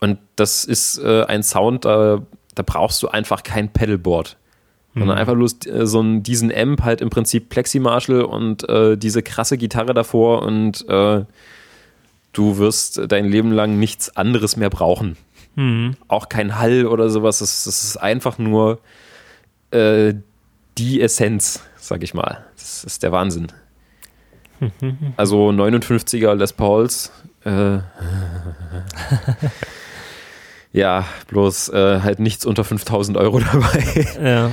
Und das ist äh, ein Sound, da, da brauchst du einfach kein Pedalboard sondern mhm. einfach bloß äh, so einen, diesen Amp halt im Prinzip Plexi Marshall und äh, diese krasse Gitarre davor und äh, du wirst dein Leben lang nichts anderes mehr brauchen. Mhm. Auch kein Hall oder sowas. Es, ist einfach nur äh, die Essenz, sag ich mal. Das ist der Wahnsinn. Also 59er Les Pauls. Äh, ja, bloß äh, halt nichts unter 5000 Euro dabei. Ja.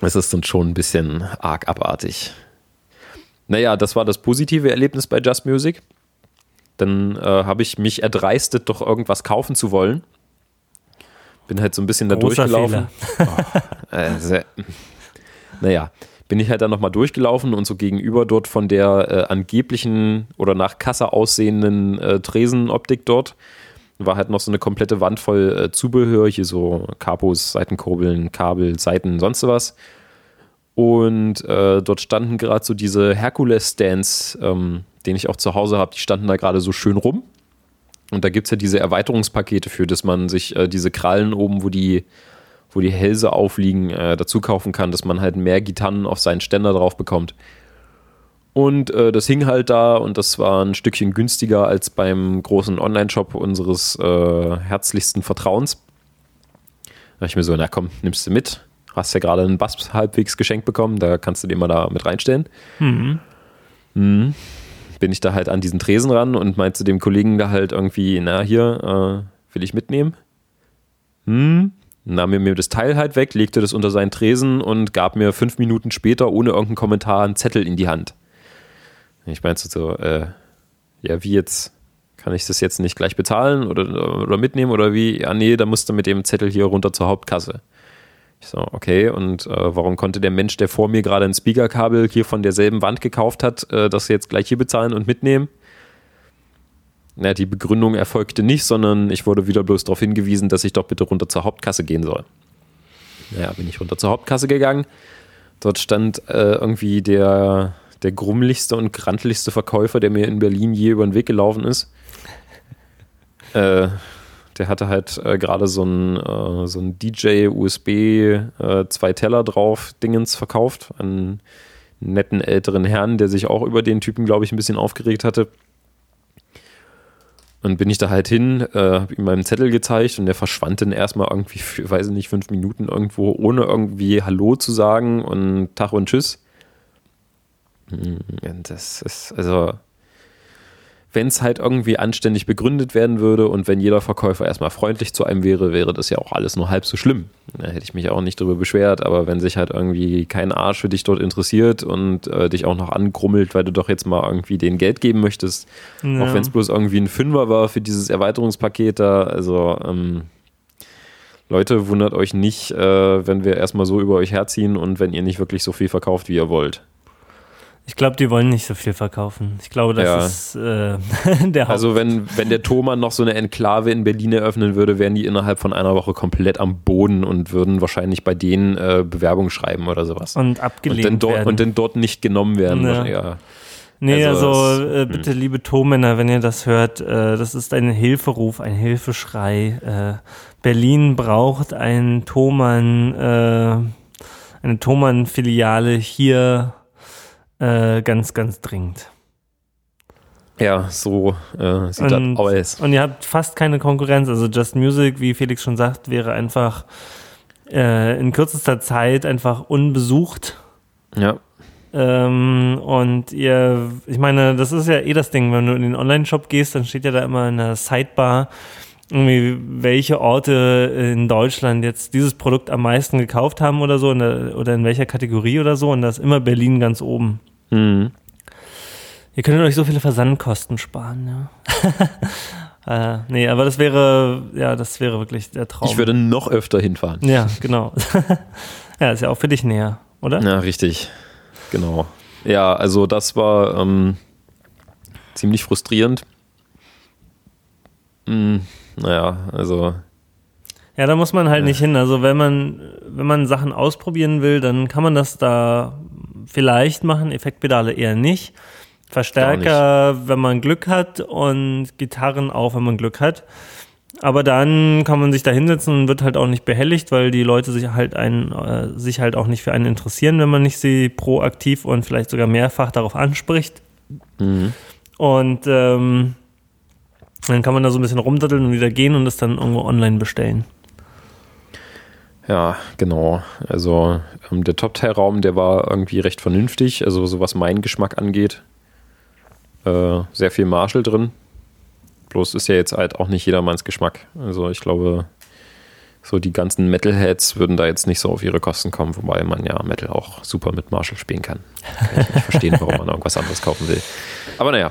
Es ist dann schon ein bisschen arg abartig. Naja, das war das positive Erlebnis bei Just Music. Dann äh, habe ich mich erdreistet, doch irgendwas kaufen zu wollen. Bin halt so ein bisschen da Großer durchgelaufen. Oh, äh, sehr, naja, bin ich halt dann nochmal durchgelaufen und so gegenüber dort von der äh, angeblichen oder nach Kasse aussehenden äh, Tresenoptik dort war halt noch so eine komplette Wand voll äh, Zubehör, hier so Kapos, Seitenkurbeln, Kabel, Seiten, sonst was. Und äh, dort standen gerade so diese Hercules-Stands, ähm, den ich auch zu Hause habe, die standen da gerade so schön rum. Und da gibt es ja diese Erweiterungspakete für, dass man sich äh, diese Krallen oben, wo die, wo die Hälse aufliegen, äh, dazu kaufen kann, dass man halt mehr Gitarren auf seinen Ständer drauf bekommt. Und äh, das hing halt da und das war ein Stückchen günstiger als beim großen Online-Shop unseres äh, herzlichsten Vertrauens. Da dachte ich mir so, na komm, nimmst du mit. Hast ja gerade einen Bass halbwegs geschenkt bekommen, da kannst du den mal da mit reinstellen. Mhm. Mhm. Bin ich da halt an diesen Tresen ran und meinte dem Kollegen da halt irgendwie, na hier, äh, will ich mitnehmen? Hm, nahm mir, mir das Teil halt weg, legte das unter seinen Tresen und gab mir fünf Minuten später ohne irgendeinen Kommentar einen Zettel in die Hand. Ich meinte so, äh, ja, wie jetzt? Kann ich das jetzt nicht gleich bezahlen oder, oder mitnehmen oder wie? Ja, nee, da musst du mit dem Zettel hier runter zur Hauptkasse. Ich so, okay, und äh, warum konnte der Mensch, der vor mir gerade ein Speakerkabel hier von derselben Wand gekauft hat, äh, das jetzt gleich hier bezahlen und mitnehmen? Na, die Begründung erfolgte nicht, sondern ich wurde wieder bloß darauf hingewiesen, dass ich doch bitte runter zur Hauptkasse gehen soll. Naja, bin ich runter zur Hauptkasse gegangen. Dort stand äh, irgendwie der der grummeligste und granteligste Verkäufer, der mir in Berlin je über den Weg gelaufen ist. Äh, der hatte halt äh, gerade so ein, äh, so ein DJ-USB äh, zwei Teller drauf Dingens verkauft. Einen netten älteren Herrn, der sich auch über den Typen, glaube ich, ein bisschen aufgeregt hatte. Und bin ich da halt hin, äh, habe ihm meinen Zettel gezeigt und der verschwand dann erstmal irgendwie, für, weiß ich nicht, fünf Minuten irgendwo, ohne irgendwie Hallo zu sagen und Tag und Tschüss. Hm, das ist, also, wenn es halt irgendwie anständig begründet werden würde und wenn jeder Verkäufer erstmal freundlich zu einem wäre, wäre das ja auch alles nur halb so schlimm. Da hätte ich mich auch nicht drüber beschwert, aber wenn sich halt irgendwie kein Arsch für dich dort interessiert und äh, dich auch noch angrummelt, weil du doch jetzt mal irgendwie den Geld geben möchtest, ja. auch wenn es bloß irgendwie ein Fünfer war für dieses Erweiterungspaket da, also ähm, Leute, wundert euch nicht, äh, wenn wir erstmal so über euch herziehen und wenn ihr nicht wirklich so viel verkauft, wie ihr wollt. Ich glaube, die wollen nicht so viel verkaufen. Ich glaube, das ja. ist äh, der Haupt. Also wenn, wenn der Thomann noch so eine Enklave in Berlin eröffnen würde, wären die innerhalb von einer Woche komplett am Boden und würden wahrscheinlich bei denen äh, Bewerbung schreiben oder sowas. Und abgelehnt und dann dort, werden. Und dann dort nicht genommen werden. Ja. ja. Nee, also, also äh, hm. bitte, mh. liebe Tonmänner, wenn ihr das hört, äh, das ist ein Hilferuf, ein Hilfeschrei. Äh, Berlin braucht einen Thomann, äh, eine Thomann-Filiale hier äh, ganz, ganz dringend. Ja, so äh, sieht und, das aus. Und ihr habt fast keine Konkurrenz. Also Just Music, wie Felix schon sagt, wäre einfach äh, in kürzester Zeit einfach unbesucht. Ja. Ähm, und ihr, ich meine, das ist ja eh das Ding, wenn du in den Online-Shop gehst, dann steht ja da immer in der Sidebar, welche Orte in Deutschland jetzt dieses Produkt am meisten gekauft haben oder so, in der, oder in welcher Kategorie oder so, und da ist immer Berlin ganz oben. Mhm. Ihr könntet euch so viele Versandkosten sparen, ja. äh, nee, aber das wäre, ja, das wäre wirklich der Traum. Ich würde noch öfter hinfahren. Ja, genau. ja, ist ja auch für dich näher, oder? Ja, richtig. Genau. Ja, also das war ähm, ziemlich frustrierend. Hm, naja, also. Ja, da muss man halt äh. nicht hin. Also wenn man, wenn man Sachen ausprobieren will, dann kann man das da vielleicht machen, Effektpedale eher nicht. Verstärker, nicht. wenn man Glück hat und Gitarren auch, wenn man Glück hat. Aber dann kann man sich da hinsetzen und wird halt auch nicht behelligt, weil die Leute sich halt einen, äh, sich halt auch nicht für einen interessieren, wenn man nicht sie proaktiv und vielleicht sogar mehrfach darauf anspricht. Mhm. Und ähm, dann kann man da so ein bisschen rumdaddeln und wieder gehen und es dann irgendwo online bestellen. Ja, genau. Also ähm, der Top-Teil-Raum, der war irgendwie recht vernünftig, also so was meinen Geschmack angeht. Äh, sehr viel Marshall drin, Bloß ist ja jetzt halt auch nicht jedermanns Geschmack. Also ich glaube, so die ganzen Metalheads würden da jetzt nicht so auf ihre Kosten kommen, wobei man ja Metal auch super mit Marshall spielen kann. Kann ich nicht verstehen, warum man irgendwas anderes kaufen will. Aber naja.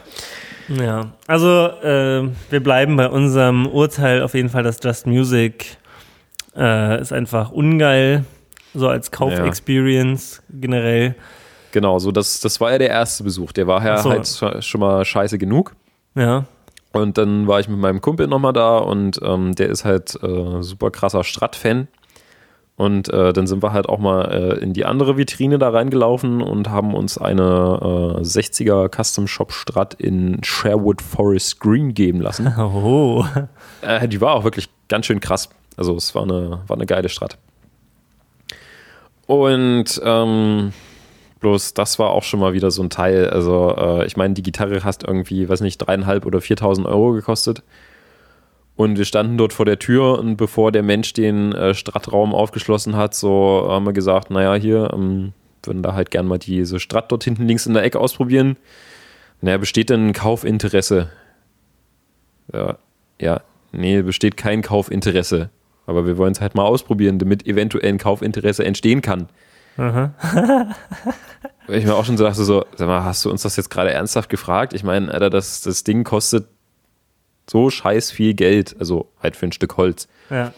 Ja, also äh, wir bleiben bei unserem Urteil auf jeden Fall, dass Just Music äh, ist einfach ungeil, so als Kaufexperience ja. generell. Genau, so das, das war ja der erste Besuch. Der war ja so. halt schon mal scheiße genug. Ja. Und dann war ich mit meinem Kumpel nochmal da und ähm, der ist halt äh, super krasser Strat-Fan. Und äh, dann sind wir halt auch mal äh, in die andere Vitrine da reingelaufen und haben uns eine 60er äh, Custom Shop Strat in Sherwood Forest Green geben lassen. Oh. Äh, die war auch wirklich ganz schön krass. Also es war eine, war eine geile Strat. Und ähm, Bloß das war auch schon mal wieder so ein Teil. Also, äh, ich meine, die Gitarre hast irgendwie, weiß nicht, dreieinhalb oder viertausend Euro gekostet. Und wir standen dort vor der Tür und bevor der Mensch den äh, Strattraum aufgeschlossen hat, so haben wir gesagt, naja, hier, ähm, würden da halt gern mal diese Strat dort hinten links in der Ecke ausprobieren. Naja, besteht denn ein Kaufinteresse? Ja, ja, nee, besteht kein Kaufinteresse. Aber wir wollen es halt mal ausprobieren, damit eventuell ein Kaufinteresse entstehen kann. ich mir auch schon so dachte, so, sag mal, hast du uns das jetzt gerade ernsthaft gefragt? Ich meine, Alter, das, das Ding kostet so scheiß viel Geld, also halt für ein Stück Holz. Ja.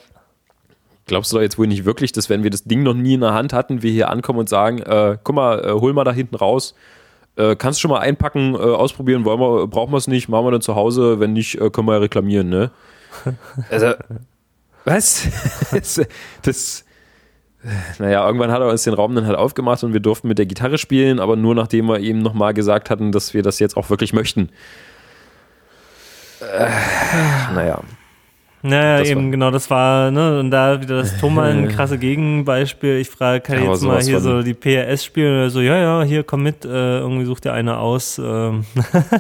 Glaubst du doch jetzt wohl nicht wirklich, dass wenn wir das Ding noch nie in der Hand hatten, wir hier ankommen und sagen, äh, guck mal, äh, hol mal da hinten raus, äh, kannst du schon mal einpacken, äh, ausprobieren, wollen wir, brauchen wir es nicht, machen wir dann zu Hause, wenn nicht, äh, können wir ja reklamieren, ne? Also, was? das, das naja, irgendwann hat er uns den Raum dann halt aufgemacht und wir durften mit der Gitarre spielen, aber nur nachdem wir ihm nochmal gesagt hatten, dass wir das jetzt auch wirklich möchten. Äh, naja. Naja, das eben, war, genau, das war, ne, und da wieder das Thomas ein krasse Gegenbeispiel. Ich frage, kann ich jetzt mal hier so die PRS spielen? Oder so, ja, ja, hier, komm mit, äh, irgendwie sucht dir einer aus. Ähm.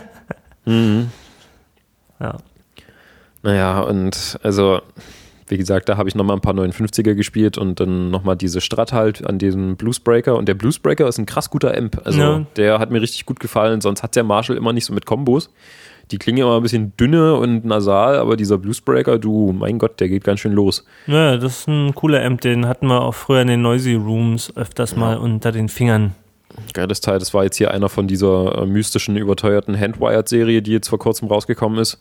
mhm. Ja. Naja, und also wie gesagt, da habe ich nochmal ein paar 59er gespielt und dann nochmal diese Strat halt an diesem Bluesbreaker. Und der Bluesbreaker ist ein krass guter Amp. Also ja. der hat mir richtig gut gefallen. Sonst hat der Marshall immer nicht so mit Kombos. Die klingen immer ein bisschen dünne und nasal, aber dieser Bluesbreaker, du, mein Gott, der geht ganz schön los. Ja, das ist ein cooler Amp, den hatten wir auch früher in den Noisy Rooms öfters ja. mal unter den Fingern. Geiles Teil, das war jetzt hier einer von dieser äh, mystischen, überteuerten Handwired-Serie, die jetzt vor kurzem rausgekommen ist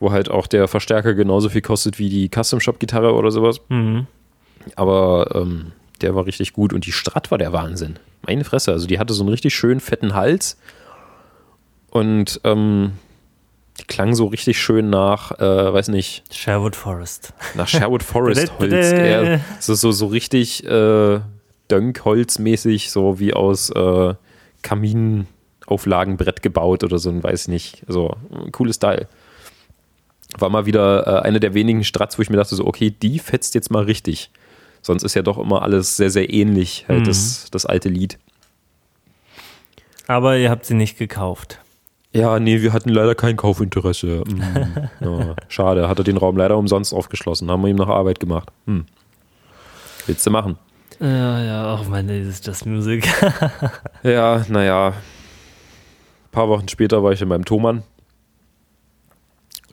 wo halt auch der Verstärker genauso viel kostet wie die Custom Shop Gitarre oder sowas. Mhm. Aber ähm, der war richtig gut und die Strat war der Wahnsinn. Meine Fresse, also die hatte so einen richtig schönen fetten Hals und ähm, die klang so richtig schön nach, äh, weiß nicht. Sherwood Forest. Nach Sherwood Forest Holz. ja, so, so, so richtig äh, Dönkholzmäßig, so wie aus äh, Kamin Auflagenbrett gebaut oder so, ein weiß ich nicht. Also, cooles Teil. War mal wieder äh, eine der wenigen Strats, wo ich mir dachte, so, okay, die fetzt jetzt mal richtig. Sonst ist ja doch immer alles sehr, sehr ähnlich, halt mhm. das, das alte Lied. Aber ihr habt sie nicht gekauft. Ja, nee, wir hatten leider kein Kaufinteresse. Hm. Ja, schade, hat er den Raum leider umsonst aufgeschlossen. Haben wir ihm nach Arbeit gemacht. Hm. Willst du machen? Ja, ja, auch meine, ist Just Music. ja, naja. Ein paar Wochen später war ich in meinem Thomann.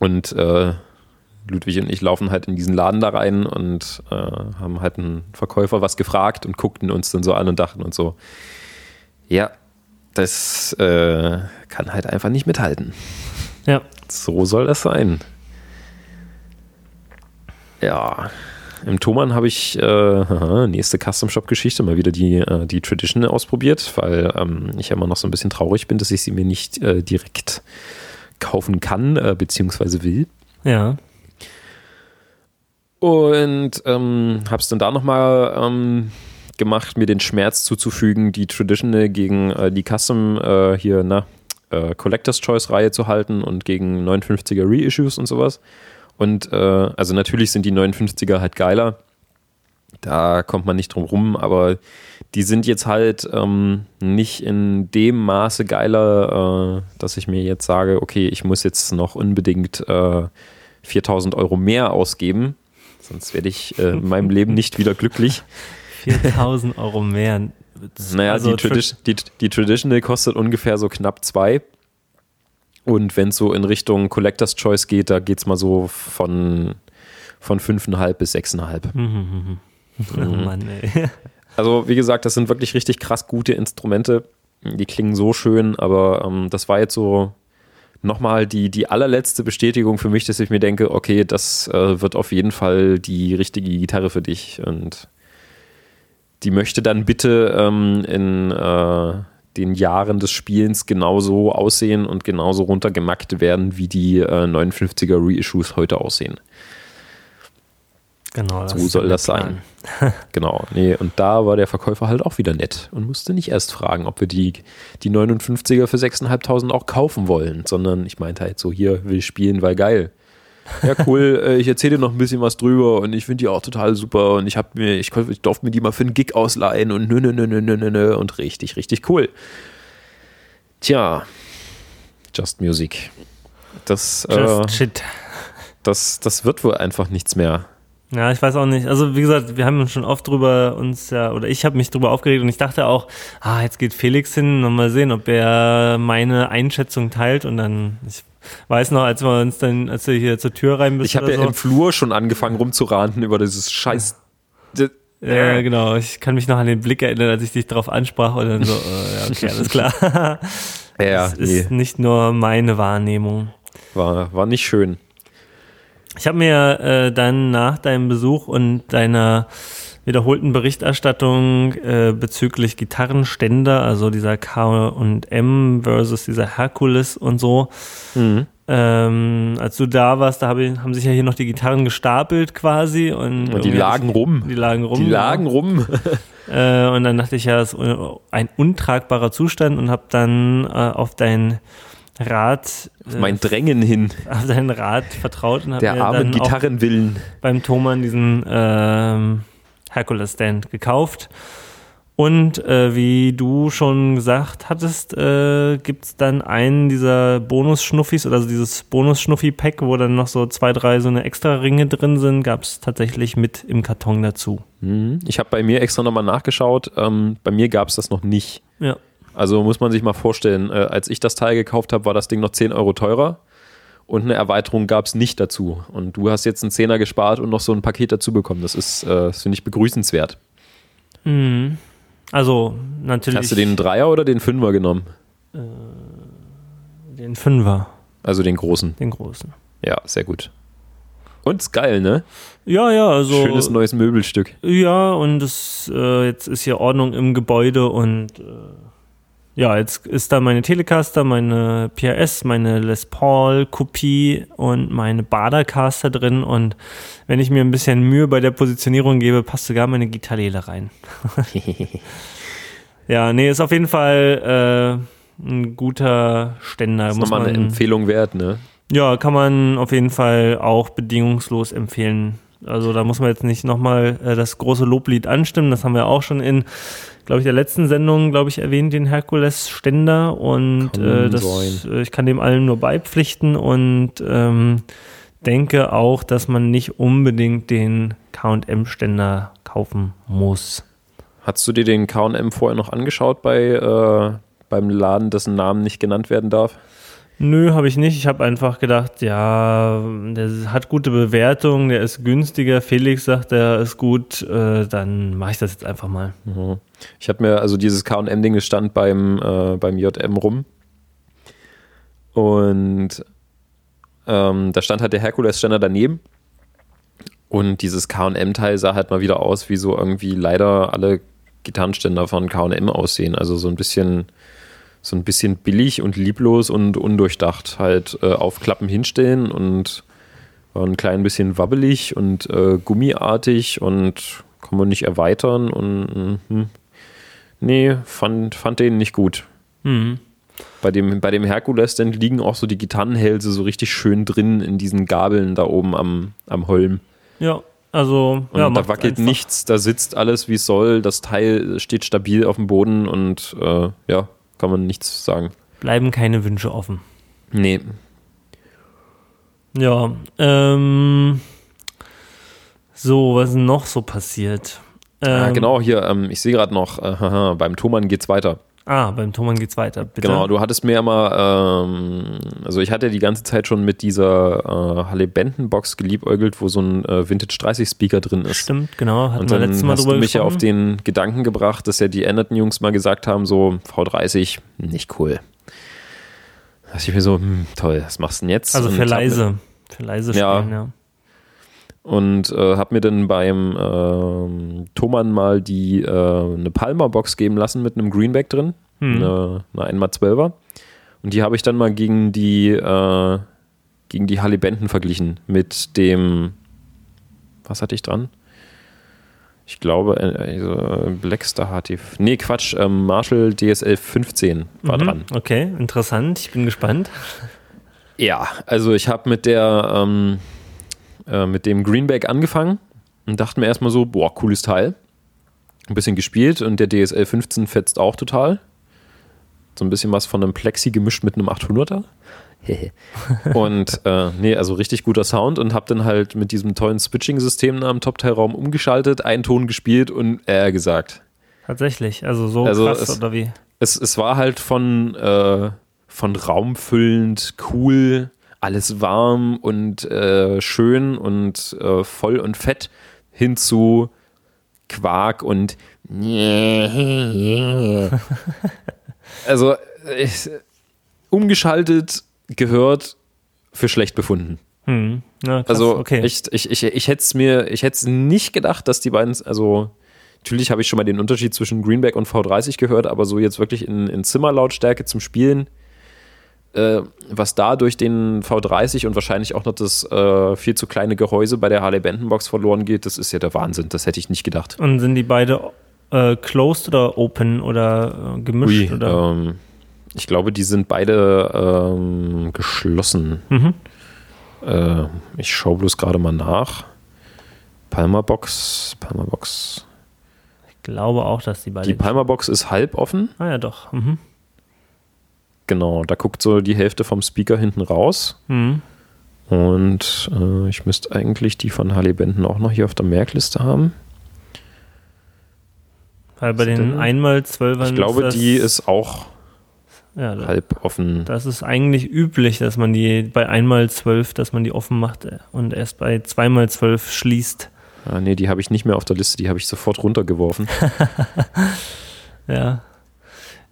Und äh, Ludwig und ich laufen halt in diesen Laden da rein und äh, haben halt einen Verkäufer was gefragt und guckten uns dann so an und dachten uns so, ja, das äh, kann halt einfach nicht mithalten. Ja. So soll das sein. Ja. Im Thomann habe ich äh, nächste Custom Shop Geschichte mal wieder die, äh, die Tradition ausprobiert, weil ähm, ich ja immer noch so ein bisschen traurig bin, dass ich sie mir nicht äh, direkt kaufen kann, äh, beziehungsweise will. Ja. Und ähm, habe es dann da nochmal ähm, gemacht, mir den Schmerz zuzufügen, die Traditional gegen äh, die Custom äh, hier, na, äh, Collectors Choice Reihe zu halten und gegen 59er Reissues und sowas. Und äh, also natürlich sind die 59er halt geiler. Da kommt man nicht drum rum, aber die sind jetzt halt ähm, nicht in dem Maße geiler, äh, dass ich mir jetzt sage, okay, ich muss jetzt noch unbedingt 4000 äh, Euro mehr ausgeben, sonst werde ich in meinem Leben nicht wieder glücklich. 4000 Euro mehr. Naja, also die, Tradi die, die, Traditional kostet ungefähr so knapp zwei. Und wenn es so in Richtung Collector's Choice geht, da geht es mal so von, von 5,5 bis 6,5. Mhm. Oh Mann, ey. Also, wie gesagt, das sind wirklich richtig krass gute Instrumente. Die klingen so schön, aber ähm, das war jetzt so nochmal die, die allerletzte Bestätigung für mich, dass ich mir denke, okay, das äh, wird auf jeden Fall die richtige Gitarre für dich. Und die möchte dann bitte ähm, in äh, den Jahren des Spielens genauso aussehen und genauso runtergemackt werden, wie die äh, 59er Reissues heute aussehen. Genau. So soll das sein. genau. Nee, und da war der Verkäufer halt auch wieder nett und musste nicht erst fragen, ob wir die, die 59er für 6.500 auch kaufen wollen, sondern ich meinte halt so, hier will spielen, weil geil ja cool, äh, ich erzähle dir noch ein bisschen was drüber und ich finde die auch total super und ich habe mir, ich, ich durfte mir die mal für einen Gig ausleihen und nö, nö, nö, nö, nö, nö und richtig, richtig cool. Tja, Just Music. Das, Just äh, Shit. Das, das wird wohl einfach nichts mehr. Ja, ich weiß auch nicht. Also wie gesagt, wir haben schon oft drüber uns ja, oder ich habe mich drüber aufgeregt und ich dachte auch, ah, jetzt geht Felix hin und mal sehen, ob er meine Einschätzung teilt und dann, ich weiß noch, als wir uns dann, als du hier zur Tür rein bist. Ich habe ja so. im Flur schon angefangen rumzuranten über dieses Scheiß. Ja, genau. Ich kann mich noch an den Blick erinnern, als ich dich darauf ansprach und dann so, äh, ja, okay, alles klar. ja, das nee. ist nicht nur meine Wahrnehmung. War, war nicht schön. Ich habe mir äh, dann nach deinem Besuch und deiner wiederholten Berichterstattung äh, bezüglich Gitarrenständer, also dieser K und M versus dieser Herkules und so. Mhm. Ähm, als du da warst, da hab ich, haben sich ja hier noch die Gitarren gestapelt quasi und, und die lagen rum. Die lagen rum. Die lagen ja. rum. äh, und dann dachte ich ja, das ist ein untragbarer Zustand und habe dann äh, auf dein Rat. Auf mein äh, Drängen hin. Auf deinen Rat vertraut und habe Der armen Gitarrenwillen. Beim Thomann diesen ähm, Hercules Stand gekauft. Und äh, wie du schon gesagt hattest, äh, gibt es dann einen dieser Bonus-Schnuffis, also dieses Bonus-Schnuffi-Pack, wo dann noch so zwei, drei so eine extra Ringe drin sind, gab es tatsächlich mit im Karton dazu. Mhm. Ich habe bei mir extra nochmal nachgeschaut. Ähm, bei mir gab es das noch nicht. Ja. Also muss man sich mal vorstellen, äh, als ich das Teil gekauft habe, war das Ding noch 10 Euro teurer und eine Erweiterung gab es nicht dazu. Und du hast jetzt einen Zehner gespart und noch so ein Paket dazu bekommen. Das ist, äh, finde ich, begrüßenswert. Mhm. Also, natürlich. Hast du den Dreier oder den Fünfer genommen? Äh, den Fünfer. Also den großen. Den großen. Ja, sehr gut. Und ist geil, ne? Ja, ja, also. Schönes neues Möbelstück. Ja, und es, äh, jetzt ist hier Ordnung im Gebäude und äh, ja, jetzt ist da meine Telecaster, meine PRS, meine Les Paul Kopie und meine Badercaster drin und wenn ich mir ein bisschen Mühe bei der Positionierung gebe, passt sogar meine Gitarrele rein. ja, nee, ist auf jeden Fall ein guter Ständer. Ist nochmal eine Empfehlung wert, ne? Ja, kann man auf jeden Fall auch bedingungslos empfehlen. Also da muss man jetzt nicht nochmal äh, das große Loblied anstimmen. Das haben wir auch schon in, glaube ich, der letzten Sendung, glaube ich, erwähnt, den Herkules-Ständer. Und äh, das, äh, ich kann dem allen nur beipflichten und ähm, denke auch, dass man nicht unbedingt den KM-Ständer kaufen muss. Hast du dir den KM vorher noch angeschaut bei, äh, beim Laden, dessen Namen nicht genannt werden darf? Nö, habe ich nicht. Ich habe einfach gedacht, ja, der hat gute Bewertung, der ist günstiger. Felix sagt, der ist gut, äh, dann mache ich das jetzt einfach mal. Mhm. Ich habe mir, also dieses KM-Ding stand beim, äh, beim JM rum. Und ähm, da stand halt der Herkules-Ständer daneben. Und dieses KM-Teil sah halt mal wieder aus, wie so irgendwie leider alle Gitarrenständer von KM aussehen. Also so ein bisschen so ein bisschen billig und lieblos und undurchdacht. Halt äh, aufklappen, hinstellen und war ein klein bisschen wabbelig und äh, gummiartig und kann man nicht erweitern und hm, nee, fand, fand den nicht gut. Mhm. Bei dem, bei dem Herkules dann liegen auch so die Gitarrenhälse so richtig schön drin in diesen Gabeln da oben am, am Holm. Ja, also und ja, da wackelt einfach. nichts, da sitzt alles wie es soll, das Teil steht stabil auf dem Boden und äh, ja, kann man nichts sagen. Bleiben keine Wünsche offen. Nee. Ja, ähm, so, was ist noch so passiert? Ah, ähm, ah, genau, hier, ähm, ich sehe gerade noch, äh, beim Thomann geht's weiter. Ah, beim Thomann geht's weiter, bitte. Genau, du hattest mir ja mal, ähm, also ich hatte die ganze Zeit schon mit dieser äh, Halle Benton Box geliebäugelt, wo so ein äh, Vintage 30 Speaker drin ist. Stimmt, genau. Hatten Und dann wir letztes Mal hast du mich ja auf den Gedanken gebracht, dass ja die änderten Jungs mal gesagt haben, so V30, nicht cool. Da dachte ich mir so, hm, toll, was machst du denn jetzt? Also für leise, für leise spielen, ja. ja und äh, habe mir dann beim äh, Thomann mal die äh, eine Palmer-Box geben lassen mit einem Greenback drin, hm. eine, eine 1x12er. Und die habe ich dann mal gegen die äh, gegen die Hallibenten verglichen mit dem was hatte ich dran? Ich glaube, äh, also Blackstar HT. Nee, Quatsch, ähm, Marshall DSL 15 war mhm, dran. Okay, interessant. Ich bin gespannt. Ja, also ich habe mit der ähm, äh, mit dem Greenback angefangen und dachte mir erstmal so, boah, cooles Teil. Ein bisschen gespielt und der DSL 15 fetzt auch total. So ein bisschen was von einem Plexi gemischt mit einem 800er. und äh, nee, also richtig guter Sound und hab dann halt mit diesem tollen Switching-System am Top-Teilraum umgeschaltet, einen Ton gespielt und äh gesagt. Tatsächlich, also so also krass es, oder wie? Es, es war halt von, äh, von raumfüllend, cool, alles warm und äh, schön und äh, voll und fett hin zu Quark und also ich, umgeschaltet gehört für schlecht befunden. Hm. Ja, also okay. ich, ich, ich, ich hätte es mir, ich hätte es nicht gedacht, dass die beiden, also natürlich habe ich schon mal den Unterschied zwischen Greenback und V30 gehört, aber so jetzt wirklich in, in Zimmerlautstärke zum Spielen äh, was da durch den V30 und wahrscheinlich auch noch das äh, viel zu kleine Gehäuse bei der Harley Benton Box verloren geht, das ist ja der Wahnsinn. Das hätte ich nicht gedacht. Und sind die beide äh, closed oder open oder äh, gemischt? Ui, oder? Ähm, ich glaube, die sind beide ähm, geschlossen. Mhm. Äh, ich schaue bloß gerade mal nach. Palmer Box, Palmer Box. Ich glaube auch, dass die beide. Die Palmer Box ist halb offen. Ah ja, doch. Mhm. Genau, da guckt so die Hälfte vom Speaker hinten raus. Mhm. Und äh, ich müsste eigentlich die von Harley Benton auch noch hier auf der Merkliste haben. Weil bei den einmal zwölfern. Ich glaube, die ist auch ja, halb offen. Das ist eigentlich üblich, dass man die bei einmal zwölf, dass man die offen macht und erst bei zweimal zwölf schließt. Ah, nee, die habe ich nicht mehr auf der Liste, die habe ich sofort runtergeworfen. ja.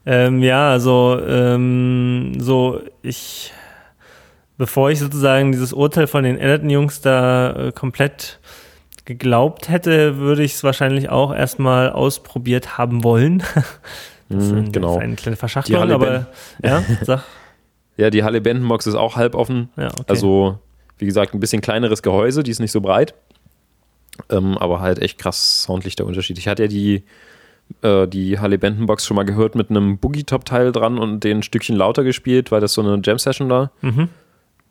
Ähm, ja, also ähm, so ich, bevor ich sozusagen dieses Urteil von den älteren Jungs da äh, komplett geglaubt hätte, würde ich es wahrscheinlich auch erstmal ausprobiert haben wollen. das ist, ein, genau. das ist eine kleine Verschachtelung, aber ja, sag. Ja, die Halle Bendenbox ist auch halb offen. Ja, okay. Also, wie gesagt, ein bisschen kleineres Gehäuse, die ist nicht so breit. Ähm, aber halt echt krass soundlich der Unterschied. Ich hatte ja die äh, die Harley Benton Box schon mal gehört mit einem Boogie-Top-Teil dran und den ein Stückchen lauter gespielt, weil das so eine Jam-Session war. Mhm.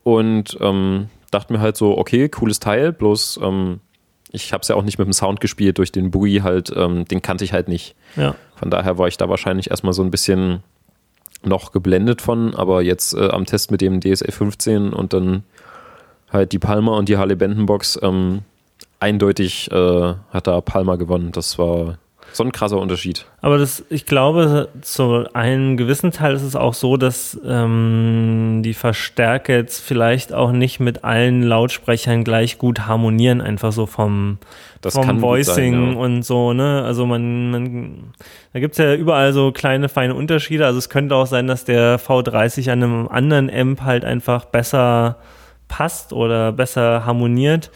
Und ähm, dachte mir halt so, okay, cooles Teil, bloß ähm, ich habe es ja auch nicht mit dem Sound gespielt, durch den Boogie halt, ähm, den kannte ich halt nicht. Ja. Von daher war ich da wahrscheinlich erstmal so ein bisschen noch geblendet von, aber jetzt äh, am Test mit dem DSA 15 und dann halt die Palmer und die Harley Benton Box, ähm, eindeutig äh, hat da Palmer gewonnen. Das war so ein krasser Unterschied. Aber das, ich glaube, zu einem gewissen Teil ist es auch so, dass ähm, die Verstärker jetzt vielleicht auch nicht mit allen Lautsprechern gleich gut harmonieren, einfach so vom, das vom Voicing sein, ja. und so, ne? Also man, man da gibt es ja überall so kleine, feine Unterschiede. Also es könnte auch sein, dass der V30 an einem anderen Amp halt einfach besser passt oder besser harmoniert.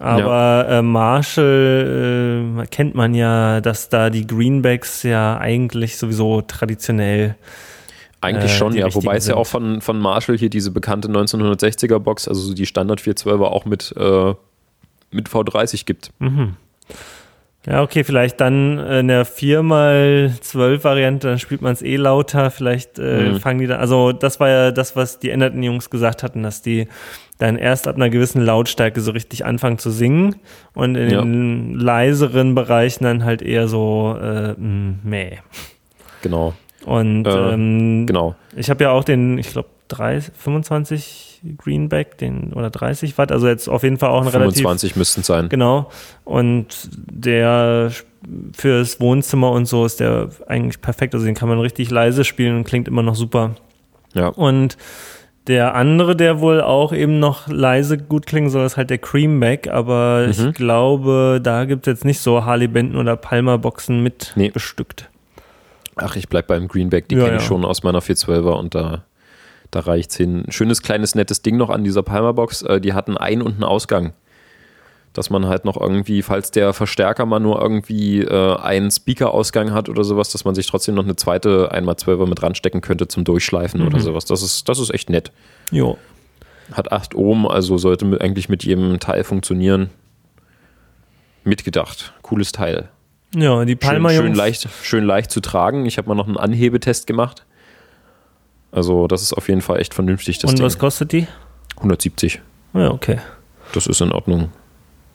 Aber ja. äh, Marshall äh, kennt man ja, dass da die Greenbacks ja eigentlich sowieso traditionell. Eigentlich äh, schon, ja. Wobei es ja auch von, von Marshall hier diese bekannte 1960er Box, also die Standard 412er auch mit, äh, mit V30 gibt. Mhm. Ja, okay, vielleicht dann in der 4x12-Variante, dann spielt man es eh lauter, vielleicht äh, mhm. fangen die dann, also das war ja das, was die änderten Jungs gesagt hatten, dass die dann erst ab einer gewissen Lautstärke so richtig anfangen zu singen und in ja. den leiseren Bereichen dann halt eher so äh, mh, meh. Genau. Und äh, ähm, genau. ich habe ja auch den, ich glaube, 25 Greenback, den oder 30 Watt, also jetzt auf jeden Fall auch ein 25 relativ 25 müssten sein. Genau. Und der fürs Wohnzimmer und so ist der eigentlich perfekt. Also den kann man richtig leise spielen und klingt immer noch super. Ja. Und der andere, der wohl auch eben noch leise gut klingen soll, ist halt der Creamback, aber mhm. ich glaube, da gibt es jetzt nicht so Harley Benton oder Palmer Boxen mit nee. bestückt. Ach, ich bleib beim Greenback, die ja, kenne ich ja. schon aus meiner 412er und da da reicht es hin. Schönes, kleines, nettes Ding noch an dieser Palmer-Box. Äh, die hatten Ein- und einen Ausgang. Dass man halt noch irgendwie, falls der Verstärker mal nur irgendwie äh, einen Speaker-Ausgang hat oder sowas, dass man sich trotzdem noch eine zweite 1x12er mit ranstecken könnte zum Durchschleifen mhm. oder sowas. Das ist, das ist echt nett. Jo. Hat 8 Ohm, also sollte mit, eigentlich mit jedem Teil funktionieren. Mitgedacht. Cooles Teil. Ja, die Palmer schön, schön leicht, schön leicht zu tragen. Ich habe mal noch einen Anhebetest gemacht. Also das ist auf jeden Fall echt vernünftig. Das Und Ding. was kostet die? 170. Ja, okay. Das ist in Ordnung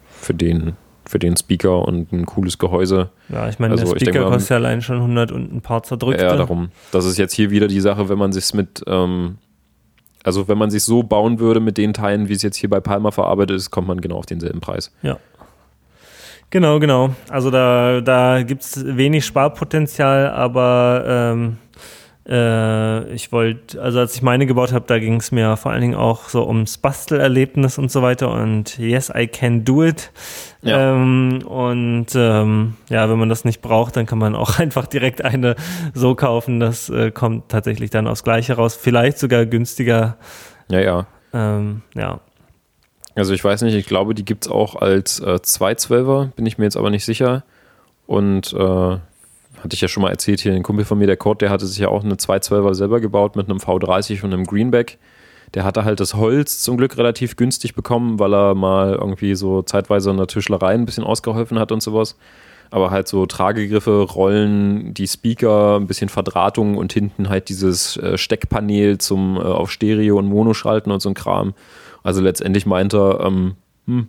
für den, für den Speaker und ein cooles Gehäuse. Ja, ich meine, also, der Speaker denke, kostet ja allein schon 100 und ein paar zerdrückte. Ja, darum. Das ist jetzt hier wieder die Sache, wenn man sich mit, ähm, also wenn man sich so bauen würde mit den Teilen, wie es jetzt hier bei Palmer verarbeitet ist, kommt man genau auf denselben Preis. Ja. Genau, genau. Also da, da gibt es wenig Sparpotenzial, aber ähm, äh, ich wollte, also als ich meine gebaut habe, da ging es mir vor allen Dingen auch so ums Bastelerlebnis und so weiter und yes, I can do it. Ja. Ähm, und ähm, ja, wenn man das nicht braucht, dann kann man auch einfach direkt eine so kaufen. Das äh, kommt tatsächlich dann aufs Gleiche raus. Vielleicht sogar günstiger. Ja, ja. Ähm, ja. Also ich weiß nicht, ich glaube, die gibt es auch als äh, 212er, bin ich mir jetzt aber nicht sicher. Und äh, hatte ich ja schon mal erzählt, hier ein Kumpel von mir, der Kurt, der hatte sich ja auch eine 212er selber gebaut mit einem V30 und einem Greenback. Der hatte halt das Holz zum Glück relativ günstig bekommen, weil er mal irgendwie so zeitweise in der Tischlerei ein bisschen ausgeholfen hat und sowas. Aber halt so Tragegriffe, Rollen, die Speaker, ein bisschen Verdrahtung und hinten halt dieses äh, Steckpanel zum äh, auf Stereo und Mono schalten und so ein Kram. Also letztendlich meinte er, ähm, hm,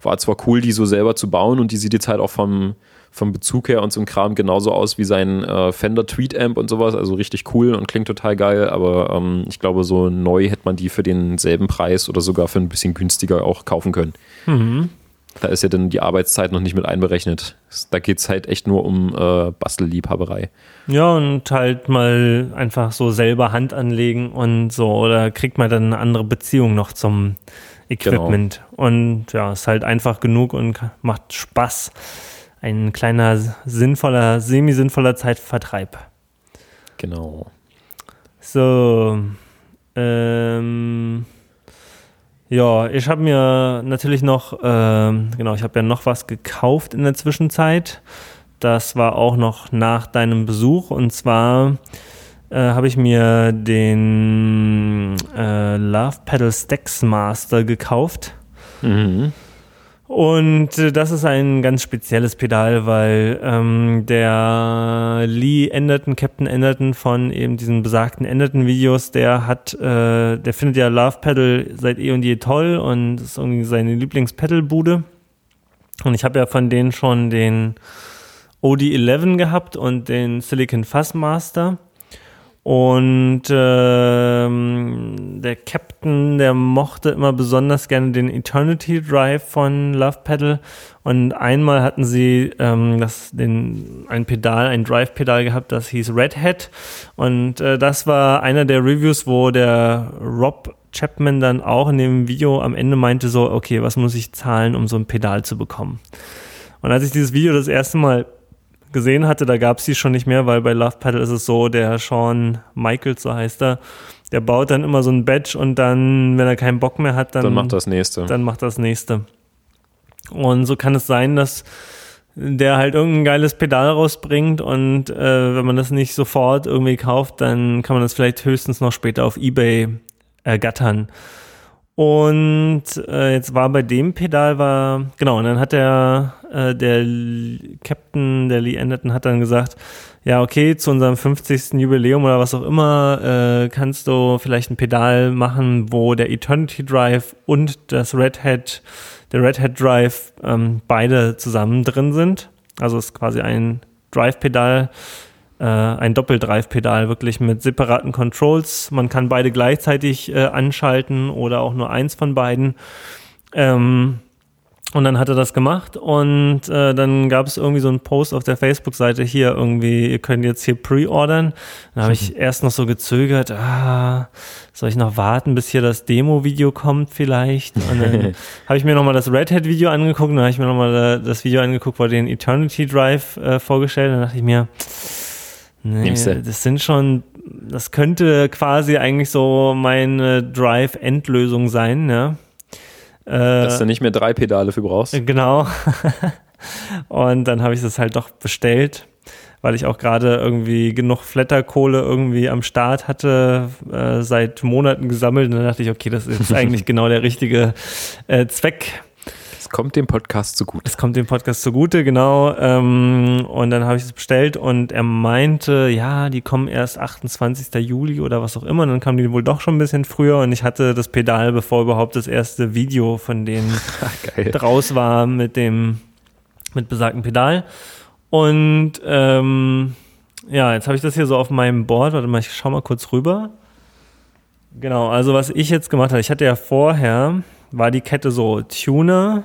war zwar cool, die so selber zu bauen und die sieht jetzt halt auch vom, vom Bezug her und so ein Kram genauso aus wie sein äh, Fender Tweet Amp und sowas. Also richtig cool und klingt total geil. Aber ähm, ich glaube, so neu hätte man die für denselben Preis oder sogar für ein bisschen günstiger auch kaufen können. Mhm. Da ist ja dann die Arbeitszeit noch nicht mit einberechnet. Da geht es halt echt nur um äh, Bastelliebhaberei. Ja, und halt mal einfach so selber Hand anlegen und so. Oder kriegt man dann eine andere Beziehung noch zum Equipment. Genau. Und ja, ist halt einfach genug und macht Spaß ein kleiner sinnvoller, semi-sinnvoller Zeitvertreib. Genau. So, ähm, ja, ich habe mir natürlich noch, ähm, genau, ich habe ja noch was gekauft in der Zwischenzeit. Das war auch noch nach deinem Besuch und zwar äh, habe ich mir den äh, Love Pedal Stacks Master gekauft. Mhm. Und äh, das ist ein ganz spezielles Pedal, weil ähm, der Lee Enderton, Captain Enderton von eben diesen besagten Enderton-Videos, der hat, äh, der findet ja Love Pedal seit eh und je toll und ist irgendwie seine Lieblings-Pedal-Bude. Und ich habe ja von denen schon den OD11 gehabt und den Silicon Fuzzmaster. Und ähm, der Captain, der mochte immer besonders gerne den Eternity Drive von Love Pedal. Und einmal hatten sie ähm, das, den, ein Pedal, ein Drive-Pedal gehabt, das hieß Red Hat. Und äh, das war einer der Reviews, wo der Rob Chapman dann auch in dem Video am Ende meinte so, okay, was muss ich zahlen, um so ein Pedal zu bekommen? Und als ich dieses Video das erste Mal gesehen hatte, da gab es die schon nicht mehr, weil bei Love Pedal ist es so, der Sean Michaels, so heißt er, der baut dann immer so ein Badge und dann, wenn er keinen Bock mehr hat, dann, dann macht das nächste. Dann macht das nächste. Und so kann es sein, dass der halt irgendein geiles Pedal rausbringt und äh, wenn man das nicht sofort irgendwie kauft, dann kann man das vielleicht höchstens noch später auf Ebay ergattern. Und äh, jetzt war bei dem Pedal war, genau, und dann hat der, äh, der Captain, der Lee Anderton, hat dann gesagt, ja, okay, zu unserem 50. Jubiläum oder was auch immer, äh, kannst du vielleicht ein Pedal machen, wo der Eternity Drive und das Red Hat, der Red Hat Drive ähm, beide zusammen drin sind. Also es ist quasi ein Drive-Pedal, äh, ein Doppeldrive-Pedal wirklich mit separaten Controls. Man kann beide gleichzeitig äh, anschalten oder auch nur eins von beiden. Ähm, und dann hat er das gemacht und äh, dann gab es irgendwie so einen Post auf der Facebook-Seite hier irgendwie, ihr könnt jetzt hier pre-ordern. Dann habe ich erst noch so gezögert, ah, soll ich noch warten, bis hier das Demo-Video kommt vielleicht? Und dann habe ich mir nochmal das Red Hat-Video angeguckt, dann habe ich mir nochmal das Video angeguckt, wo den Eternity Drive äh, vorgestellt. Dann dachte ich mir, Nee, das sind schon, das könnte quasi eigentlich so meine Drive-Endlösung sein, ja. Äh, Dass du nicht mehr drei Pedale für brauchst. Genau. Und dann habe ich das halt doch bestellt, weil ich auch gerade irgendwie genug Flatterkohle irgendwie am Start hatte, äh, seit Monaten gesammelt. Und dann dachte ich, okay, das ist eigentlich genau der richtige äh, Zweck kommt dem Podcast zugute. Es kommt dem Podcast zugute, genau. Ähm, und dann habe ich es bestellt und er meinte, ja, die kommen erst 28. Juli oder was auch immer. Und dann kamen die wohl doch schon ein bisschen früher und ich hatte das Pedal, bevor überhaupt das erste Video von denen draus war mit dem, mit besagten Pedal. Und ähm, ja, jetzt habe ich das hier so auf meinem Board. Warte mal, ich schau mal kurz rüber. Genau, also was ich jetzt gemacht habe, ich hatte ja vorher, war die Kette so Tuner,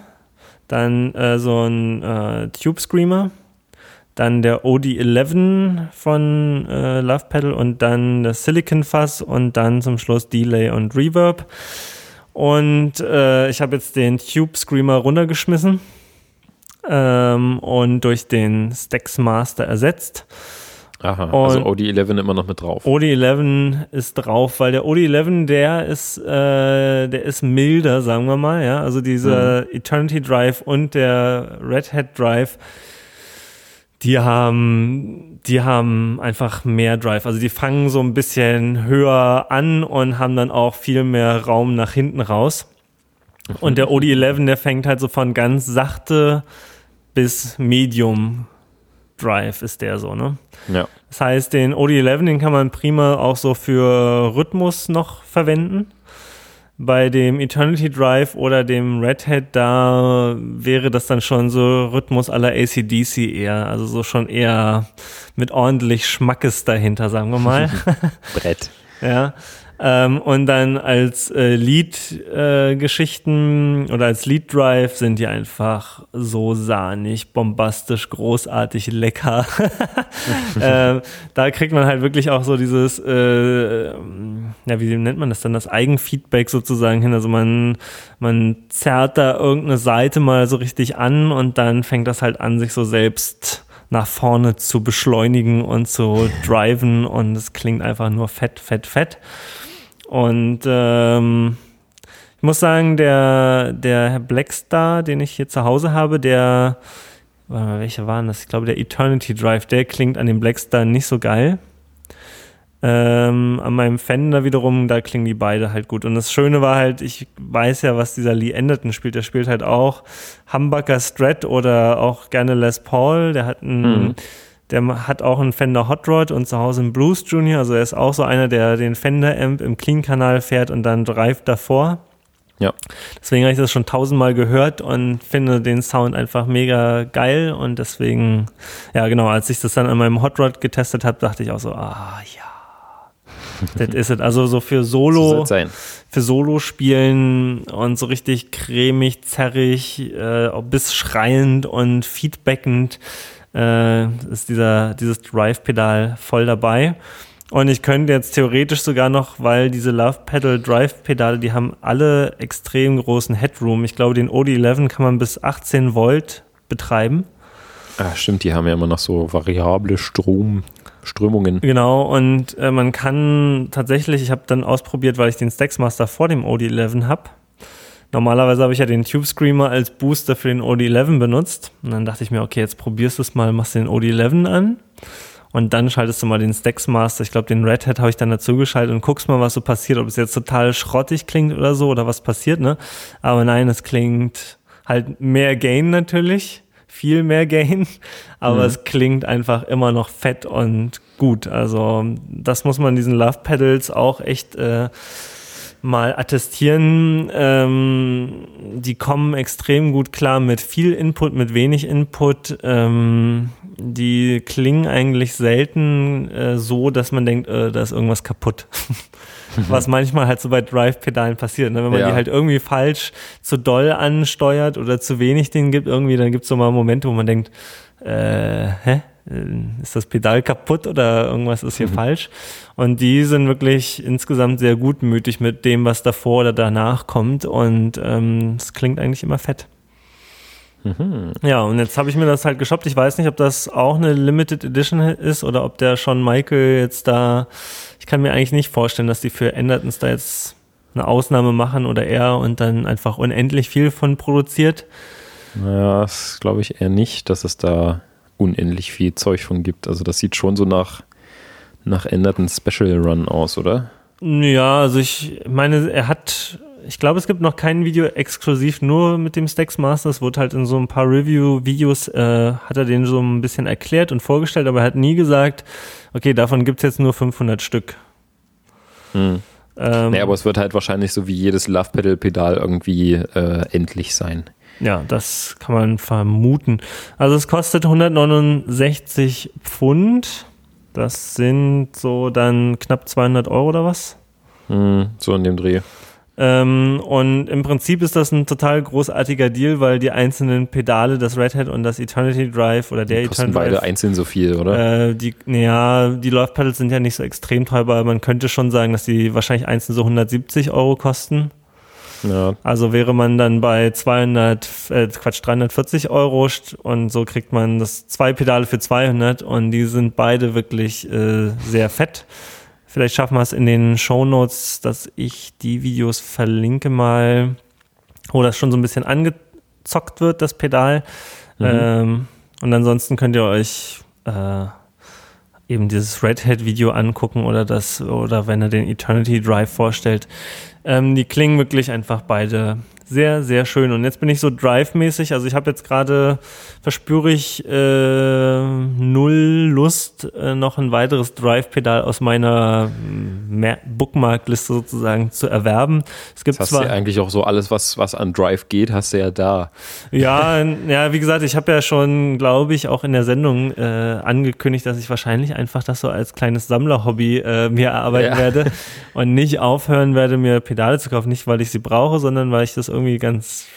dann äh, so ein äh, Tube Screamer, dann der OD11 von äh, Love Pedal und dann das Silicon Fuzz und dann zum Schluss Delay und Reverb. Und äh, ich habe jetzt den Tube Screamer runtergeschmissen ähm, und durch den Stax Master ersetzt. Aha, also OD11 immer noch mit drauf. OD11 ist drauf, weil der OD11, der ist, äh, der ist milder, sagen wir mal, ja. Also dieser mhm. Eternity Drive und der Red Hat Drive, die haben, die haben einfach mehr Drive. Also die fangen so ein bisschen höher an und haben dann auch viel mehr Raum nach hinten raus. Und der OD11, der fängt halt so von ganz sachte bis Medium Drive ist der so, ne? Ja. Das heißt, den OD11, den kann man prima auch so für Rhythmus noch verwenden. Bei dem Eternity Drive oder dem Red Hat, da wäre das dann schon so Rhythmus aller ACDC eher. Also so schon eher mit ordentlich Schmackes dahinter, sagen wir mal. Brett. ja. Ähm, und dann als äh, Lead-Geschichten äh, oder als Lead-Drive sind die einfach so sahnig, bombastisch, großartig, lecker. äh, da kriegt man halt wirklich auch so dieses, äh, ja, wie nennt man das dann, das Eigenfeedback sozusagen hin. Also man, man zerrt da irgendeine Seite mal so richtig an und dann fängt das halt an, sich so selbst nach vorne zu beschleunigen und zu driven und es klingt einfach nur fett, fett, fett. Und ähm, ich muss sagen, der, der Herr Blackstar, den ich hier zu Hause habe, der, warte mal, welcher war das? Ich glaube, der Eternity Drive, der klingt an dem Blackstar nicht so geil. Ähm, an meinem Fender wiederum, da klingen die beide halt gut. Und das Schöne war halt, ich weiß ja, was dieser Lee Anderton spielt. Der spielt halt auch Humbucker Strat oder auch gerne Les Paul. Der hat einen, mhm. Der hat auch einen Fender Hot Rod und zu Hause einen Blues Junior. Also er ist auch so einer, der den Fender Amp im Clean-Kanal fährt und dann Drive davor. Ja. Deswegen habe ich das schon tausendmal gehört und finde den Sound einfach mega geil und deswegen, ja genau, als ich das dann an meinem Hot Rod getestet habe, dachte ich auch so, ah ja, das ist es. Also so für Solo, so für Solo spielen und so richtig cremig, zerrig, äh, bis schreiend und feedbackend äh, ist dieser, dieses Drive-Pedal voll dabei. Und ich könnte jetzt theoretisch sogar noch, weil diese Love Pedal Drive Pedale, die haben alle extrem großen Headroom. Ich glaube, den OD11 kann man bis 18 Volt betreiben. Ah, stimmt, die haben ja immer noch so variable Strom, Strömungen. Genau, und äh, man kann tatsächlich, ich habe dann ausprobiert, weil ich den Stacksmaster vor dem OD11 habe. Normalerweise habe ich ja den Tube Screamer als Booster für den OD11 benutzt. Und dann dachte ich mir, okay, jetzt probierst du es mal, machst den OD11 an und dann schaltest du mal den Stacks Master, ich glaube den Red Hat habe ich dann dazu geschaltet und guckst mal, was so passiert, ob es jetzt total schrottig klingt oder so oder was passiert, ne? Aber nein, es klingt halt mehr Gain natürlich, viel mehr Gain, aber mhm. es klingt einfach immer noch fett und gut. Also das muss man diesen Love Pedals auch echt äh, mal attestieren. Ähm, die kommen extrem gut klar mit viel Input, mit wenig Input. Ähm, die klingen eigentlich selten äh, so, dass man denkt, äh, da ist irgendwas kaputt. Was manchmal halt so bei Drive-Pedalen passiert. Ne? Wenn man ja. die halt irgendwie falsch zu doll ansteuert oder zu wenig denen gibt, irgendwie, dann gibt es so mal Momente, wo man denkt, äh, hä? Äh, ist das Pedal kaputt oder irgendwas ist hier mhm. falsch? Und die sind wirklich insgesamt sehr gutmütig mit dem, was davor oder danach kommt. Und ähm, es klingt eigentlich immer fett. Mhm. Ja, und jetzt habe ich mir das halt geshoppt. Ich weiß nicht, ob das auch eine Limited Edition ist oder ob der schon Michael jetzt da. Ich kann mir eigentlich nicht vorstellen, dass die für Endertons da jetzt eine Ausnahme machen oder er und dann einfach unendlich viel von produziert. Naja, das glaube ich eher nicht, dass es da unendlich viel Zeug von gibt. Also das sieht schon so nach, nach Enderton Special Run aus, oder? Ja, also ich meine, er hat ich glaube, es gibt noch kein Video exklusiv nur mit dem Stacks Master. Es wurde halt in so ein paar Review-Videos, äh, hat er den so ein bisschen erklärt und vorgestellt, aber er hat nie gesagt, okay, davon gibt es jetzt nur 500 Stück. Hm. Ähm, nee, aber es wird halt wahrscheinlich so wie jedes Love Pedal Pedal irgendwie äh, endlich sein. Ja, das kann man vermuten. Also es kostet 169 Pfund. Das sind so dann knapp 200 Euro oder was? Hm, so in dem Dreh. Ähm, und im Prinzip ist das ein total großartiger Deal, weil die einzelnen Pedale, das Red Hat und das Eternity Drive oder der die Eternity Drive. beide einzeln so viel, oder? Äh, die, naja, die Love Pedals sind ja nicht so extrem teuer, aber man könnte schon sagen, dass die wahrscheinlich einzeln so 170 Euro kosten. Ja. Also wäre man dann bei 200, äh, Quatsch, 340 Euro und so kriegt man das zwei Pedale für 200 und die sind beide wirklich äh, sehr fett. Vielleicht schaffen wir es in den Show Notes, dass ich die Videos verlinke mal, wo das schon so ein bisschen angezockt wird, das Pedal. Mhm. Ähm, und ansonsten könnt ihr euch äh, eben dieses Red Hat Video angucken oder das, oder wenn er den Eternity Drive vorstellt. Ähm, die klingen wirklich einfach beide sehr, sehr schön. Und jetzt bin ich so Drive-mäßig. Also ich habe jetzt gerade, verspüre ich äh, null Lust, äh, noch ein weiteres Drive-Pedal aus meiner äh, Bookmark-Liste sozusagen zu erwerben. Es gibt das hast zwar, ja eigentlich auch so alles, was, was an Drive geht, hast du ja da. Ja, ja wie gesagt, ich habe ja schon, glaube ich, auch in der Sendung äh, angekündigt, dass ich wahrscheinlich einfach das so als kleines Sammlerhobby äh, mir erarbeiten ja. werde und nicht aufhören werde, mir Pedale zu kaufen. Nicht, weil ich sie brauche, sondern weil ich das irgendwie ganz,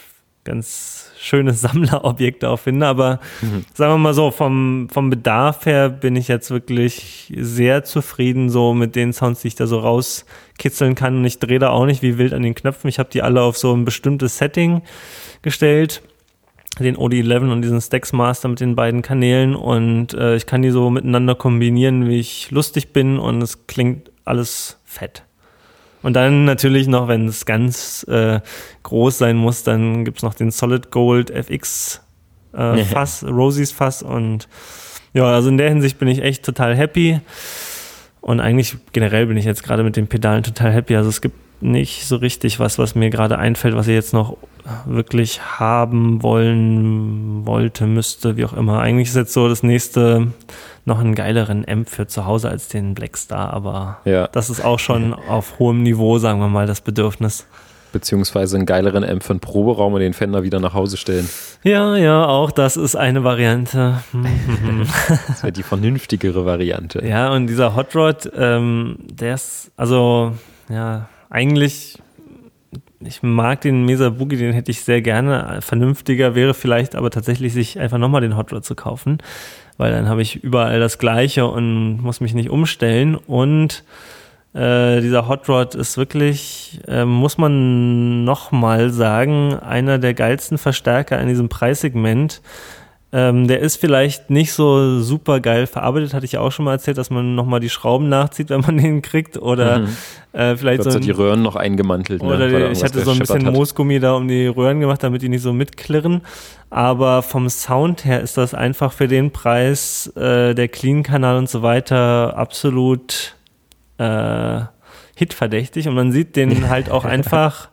ganz schönes Sammlerobjekt auch finde. Aber mhm. sagen wir mal so, vom, vom Bedarf her bin ich jetzt wirklich sehr zufrieden so mit den Sounds, die ich da so rauskitzeln kann. Und ich drehe da auch nicht wie wild an den Knöpfen. Ich habe die alle auf so ein bestimmtes Setting gestellt den OD11 und diesen Stacks Master mit den beiden Kanälen und äh, ich kann die so miteinander kombinieren, wie ich lustig bin und es klingt alles fett. Und dann natürlich noch, wenn es ganz äh, groß sein muss, dann gibt es noch den Solid Gold FX äh, Fass, Rosies Fass und ja, also in der Hinsicht bin ich echt total happy. Und eigentlich generell bin ich jetzt gerade mit den Pedalen total happy. Also es gibt nicht so richtig was, was mir gerade einfällt, was ich jetzt noch wirklich haben wollen wollte, müsste, wie auch immer. Eigentlich ist jetzt so das nächste noch einen geileren Amp für zu Hause als den Blackstar, aber ja. das ist auch schon auf hohem Niveau, sagen wir mal, das Bedürfnis. Beziehungsweise einen geileren Amp für einen Proberaum und den Fender wieder nach Hause stellen. Ja, ja, auch das ist eine Variante. das wäre die vernünftigere Variante. Ja, und dieser Hot Rod, ähm, der ist, also, ja, eigentlich, ich mag den Mesa Boogie, den hätte ich sehr gerne. Vernünftiger wäre vielleicht aber tatsächlich, sich einfach nochmal den Hot Rod zu kaufen, weil dann habe ich überall das Gleiche und muss mich nicht umstellen. Und äh, dieser Hot Rod ist wirklich, äh, muss man nochmal sagen, einer der geilsten Verstärker in diesem Preissegment. Ähm, der ist vielleicht nicht so super geil verarbeitet, hatte ich ja auch schon mal erzählt, dass man nochmal die Schrauben nachzieht, wenn man den kriegt. Oder mhm. äh, vielleicht so. Ein, die Röhren noch eingemantelt. Ne? Oder die, ich hatte so ein bisschen hat. Moosgummi da um die Röhren gemacht, damit die nicht so mitklirren. Aber vom Sound her ist das einfach für den Preis äh, der Clean-Kanal und so weiter absolut äh, hitverdächtig. Und man sieht den halt auch einfach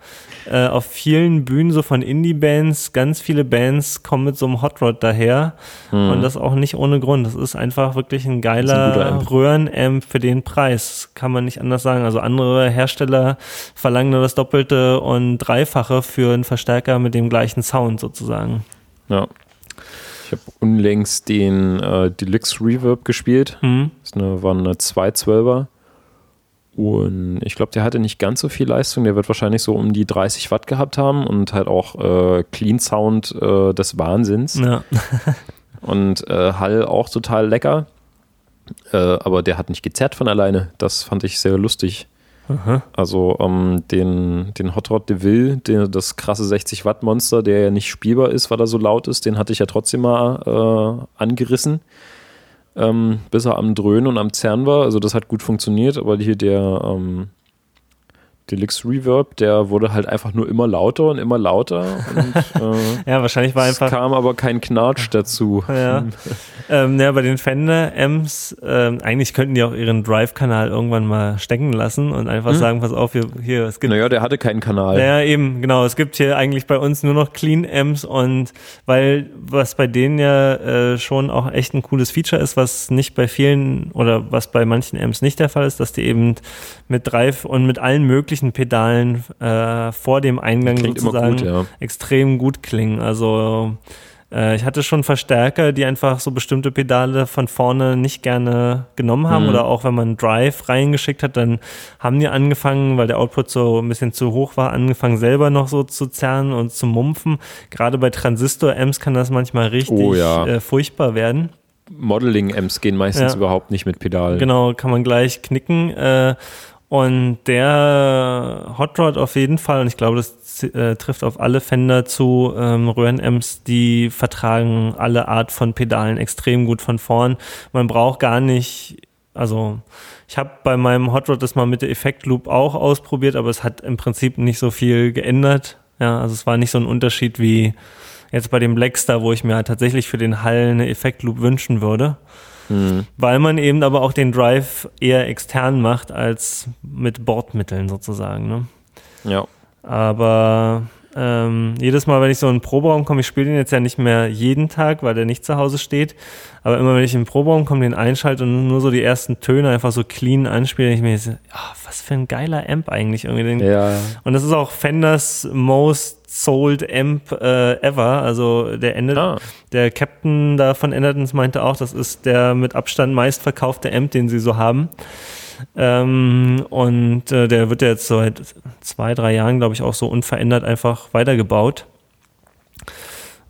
äh, auf vielen Bühnen so von Indie-Bands, ganz viele Bands kommen mit so einem Hot Rod daher hm. und das auch nicht ohne Grund. Das ist einfach wirklich ein geiler Röhrenamp für den Preis, kann man nicht anders sagen. Also andere Hersteller verlangen nur das Doppelte und Dreifache für einen Verstärker mit dem gleichen Sound sozusagen. Ja. Ich habe unlängst den äh, Deluxe Reverb gespielt. Hm. Das eine, war eine 212er. Und ich glaube, der hatte nicht ganz so viel Leistung. Der wird wahrscheinlich so um die 30 Watt gehabt haben und halt auch äh, Clean Sound äh, des Wahnsinns. Ja. und äh, Hall auch total lecker. Äh, aber der hat nicht gezerrt von alleine. Das fand ich sehr lustig. Aha. Also ähm, den, den Hot Rod DeVille, den, das krasse 60 Watt Monster, der ja nicht spielbar ist, weil er so laut ist, den hatte ich ja trotzdem mal äh, angerissen ähm, bis er am Dröhnen und am Zerren war. Also das hat gut funktioniert, aber hier der ähm, Deluxe Reverb, der wurde halt einfach nur immer lauter und immer lauter. Und, äh, ja, wahrscheinlich war einfach. Es kam aber kein Knatsch dazu. Ja, ähm, ja bei den Fender-Amps, ähm, eigentlich könnten die auch ihren Drive-Kanal irgendwann mal stecken lassen und einfach hm. sagen: Pass auf, hier, hier, es gibt. Naja, der hatte keinen Kanal. Ja, eben, genau. Es gibt hier eigentlich bei uns nur noch Clean-Amps und weil, was bei denen ja äh, schon auch echt ein cooles Feature ist, was nicht bei vielen oder was bei manchen Amps nicht der Fall ist, dass die eben mit Drive und mit allen möglichen möglichen Pedalen äh, vor dem Eingang sozusagen gut, ja. extrem gut klingen. Also äh, ich hatte schon Verstärker, die einfach so bestimmte Pedale von vorne nicht gerne genommen haben mhm. oder auch wenn man Drive reingeschickt hat, dann haben die angefangen, weil der Output so ein bisschen zu hoch war, angefangen selber noch so zu zerren und zu mumpfen. Gerade bei Transistor-Amps kann das manchmal richtig oh, ja. äh, furchtbar werden. Modeling-Amps gehen meistens ja. überhaupt nicht mit Pedalen. Genau, kann man gleich knicken. Äh, und der Hot Rod auf jeden Fall, und ich glaube, das äh, trifft auf alle Fender zu, ähm, Röhren-Amps, die vertragen alle Art von Pedalen extrem gut von vorn. Man braucht gar nicht, also ich habe bei meinem Hot Rod das mal mit der Effektloop auch ausprobiert, aber es hat im Prinzip nicht so viel geändert. Ja, also es war nicht so ein Unterschied wie jetzt bei dem Blackstar, wo ich mir halt tatsächlich für den Hall eine Effektloop wünschen würde. Mhm. Weil man eben aber auch den Drive eher extern macht als mit Bordmitteln sozusagen. Ne? Ja. Aber ähm, jedes Mal, wenn ich so in den Proberaum komme, ich spiele den jetzt ja nicht mehr jeden Tag, weil der nicht zu Hause steht, aber immer wenn ich in den Proberaum komme, den einschalte und nur so die ersten Töne einfach so clean anspiele, ich mir so, oh, was für ein geiler Amp eigentlich irgendwie. Ja. Und das ist auch Fenders Most sold Amp äh, ever. Also der Ende, ah. der Captain da von Endertons meinte auch, das ist der mit Abstand meistverkaufte Amp, den sie so haben. Ähm, und äh, der wird ja jetzt seit zwei, drei Jahren, glaube ich, auch so unverändert einfach weitergebaut.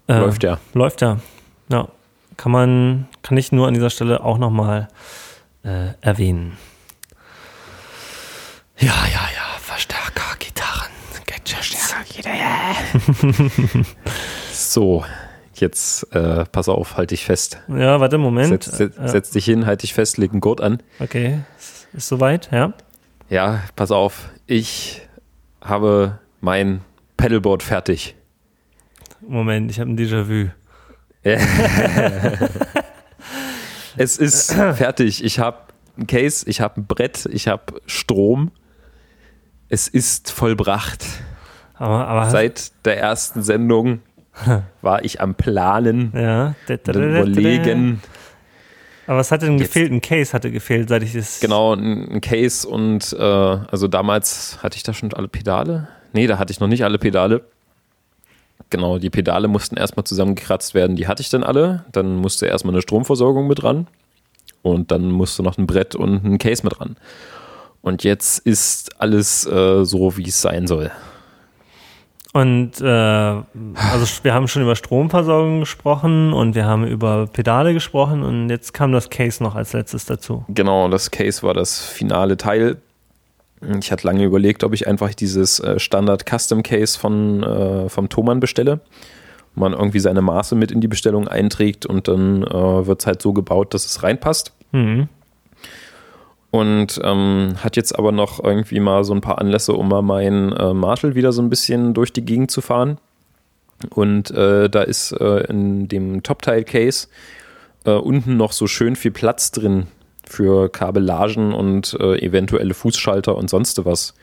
Äh, läuft ja. Läuft ja. Ja. Kann man, kann ich nur an dieser Stelle auch nochmal äh, erwähnen. Ja, ja, ja, Verstärker, Gitarren. so, jetzt äh, pass auf, halte dich fest. Ja, warte, Moment. Setz, setz, ja. setz dich hin, halt dich fest, leg einen Gurt an. Okay, ist soweit, ja? Ja, pass auf, ich habe mein Pedalboard fertig. Moment, ich habe ein Déjà-vu. es ist fertig. Ich habe ein Case, ich habe ein Brett, ich habe Strom. Es ist vollbracht. Aber, aber Seit der ersten Sendung war ich am Planen, ja. und überlegen. Aber was hat denn gefehlt? Ein Case hatte gefehlt, seit ich das. Genau, ein, Case und äh, also damals hatte ich da schon alle Pedale. Nee, da hatte ich noch nicht alle Pedale. Genau, die Pedale mussten erstmal zusammengekratzt werden. Die hatte ich dann alle. Dann musste erstmal eine Stromversorgung mit dran. Und dann musste noch ein Brett und ein Case mit dran. Und jetzt ist alles äh, so, wie es sein soll. Und äh, also wir haben schon über Stromversorgung gesprochen und wir haben über Pedale gesprochen und jetzt kam das Case noch als letztes dazu. Genau, das Case war das finale Teil. Ich hatte lange überlegt, ob ich einfach dieses äh, Standard Custom Case von, äh, vom Thomann bestelle. Man irgendwie seine Maße mit in die Bestellung einträgt und dann äh, wird es halt so gebaut, dass es reinpasst. Mhm und ähm, hat jetzt aber noch irgendwie mal so ein paar Anlässe, um mal meinen äh, Marshall wieder so ein bisschen durch die Gegend zu fahren. Und äh, da ist äh, in dem Top-Tile-Case äh, unten noch so schön viel Platz drin für Kabellagen und äh, eventuelle Fußschalter und sonst was.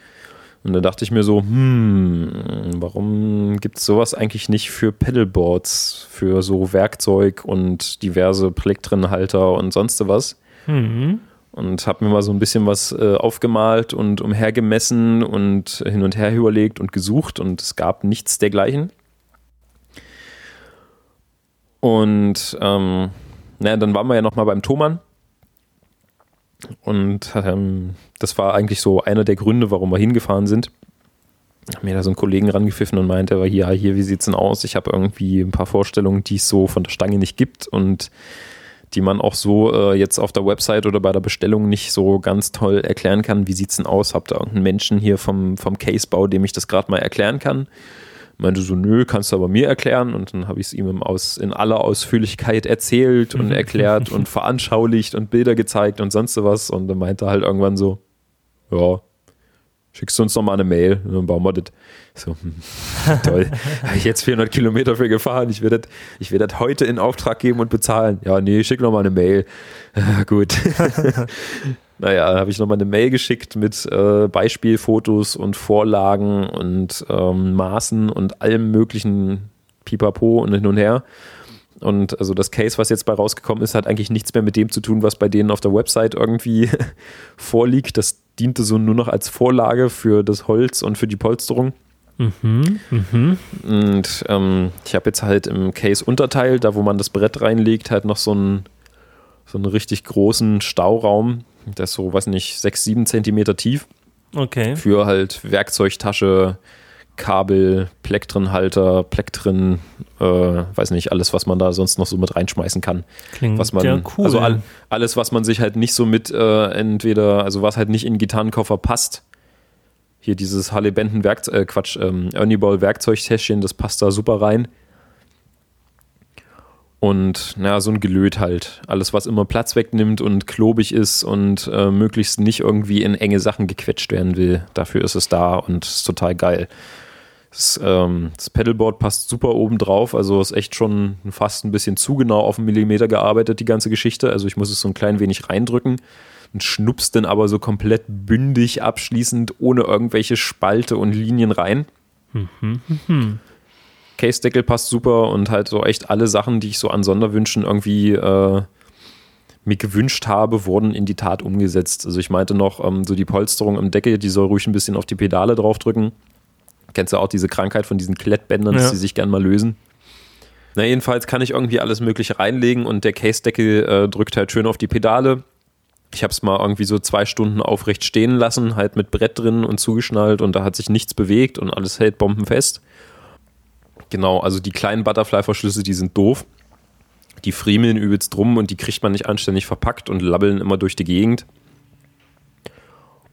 Und da dachte ich mir so, hm, warum gibt es sowas eigentlich nicht für Pedalboards, für so Werkzeug und diverse Plektrenhalter und sonst was? Mhm und habe mir mal so ein bisschen was äh, aufgemalt und umhergemessen und hin und her überlegt und gesucht und es gab nichts dergleichen. Und ähm, naja, dann waren wir ja nochmal beim Thomann. Und ähm, das war eigentlich so einer der Gründe, warum wir hingefahren sind. Hab mir da so einen Kollegen rangepfiffen und meinte, aber hier, hier, wie sieht's denn aus? Ich habe irgendwie ein paar Vorstellungen, die es so von der Stange nicht gibt und die man auch so äh, jetzt auf der Website oder bei der Bestellung nicht so ganz toll erklären kann. Wie sieht's denn aus? Habt ihr irgendeinen Menschen hier vom, vom Casebau, dem ich das gerade mal erklären kann? Meinte so, nö, kannst du aber mir erklären. Und dann habe ich es ihm aus, in aller Ausführlichkeit erzählt und erklärt und veranschaulicht und Bilder gezeigt und sonst was. Und dann meinte er halt irgendwann so, ja, schickst du uns noch mal eine Mail und dann bauen wir das. So, hm, toll. Habe ich jetzt 400 Kilometer für gefahren. Ich werde das, ich werde das heute in Auftrag geben und bezahlen. Ja, nee, schick noch mal eine Mail. Ja, gut. naja, habe ich noch mal eine Mail geschickt mit äh, Beispielfotos und Vorlagen und ähm, Maßen und allem möglichen Pipapo und hin und her. Und also das Case, was jetzt bei rausgekommen ist, hat eigentlich nichts mehr mit dem zu tun, was bei denen auf der Website irgendwie vorliegt. Das diente so nur noch als Vorlage für das Holz und für die Polsterung. Mhm, mh. Und ähm, ich habe jetzt halt im Case-Unterteil, da wo man das Brett reinlegt, halt noch so einen, so einen richtig großen Stauraum. Der ist so, weiß nicht, 6, 7 Zentimeter tief. Okay. Für halt Werkzeugtasche, Kabel, Plektrenhalter, Plektren, äh, weiß nicht, alles, was man da sonst noch so mit reinschmeißen kann. Klingt was man, ja cool. Also all, alles, was man sich halt nicht so mit äh, entweder, also was halt nicht in den Gitarrenkoffer passt. Hier dieses Harley Benton Werkzeug, äh, Quatsch, ähm, Ernie Ball Werkzeugtäschchen, das passt da super rein. Und naja, so ein Gelöt halt. Alles, was immer Platz wegnimmt und klobig ist und äh, möglichst nicht irgendwie in enge Sachen gequetscht werden will. Dafür ist es da und ist total geil. Das, ähm, das Pedalboard passt super oben drauf, also ist echt schon fast ein bisschen zu genau auf einen Millimeter gearbeitet, die ganze Geschichte. Also ich muss es so ein klein wenig reindrücken und schnuppst dann aber so komplett bündig abschließend ohne irgendwelche Spalte und Linien rein. Mhm, mhm. Case-Deckel passt super und halt so echt alle Sachen, die ich so an Sonderwünschen irgendwie äh, mir gewünscht habe, wurden in die Tat umgesetzt. Also ich meinte noch, ähm, so die Polsterung im Deckel, die soll ruhig ein bisschen auf die Pedale draufdrücken. Kennst du auch diese Krankheit von diesen Klettbändern, ja. dass sie sich gern mal lösen? Na, jedenfalls kann ich irgendwie alles Mögliche reinlegen und der Case-Deckel äh, drückt halt schön auf die Pedale. Ich habe es mal irgendwie so zwei Stunden aufrecht stehen lassen, halt mit Brett drin und zugeschnallt und da hat sich nichts bewegt und alles hält bombenfest. Genau, also die kleinen Butterfly-Verschlüsse, die sind doof. Die friemeln übelst drum und die kriegt man nicht anständig verpackt und labbeln immer durch die Gegend.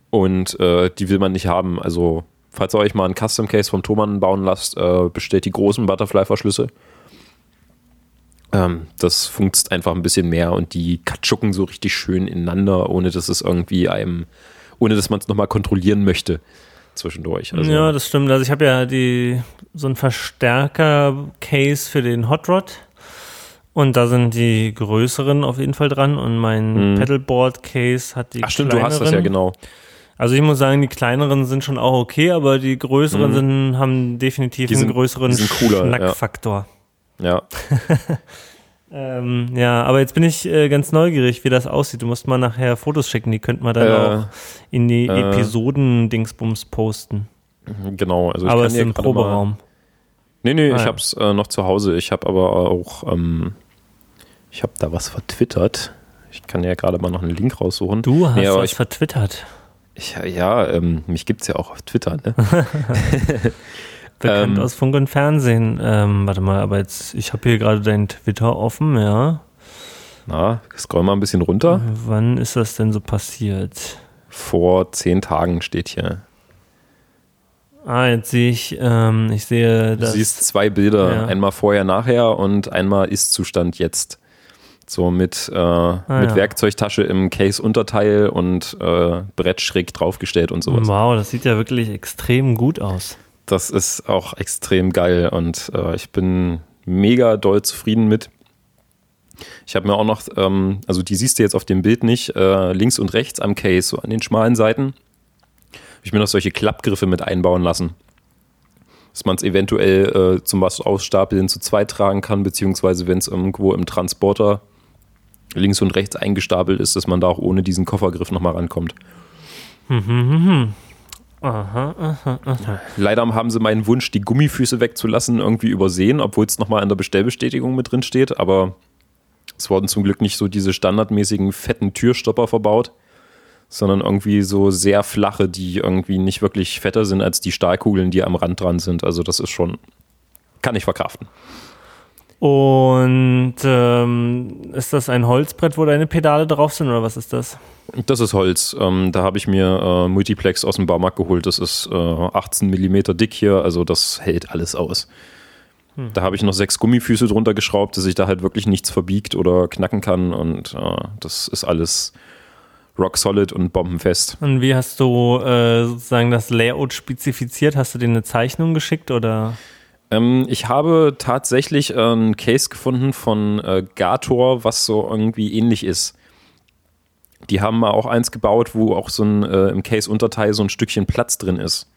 Und äh, die will man nicht haben. Also Falls ihr euch mal ein Custom Case vom Thomann bauen lasst, äh, bestellt die großen Butterfly-Verschlüsse. Ähm, das funkt einfach ein bisschen mehr und die katschucken so richtig schön ineinander, ohne dass es irgendwie einem, ohne dass man es nochmal kontrollieren möchte zwischendurch. Also ja, das stimmt. Also ich habe ja die so ein Verstärker-Case für den Hot Rod Und da sind die größeren auf jeden Fall dran und mein mhm. Pedalboard-Case hat die Ach stimmt, kleineren. du hast das ja genau. Also ich muss sagen, die kleineren sind schon auch okay, aber die größeren mhm. sind, haben definitiv die sind, einen größeren Schnackfaktor. Ja. ja. ähm, ja, aber jetzt bin ich äh, ganz neugierig, wie das aussieht. Du musst mal nachher Fotos schicken, die könnte man dann äh, auch in die äh, Episoden-Dingsbums posten. Genau, also ich aber es ist im Proberaum. Mal, nee, nee, ah, ich ja. hab's äh, noch zu Hause. Ich habe aber auch, ähm, ich habe da was vertwittert. Ich kann ja gerade mal noch einen Link raussuchen. Du hast nee, was vertwittert. Ich, ja, ähm, mich gibt es ja auch auf Twitter, ne? Bekannt ähm, aus Funk und Fernsehen. Ähm, warte mal, aber jetzt, ich habe hier gerade dein Twitter offen, ja. Na, scroll mal ein bisschen runter. Wann ist das denn so passiert? Vor zehn Tagen steht hier. Ah, jetzt sehe ich, ähm, ich sehe das. Du siehst zwei Bilder, ja. einmal vorher, nachher und einmal Ist-Zustand jetzt. So mit, äh, ah, mit ja. Werkzeugtasche im Case-Unterteil und äh, Brett schräg draufgestellt und sowas. Wow, das sieht ja wirklich extrem gut aus. Das ist auch extrem geil und äh, ich bin mega doll zufrieden mit. Ich habe mir auch noch, ähm, also die siehst du jetzt auf dem Bild nicht, äh, links und rechts am Case, so an den schmalen Seiten, habe ich mir noch solche Klappgriffe mit einbauen lassen. Dass man es eventuell äh, zum ausstapeln zu zweit tragen kann, beziehungsweise wenn es irgendwo im Transporter links und rechts eingestapelt ist, dass man da auch ohne diesen Koffergriff nochmal rankommt. Mhm, mhm. Aha, aha, aha. Leider haben sie meinen Wunsch, die Gummifüße wegzulassen, irgendwie übersehen, obwohl es nochmal in der Bestellbestätigung mit drin steht. Aber es wurden zum Glück nicht so diese standardmäßigen fetten Türstopper verbaut, sondern irgendwie so sehr flache, die irgendwie nicht wirklich fetter sind als die Stahlkugeln, die am Rand dran sind. Also das ist schon, kann ich verkraften. Und ähm, ist das ein Holzbrett, wo deine Pedale drauf sind oder was ist das? Das ist Holz. Ähm, da habe ich mir äh, Multiplex aus dem Baumarkt geholt. Das ist äh, 18 mm dick hier, also das hält alles aus. Hm. Da habe ich noch sechs Gummifüße drunter geschraubt, dass sich da halt wirklich nichts verbiegt oder knacken kann und äh, das ist alles rock solid und bombenfest. Und wie hast du äh, sozusagen das Layout spezifiziert? Hast du dir eine Zeichnung geschickt oder? Ähm, ich habe tatsächlich äh, einen Case gefunden von äh, Gator, was so irgendwie ähnlich ist. Die haben mal auch eins gebaut, wo auch so ein äh, im Case-Unterteil so ein Stückchen Platz drin ist.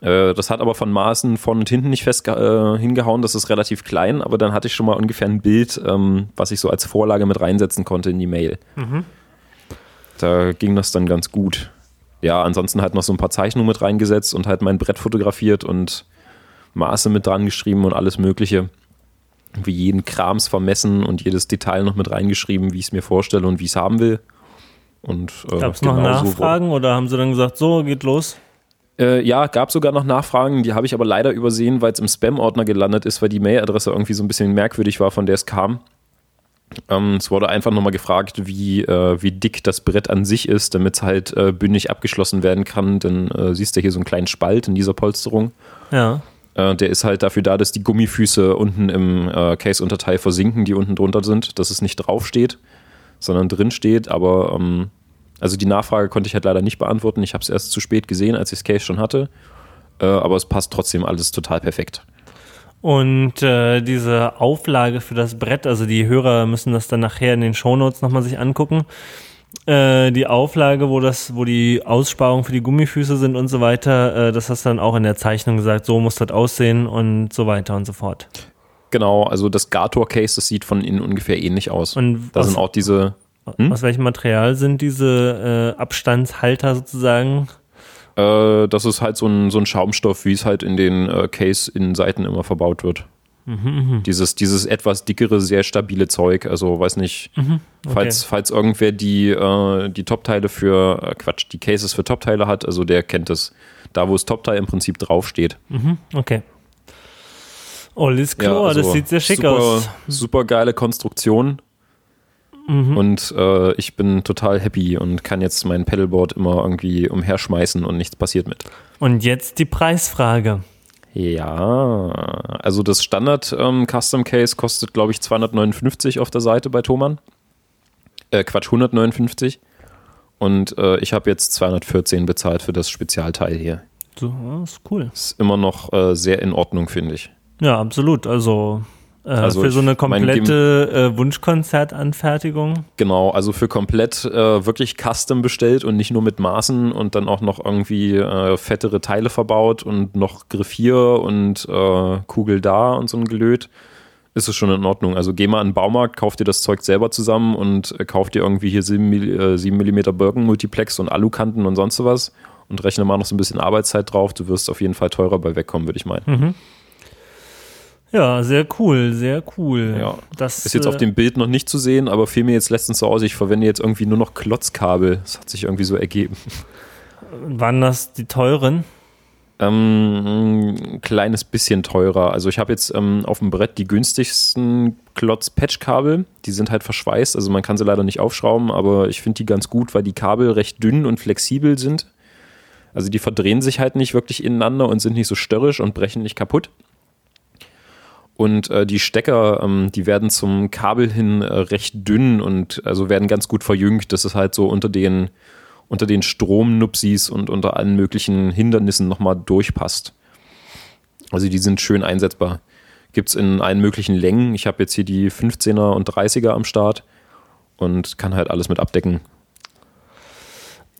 Äh, das hat aber von Maßen von und hinten nicht fest äh, hingehauen, das ist relativ klein, aber dann hatte ich schon mal ungefähr ein Bild, ähm, was ich so als Vorlage mit reinsetzen konnte in die Mail. Mhm. Da ging das dann ganz gut. Ja, ansonsten halt noch so ein paar Zeichnungen mit reingesetzt und halt mein Brett fotografiert und Maße mit dran geschrieben und alles Mögliche. Wie jeden Krams vermessen und jedes Detail noch mit reingeschrieben, wie ich es mir vorstelle und wie ich es haben will. Und, äh, Gab es noch Nachfragen so oder haben sie dann gesagt, so geht los? Äh, ja, gab sogar noch Nachfragen, die habe ich aber leider übersehen, weil es im Spam-Ordner gelandet ist, weil die Mailadresse irgendwie so ein bisschen merkwürdig war, von der es kam. Ähm, es wurde einfach nochmal gefragt, wie, äh, wie dick das Brett an sich ist, damit es halt äh, bündig abgeschlossen werden kann. Denn äh, siehst du hier so einen kleinen Spalt in dieser Polsterung. Ja. Äh, der ist halt dafür da, dass die Gummifüße unten im äh, Case-Unterteil versinken, die unten drunter sind, dass es nicht draufsteht, sondern drin steht. Aber ähm, also die Nachfrage konnte ich halt leider nicht beantworten. Ich habe es erst zu spät gesehen, als ich das Case schon hatte. Äh, aber es passt trotzdem alles total perfekt. Und äh, diese Auflage für das Brett, also die Hörer müssen das dann nachher in den Shownotes nochmal sich angucken. Äh, die Auflage, wo das, wo die Aussparungen für die Gummifüße sind und so weiter, äh, das hast du dann auch in der Zeichnung gesagt, so muss das aussehen und so weiter und so fort. Genau, also das Gator-Case, das sieht von innen ungefähr ähnlich aus. Und da sind auch diese. Hm? Aus welchem Material sind diese äh, Abstandshalter sozusagen? Äh, das ist halt so ein, so ein Schaumstoff, wie es halt in den äh, Case-Innenseiten immer verbaut wird. Mhm, dieses, dieses etwas dickere, sehr stabile Zeug. Also weiß nicht, mhm, okay. falls, falls irgendwer die, äh, die Top-Teile für, äh, Quatsch, die Cases für Top-Teile hat, also der kennt es. Da, wo das Top-Teil im Prinzip draufsteht. Mhm, okay. Alles klar, ja, also das sieht sehr schick super, aus. Super geile Konstruktion. Mhm. Und äh, ich bin total happy und kann jetzt mein Pedalboard immer irgendwie umherschmeißen und nichts passiert mit. Und jetzt die Preisfrage. Ja, also das Standard ähm, Custom Case kostet, glaube ich, 259 auf der Seite bei Thomann. Äh, Quatsch, 159. Und äh, ich habe jetzt 214 bezahlt für das Spezialteil hier. So, das ist cool. Ist immer noch äh, sehr in Ordnung, finde ich. Ja, absolut. Also Äh, also für so eine komplette äh, Wunschkonzertanfertigung? Genau, also für komplett äh, wirklich Custom bestellt und nicht nur mit Maßen und dann auch noch irgendwie äh, fettere Teile verbaut und noch Griffier und äh, Kugel da und so ein Gelöt. Ist es schon in Ordnung. Also geh mal in den Baumarkt, kauf dir das Zeug selber zusammen und äh, kauf dir irgendwie hier 7 mm Birken Multiplex und Alukanten und sonst was und rechne mal noch so ein bisschen Arbeitszeit drauf. Du wirst auf jeden Fall teurer bei wegkommen, würde ich meinen. Mhm. Ja, sehr cool, sehr cool. Ja. Das ist jetzt auf äh, dem Bild noch nicht zu sehen, aber fiel mir jetzt letztens so aus, ich verwende jetzt irgendwie nur noch Klotzkabel. Das hat sich irgendwie so ergeben. Waren das die teuren? Ähm, ein kleines bisschen teurer. Also ich habe jetzt ähm, auf dem Brett die günstigsten Klotz-Patch-Kabel. Die sind halt verschweißt, also man kann sie leider nicht aufschrauben, aber ich finde die ganz gut, weil die Kabel recht dünn und flexibel sind. Also die verdrehen sich halt nicht wirklich ineinander und sind nicht so störrisch und brechen nicht kaputt. Und äh, die Stecker, ähm, die werden zum Kabel hin äh, recht dünn und also werden ganz gut verjüngt, dass es halt so unter den, unter den Stromnupsis und unter allen möglichen Hindernissen nochmal durchpasst. Also die sind schön einsetzbar. Gibt es in allen möglichen Längen. Ich habe jetzt hier die 15er und 30er am Start und kann halt alles mit abdecken.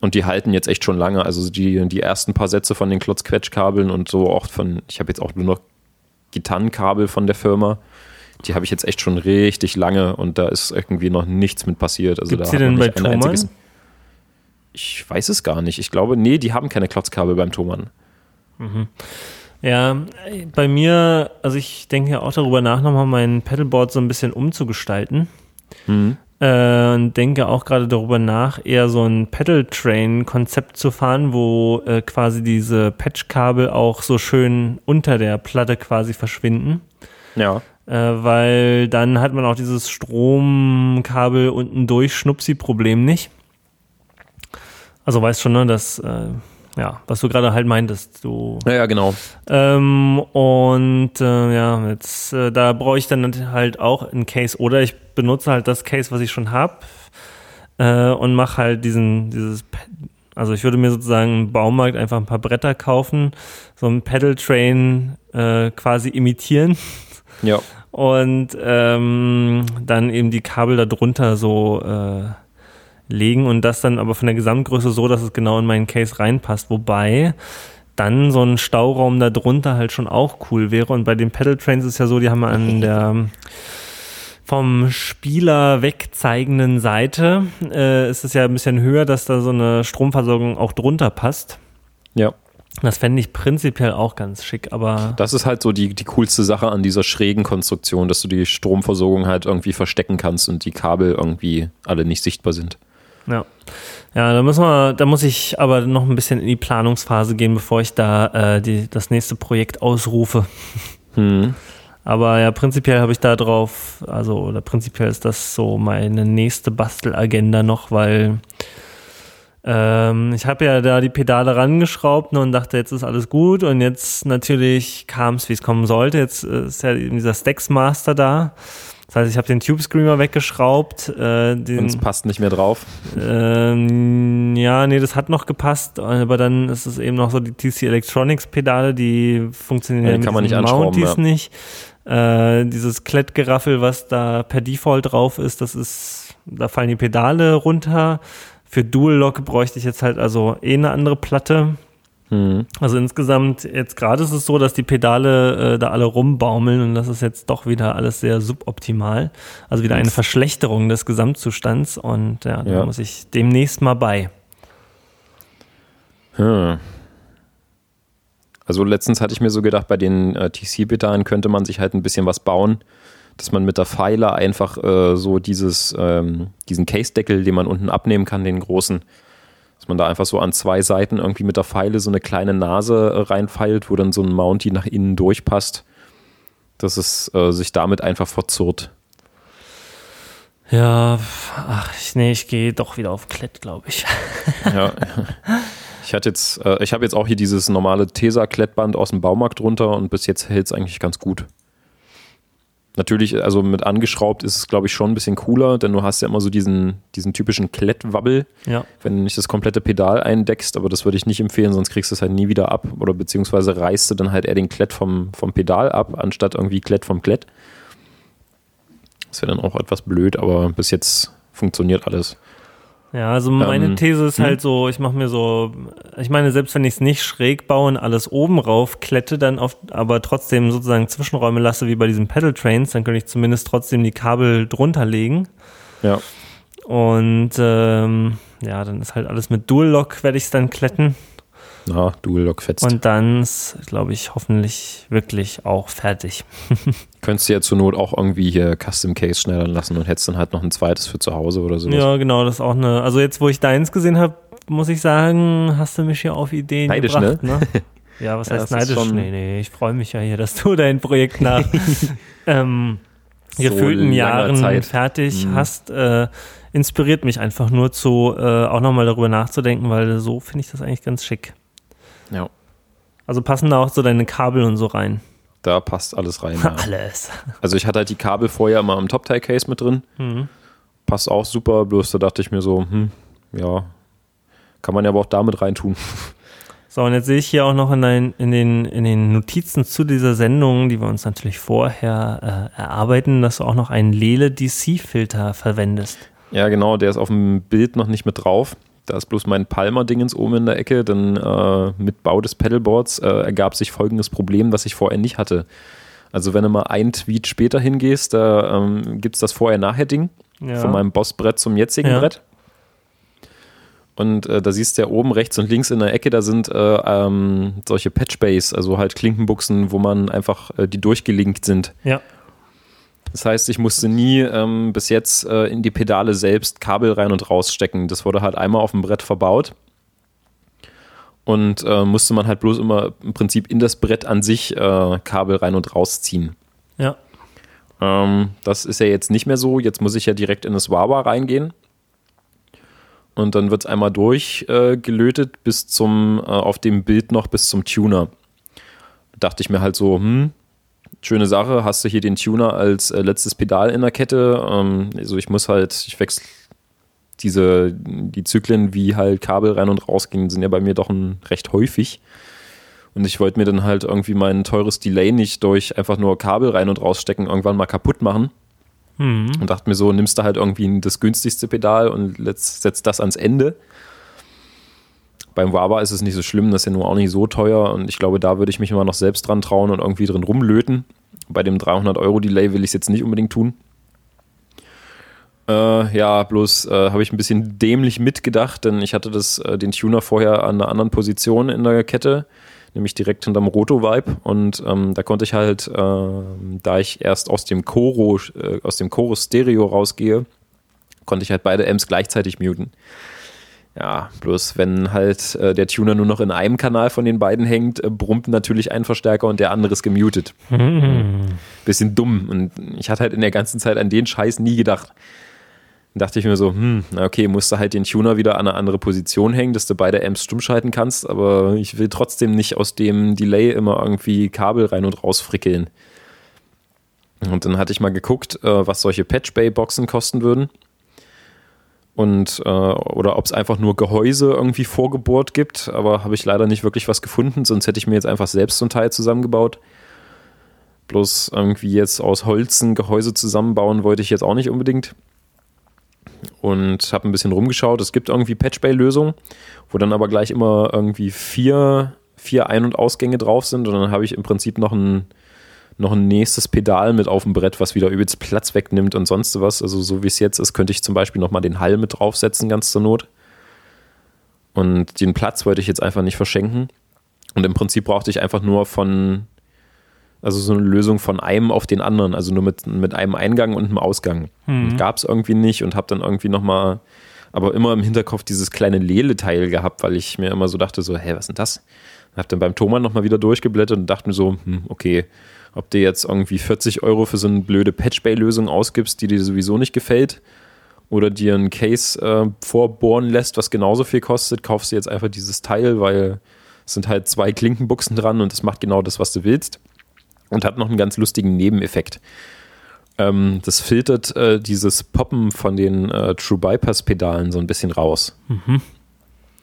Und die halten jetzt echt schon lange. Also die, die ersten paar Sätze von den Klotzquetschkabeln und so auch von, ich habe jetzt auch nur noch Gitarrenkabel von der Firma. Die habe ich jetzt echt schon richtig lange und da ist irgendwie noch nichts mit passiert. Also Gibt's da denn bei Thomann? Ich weiß es gar nicht. Ich glaube, nee, die haben keine Klotzkabel beim Thomann. Mhm. Ja, bei mir, also ich denke ja auch darüber nach, nochmal mein Pedalboard so ein bisschen umzugestalten. Mhm. Äh, und denke auch gerade darüber nach, eher so ein Pedal-Train-Konzept zu fahren, wo äh, quasi diese Patchkabel auch so schön unter der Platte quasi verschwinden. Ja. Äh, weil dann hat man auch dieses Stromkabel unten durch Schnupsi-Problem nicht. Also weißt schon, ne, dass äh, ja, was du gerade halt meintest. Du, ja, ja genau. Ähm, und äh, ja, jetzt äh, da brauche ich dann halt auch ein Case oder ich benutze halt das Case, was ich schon habe äh, und mache halt diesen, dieses, also ich würde mir sozusagen im Baumarkt einfach ein paar Bretter kaufen, so ein Pedal Train äh, quasi imitieren. Ja. Und ähm, dann eben die Kabel darunter so äh, legen und das dann aber von der Gesamtgröße so, dass es genau in meinen Case reinpasst. Wobei dann so ein Stauraum da drunter halt schon auch cool wäre. Und bei den Pedal Trains ist ja so, die haben an der vom Spieler wegzeigenden Seite äh, ist es ja ein bisschen höher, dass da so eine Stromversorgung auch drunter passt. Ja. Das fände ich prinzipiell auch ganz schick, aber. Das ist halt so die, die coolste Sache an dieser schrägen Konstruktion, dass du die Stromversorgung halt irgendwie verstecken kannst und die Kabel irgendwie alle nicht sichtbar sind. Ja. Ja, da müssen wir, da muss ich aber noch ein bisschen in die Planungsphase gehen, bevor ich da äh, die, das nächste Projekt ausrufe. Hm. Aber ja, prinzipiell habe ich da drauf, also oder prinzipiell ist das so meine nächste Bastelagenda noch, weil ähm, ich habe ja da die Pedale rangeschraubt ne, und dachte, jetzt ist alles gut und jetzt natürlich kam es, wie es kommen sollte. Jetzt äh, ist ja dieser Stax Master da das heißt, ich habe den Tube Screamer weggeschraubt. Äh, den, Und es passt nicht mehr drauf. Ähm, ja, nee, das hat noch gepasst, aber dann ist es eben noch so die TC Electronics Pedale, die funktionieren ja, die kann man nicht Mounties ja. nicht. Äh, dieses Klettgeraffel, was da per Default drauf ist, das ist, da fallen die Pedale runter. Für Dual Lock bräuchte ich jetzt halt also eh eine andere Platte. Mhm. Also insgesamt, jetzt gerade ist es so, dass die Pedale äh, da alle rumbaumeln und das ist jetzt doch wieder alles sehr suboptimal. Also wieder eine Verschlechterung des Gesamtzustands und ja, da ja. muss ich demnächst mal bei. Hm. Also letztens hatte ich mir so gedacht, bei den äh, TC-Pedalen könnte man sich halt ein bisschen was bauen, dass man mit der Pfeiler einfach äh, so dieses, ähm, diesen Case-Deckel, den man unten abnehmen kann, den großen, dass man da einfach so an zwei Seiten irgendwie mit der Pfeile so eine kleine Nase äh, reinfeilt, wo dann so ein Mounty nach innen durchpasst, dass es äh, sich damit einfach verzurrt. Ja, ach, ich, nee, ich gehe doch wieder auf Klett, glaube ich. ja. Ich hatte jetzt, äh, ich habe jetzt auch hier dieses normale Tesa-Klettband aus dem Baumarkt drunter und bis jetzt hält es eigentlich ganz gut. Natürlich, also mit angeschraubt ist es, glaube ich, schon ein bisschen cooler, denn du hast ja immer so diesen, diesen typischen Klettwabbel, ja. wenn du nicht das komplette Pedal eindeckst, aber das würde ich nicht empfehlen, sonst kriegst du es halt nie wieder ab oder beziehungsweise reißt du dann halt eher den Klett vom, vom Pedal ab, anstatt irgendwie Klett vom Klett. Das wäre dann auch etwas blöd, aber bis jetzt funktioniert alles. Ja, also meine ähm, These ist hm? halt so, ich mache mir so, ich meine, selbst wenn ich es nicht schräg baue und alles oben rauf klette, dann oft, aber trotzdem sozusagen Zwischenräume lasse, wie bei diesen Pedal Trains, dann könnte ich zumindest trotzdem die Kabel drunter legen. Ja. Und ähm, ja, dann ist halt alles mit Dual Lock, werde ich es dann kletten. Ja, Dual Lock fetzt. Und dann ist, glaube ich, hoffentlich wirklich auch fertig. Könntest du ja zur Not auch irgendwie hier Custom Case schneidern lassen und hättest dann halt noch ein zweites für zu Hause oder so. Ja, genau, das ist auch eine. Also jetzt, wo ich deins gesehen habe, muss ich sagen, hast du mich hier auf Ideen neidisch, gebracht. Ne? ne? Ja, was heißt ja, neidisch? Nee, nee, ich freue mich ja hier, dass du dein Projekt nach ähm, so gefühlten Jahren Zeit. fertig mhm. hast. Äh, inspiriert mich einfach nur zu, äh, auch nochmal darüber nachzudenken, weil so finde ich das eigentlich ganz schick. Ja. Also passen da auch so deine Kabel und so rein? Da passt alles rein. Ja. alles. Also ich hatte halt die Kabel vorher immer im Top-Tie-Case mit drin. Mhm. Passt auch super, bloß da dachte ich mir so, hm, ja, kann man ja aber auch damit reintun. So, und jetzt sehe ich hier auch noch in, dein, in, den, in den Notizen zu dieser Sendung, die wir uns natürlich vorher äh, erarbeiten, dass du auch noch einen Lele DC-Filter verwendest. Ja, genau, der ist auf dem Bild noch nicht mit drauf. Da ist bloß mein Palmer-Dingens oben in der Ecke. Dann äh, mit Bau des Pedalboards äh, ergab sich folgendes Problem, das ich vorher nicht hatte. Also wenn du mal ein Tweet später hingehst, da ähm, gibt es das Vorher-Nachher-Ding ja. von meinem Bossbrett zum jetzigen ja. Brett. Und äh, da siehst du ja oben rechts und links in der Ecke, da sind äh, ähm, solche Patchbays, also halt Klinkenbuchsen, wo man einfach äh, die durchgelinkt sind. Ja. Das heißt, ich musste nie ähm, bis jetzt äh, in die Pedale selbst Kabel rein und rausstecken. Das wurde halt einmal auf dem Brett verbaut. Und äh, musste man halt bloß immer im Prinzip in das Brett an sich äh, Kabel rein und rausziehen. Ja. Ähm, das ist ja jetzt nicht mehr so. Jetzt muss ich ja direkt in das Wawa reingehen. Und dann wird es einmal durchgelötet äh, bis zum, äh, auf dem Bild noch bis zum Tuner. Da dachte ich mir halt so, hm, schöne Sache. Hast du hier den Tuner als äh, letztes Pedal in der Kette? Ähm, also ich muss halt, ich wechsle diese, die Zyklen, wie halt Kabel rein und raus gingen, sind ja bei mir doch ein, recht häufig. Und ich wollte mir dann halt irgendwie mein teures Delay nicht durch einfach nur Kabel rein und rausstecken irgendwann mal kaputt machen. Mhm. Und dachte mir so, nimmst du halt irgendwie das günstigste Pedal und setzt das ans Ende. Beim Wawa ist es nicht so schlimm, das ist ja nur auch nicht so teuer und ich glaube, da würde ich mich immer noch selbst dran trauen und irgendwie drin rumlöten. Bei dem 300 Euro Delay will ich es jetzt nicht unbedingt tun. Äh, ja, bloß äh, habe ich ein bisschen dämlich mitgedacht, denn ich hatte das, äh, den Tuner vorher an einer anderen Position in der Kette, nämlich direkt hinterm Roto-Vibe und ähm, da konnte ich halt, äh, da ich erst aus dem Choro, äh, aus dem Chorus Stereo rausgehe, konnte ich halt beide Amps gleichzeitig muten. Ja, bloß wenn halt äh, der Tuner nur noch in einem Kanal von den beiden hängt, äh, brummt natürlich ein Verstärker und der andere ist gemutet. Mhm. Bisschen dumm. Und ich hatte halt in der ganzen Zeit an den Scheiß nie gedacht. Dann dachte ich mir so, hm, okay, musst du halt den Tuner wieder an eine andere Position hängen, dass du beide Amps stumm schalten kannst, aber ich will trotzdem nicht aus dem Delay immer irgendwie Kabel rein und raus frickeln. Und dann hatte ich mal geguckt, äh, was solche Patch-Bay-Boxen kosten würden und äh, oder ob es einfach nur Gehäuse irgendwie vorgebohrt gibt, aber habe ich leider nicht wirklich was gefunden, sonst hätte ich mir jetzt einfach selbst so ein Teil zusammengebaut. Bloß irgendwie jetzt aus Holz ein Gehäuse zusammenbauen wollte ich jetzt auch nicht unbedingt. Und habe ein bisschen rumgeschaut. Es gibt irgendwie Patchbay-Lösungen, wo dann aber gleich immer irgendwie vier, vier Ein- und Ausgänge drauf sind. Und dann habe ich im Prinzip noch ein, noch ein nächstes Pedal mit auf dem Brett, was wieder übelst Platz wegnimmt und sonst was. Also so wie es jetzt ist, könnte ich zum Beispiel nochmal den Hall mit draufsetzen, ganz zur Not. Und den Platz wollte ich jetzt einfach nicht verschenken. Und im Prinzip brauchte ich einfach nur von, also so eine Lösung von einem auf den anderen, also nur mit, mit einem Eingang und einem Ausgang. Mhm. Gab es irgendwie nicht und habe dann irgendwie nochmal, aber immer im Hinterkopf dieses kleine Lele-Teil gehabt, weil ich mir immer so dachte, so, hä, was ist denn das? Hab dann beim Thomann nochmal wieder durchgeblättert und dachte mir so, hm, okay, ob du jetzt irgendwie 40 Euro für so eine blöde Patchbay-Lösung ausgibst, die dir sowieso nicht gefällt, oder dir ein Case äh, vorbohren lässt, was genauso viel kostet, kaufst du jetzt einfach dieses Teil, weil es sind halt zwei Klinkenbuchsen dran und das macht genau das, was du willst. Und hat noch einen ganz lustigen Nebeneffekt. Ähm, das filtert äh, dieses Poppen von den äh, True Bypass-Pedalen so ein bisschen raus. Mhm.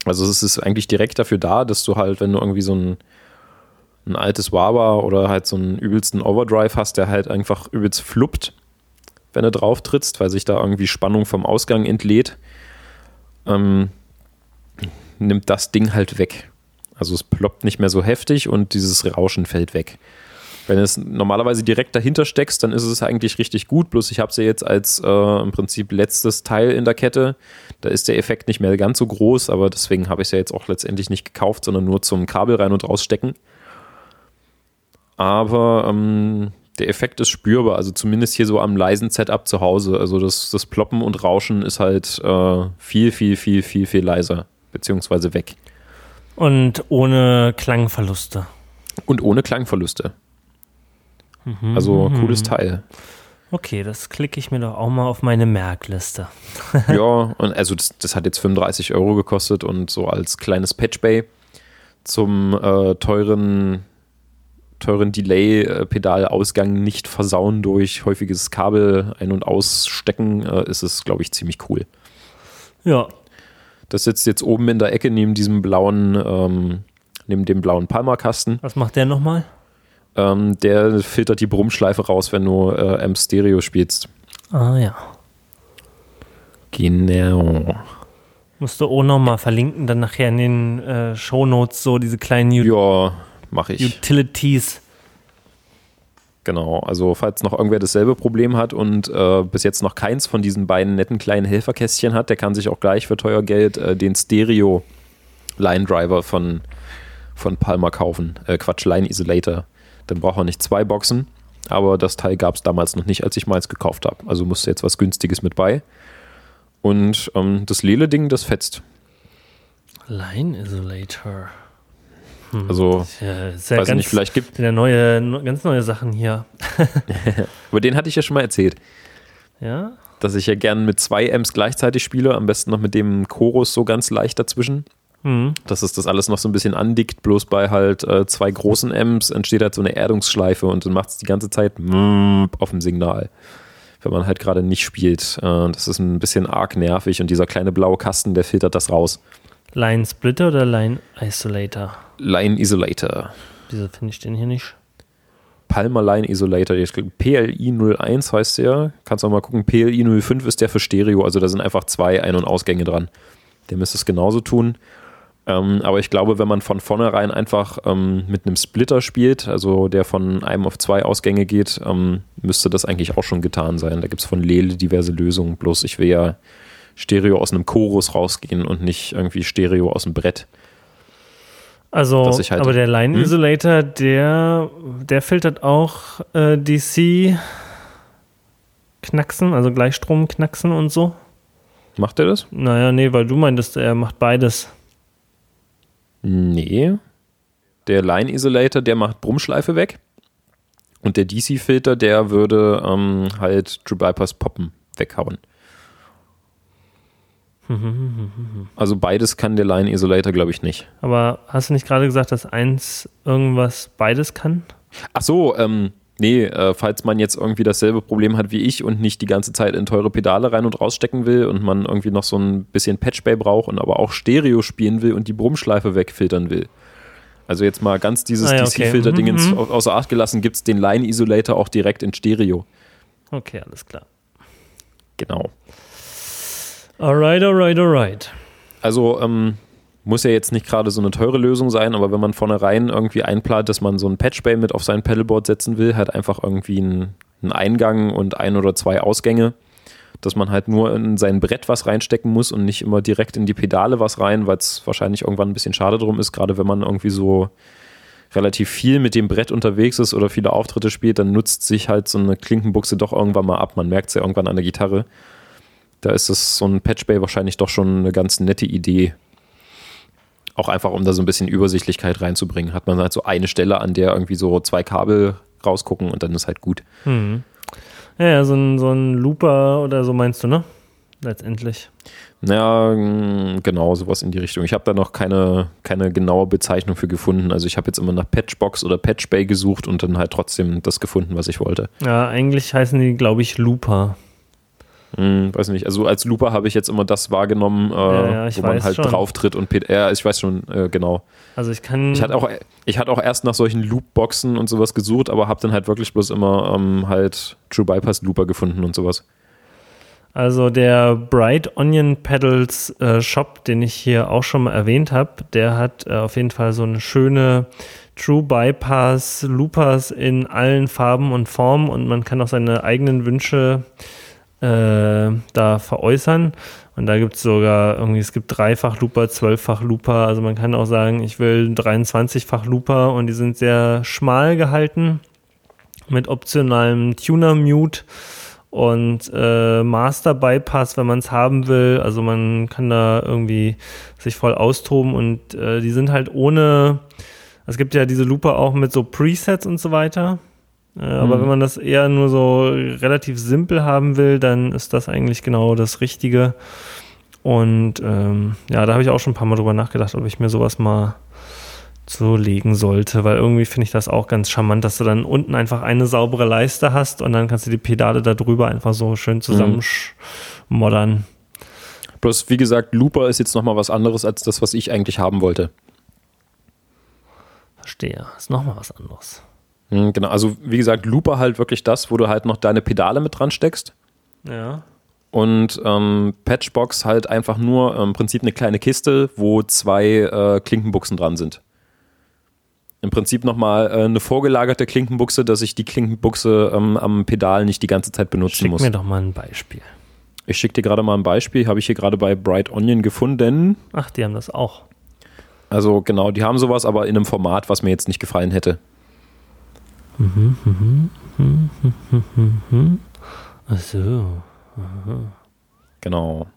Also es ist eigentlich direkt dafür da, dass du halt, wenn du irgendwie so ein ein altes Wawa oder halt so einen übelsten Overdrive hast, der halt einfach übelst fluppt, wenn du drauf trittst, weil sich da irgendwie Spannung vom Ausgang entlädt. Ähm, nimmt das Ding halt weg. Also es ploppt nicht mehr so heftig und dieses Rauschen fällt weg. Wenn du es normalerweise direkt dahinter steckst, dann ist es eigentlich richtig gut. Bloß ich habe sie jetzt als äh, im Prinzip letztes Teil in der Kette. Da ist der Effekt nicht mehr ganz so groß, aber deswegen habe ich es ja jetzt auch letztendlich nicht gekauft, sondern nur zum Kabel rein und rausstecken. Aber ähm, der Effekt ist spürbar, also zumindest hier so am leisen Setup zu Hause. Also das, das Ploppen und Rauschen ist halt äh, viel, viel, viel, viel, viel leiser, beziehungsweise weg. Und ohne Klangverluste. Und ohne Klangverluste. Mhm. Also cooles Teil. Okay, das klicke ich mir doch auch mal auf meine Merkliste. ja, und also das, das, hat jetzt 35 Euro gekostet und so als kleines Patchbay zum äh, teuren, teuren Delay-Pedalausgang nicht versauen durch häufiges Kabel ein- und ausstecken, äh, ist es, glaube ich, ziemlich cool. Ja. Das sitzt jetzt oben in der Ecke neben diesem blauen, ähm, neben dem blauen Palmer-Kasten. Was macht der nochmal? Ähm, der filtert die Brummschleife raus, wenn du äh, M Stereo spielst. Ah ja. Genau. Musst du auch nochmal verlinken, dann nachher in den äh, Shownotes so diese kleinen U ja, mach ich. Utilities. Genau, also falls noch irgendwer dasselbe Problem hat und äh, bis jetzt noch keins von diesen beiden netten kleinen Helferkästchen hat, der kann sich auch gleich für teuer Geld äh, den Stereo Line Driver von, von Palmer kaufen. Äh, Quatsch, Line Isolator. Dann braucht er nicht zwei Boxen, aber das Teil gab es damals noch nicht, als ich meins gekauft habe. Also musste jetzt was Günstiges mit bei. Und ähm, das Lele-Ding, das fetzt. Line Isolator. Hm. Also, ja, weiß ganz, nicht, vielleicht gibt ja neue, ganz neue Sachen hier. Aber den hatte ich ja schon mal erzählt. Ja. Dass ich ja gern mit zwei Amps gleichzeitig spiele, am besten noch mit dem Chorus so ganz leicht dazwischen. Mhm. Dass es das alles noch so ein bisschen andickt, bloß bei halt äh, zwei großen Amps entsteht halt so eine Erdungsschleife und dann macht es die ganze Zeit auf dem Signal. Wenn man halt gerade nicht spielt. Äh, das ist ein bisschen arg nervig und dieser kleine blaue Kasten, der filtert das raus. Line Splitter oder Line Isolator? Line Isolator. Wieso finde ich den hier nicht? Palmer Line Isolator. PLI 01 heißt der. Kannst auch mal gucken. PLI 05 ist der für Stereo. Also da sind einfach zwei Ein- und Ausgänge dran. Der müsste es genauso tun. Ähm, aber ich glaube, wenn man von vornherein einfach ähm, mit einem Splitter spielt, also der von einem auf zwei Ausgänge geht, ähm, müsste das eigentlich auch schon getan sein. Da gibt es von Lele diverse Lösungen. Bloß ich will ja Stereo aus einem Chorus rausgehen und nicht irgendwie Stereo aus dem Brett. Also, halt aber der Line hm? Isolator, hm? der, der filtert auch äh, DC Knacksen, also Gleichstrom Knacksen und so. Macht er das? Naja, nee, weil du meintest, er macht beides. Nee. Der Line Isolator, der macht Brummschleife weg. Und der DC-Filter, der würde ähm, halt True Bypass Poppen weghauen. Also beides kann der Line Isolator, glaube ich, nicht. Aber hast du nicht gerade gesagt, dass eins irgendwas beides kann? Ach so, ähm, nee, äh, falls man jetzt irgendwie dasselbe Problem hat wie ich und nicht die ganze Zeit in teure Pedale rein und rausstecken will und man irgendwie noch so ein bisschen Patchbay braucht und aber auch Stereo spielen will und die Brummschleife wegfiltern will. Also jetzt mal ganz dieses ah, ja, okay. DC-Filter-Dingens mhm, mhm. außer Acht gelassen, gibt es den Line-Isolator auch direkt in Stereo. Okay, alles klar. Genau. Alright, alright, alright. Also, ähm, muss ja jetzt nicht gerade so eine teure Lösung sein, aber wenn man vornherein irgendwie einplant, dass man so ein Patchbay mit auf sein Pedalboard setzen will, halt einfach irgendwie einen, einen Eingang und ein oder zwei Ausgänge, dass man halt nur in sein Brett was reinstecken muss und nicht immer direkt in die Pedale was rein, weil es wahrscheinlich irgendwann ein bisschen schade drum ist, gerade wenn man irgendwie so relativ viel mit dem Brett unterwegs ist oder viele Auftritte spielt, dann nutzt sich halt so eine Klinkenbuchse doch irgendwann mal ab. Man merkt es ja irgendwann an der Gitarre. Da ist es so ein Patchbay wahrscheinlich doch schon eine ganz nette Idee, auch einfach, um da so ein bisschen Übersichtlichkeit reinzubringen. Hat man halt so eine Stelle, an der irgendwie so zwei Kabel rausgucken und dann ist halt gut. Mhm. Ja, ja, so ein, so ein Looper oder so meinst du, ne? Letztendlich. Ja, mm, genau, sowas in die Richtung. Ich habe da noch keine, keine genaue Bezeichnung für gefunden. Also ich habe jetzt immer nach Patchbox oder Patchbay gesucht und dann halt trotzdem das gefunden, was ich wollte. Ja, eigentlich heißen die, glaube ich, Looper. Hm, weiß nicht. Also als Looper habe ich jetzt immer das wahrgenommen, äh, ja, ja, wo man halt schon. drauf tritt und ja, ich weiß schon, äh, genau. Also ich kann. Ich hatte auch, ich hatte auch erst nach solchen Loopboxen und sowas gesucht, aber habe dann halt wirklich bloß immer ähm, halt True Bypass Looper gefunden und sowas. Also der Bright Onion Pedals äh, Shop, den ich hier auch schon mal erwähnt habe, der hat äh, auf jeden Fall so eine schöne True Bypass Loopers in allen Farben und Formen und man kann auch seine eigenen Wünsche äh, da veräußern. Und da gibt es sogar irgendwie, es gibt dreifach Looper, zwölffach Looper. Also man kann auch sagen, ich will 23-fach Looper und die sind sehr schmal gehalten mit optionalem Tuner Mute und äh, Master Bypass, wenn man es haben will. Also man kann da irgendwie sich voll austoben und äh, die sind halt ohne. Es gibt ja diese Looper auch mit so Presets und so weiter. Äh, aber mhm. wenn man das eher nur so relativ simpel haben will, dann ist das eigentlich genau das Richtige. Und ähm, ja, da habe ich auch schon ein paar Mal drüber nachgedacht, ob ich mir sowas mal zulegen sollte, weil irgendwie finde ich das auch ganz charmant, dass du dann unten einfach eine saubere Leiste hast und dann kannst du die Pedale da drüber einfach so schön zusammenmoddern. Mhm. Bloß, wie gesagt, Looper ist jetzt nochmal was anderes als das, was ich eigentlich haben wollte. Verstehe. Ist nochmal was anderes. Mhm, genau, also wie gesagt, Looper halt wirklich das, wo du halt noch deine Pedale mit dran steckst. Ja. Und ähm, Patchbox halt einfach nur im Prinzip eine kleine Kiste, wo zwei äh, Klinkenbuchsen dran sind im Prinzip nochmal äh, eine vorgelagerte Klinkenbuchse, dass ich die Klinkenbuchse ähm, am Pedal nicht die ganze Zeit benutzen Schick muss. Schick mir doch mal ein Beispiel. Ich schicke dir gerade mal ein Beispiel, habe ich hier gerade bei Bright Onion gefunden. Ach, die haben das auch. Also genau, die haben sowas, aber in einem Format, was mir jetzt nicht gefallen hätte. Mhm, mhm, mhm, mhm, mhm. mhm. Ach so. Aha. Genau.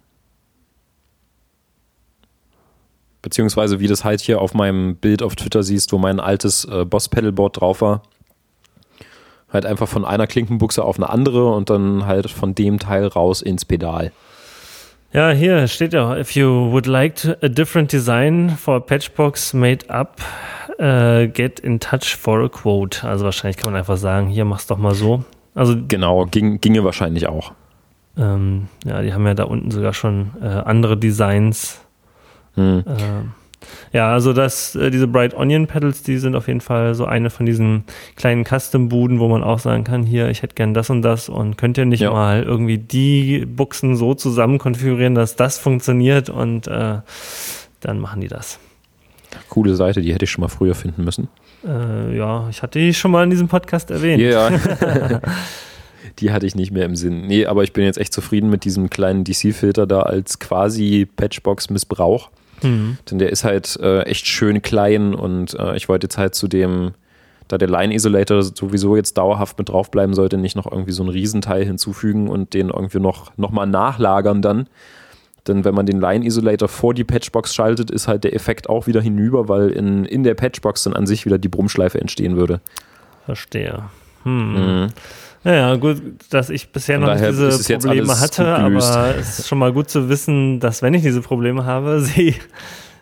beziehungsweise wie das halt hier auf meinem Bild auf Twitter siehst, wo mein altes äh, Boss-Pedalboard drauf war. Halt einfach von einer Klinkenbuchse auf eine andere und dann halt von dem Teil raus ins Pedal. Ja, hier steht ja, if you would like to, a different design for a Patchbox made up, uh, get in touch for a quote. Also wahrscheinlich kann man einfach sagen, hier mach's doch mal so. Also genau, ging, ginge wahrscheinlich auch. Ähm, ja, die haben ja da unten sogar schon äh, andere Designs hm. Äh, ja, also das, äh, diese Bright Onion Pedals, die sind auf jeden Fall so eine von diesen kleinen Custom-Buden, wo man auch sagen kann, hier, ich hätte gern das und das und könnt ihr nicht ja. mal irgendwie die Buchsen so zusammen konfigurieren, dass das funktioniert und äh, dann machen die das. Coole Seite, die hätte ich schon mal früher finden müssen. Äh, ja, ich hatte die schon mal in diesem Podcast erwähnt. Ja. Yeah. die hatte ich nicht mehr im Sinn. Nee, aber ich bin jetzt echt zufrieden mit diesem kleinen DC-Filter da als quasi Patchbox-Missbrauch. Mhm. Denn der ist halt äh, echt schön klein und äh, ich wollte jetzt halt zu dem, da der Line Isolator sowieso jetzt dauerhaft mit draufbleiben sollte, nicht noch irgendwie so ein Riesenteil hinzufügen und den irgendwie noch, noch mal nachlagern dann. Denn wenn man den Line Isolator vor die Patchbox schaltet, ist halt der Effekt auch wieder hinüber, weil in, in der Patchbox dann an sich wieder die Brummschleife entstehen würde. Verstehe. Hm. Mhm. Naja, gut, dass ich bisher noch nicht diese Probleme hatte, aber es ist schon mal gut zu wissen, dass wenn ich diese Probleme habe, sie.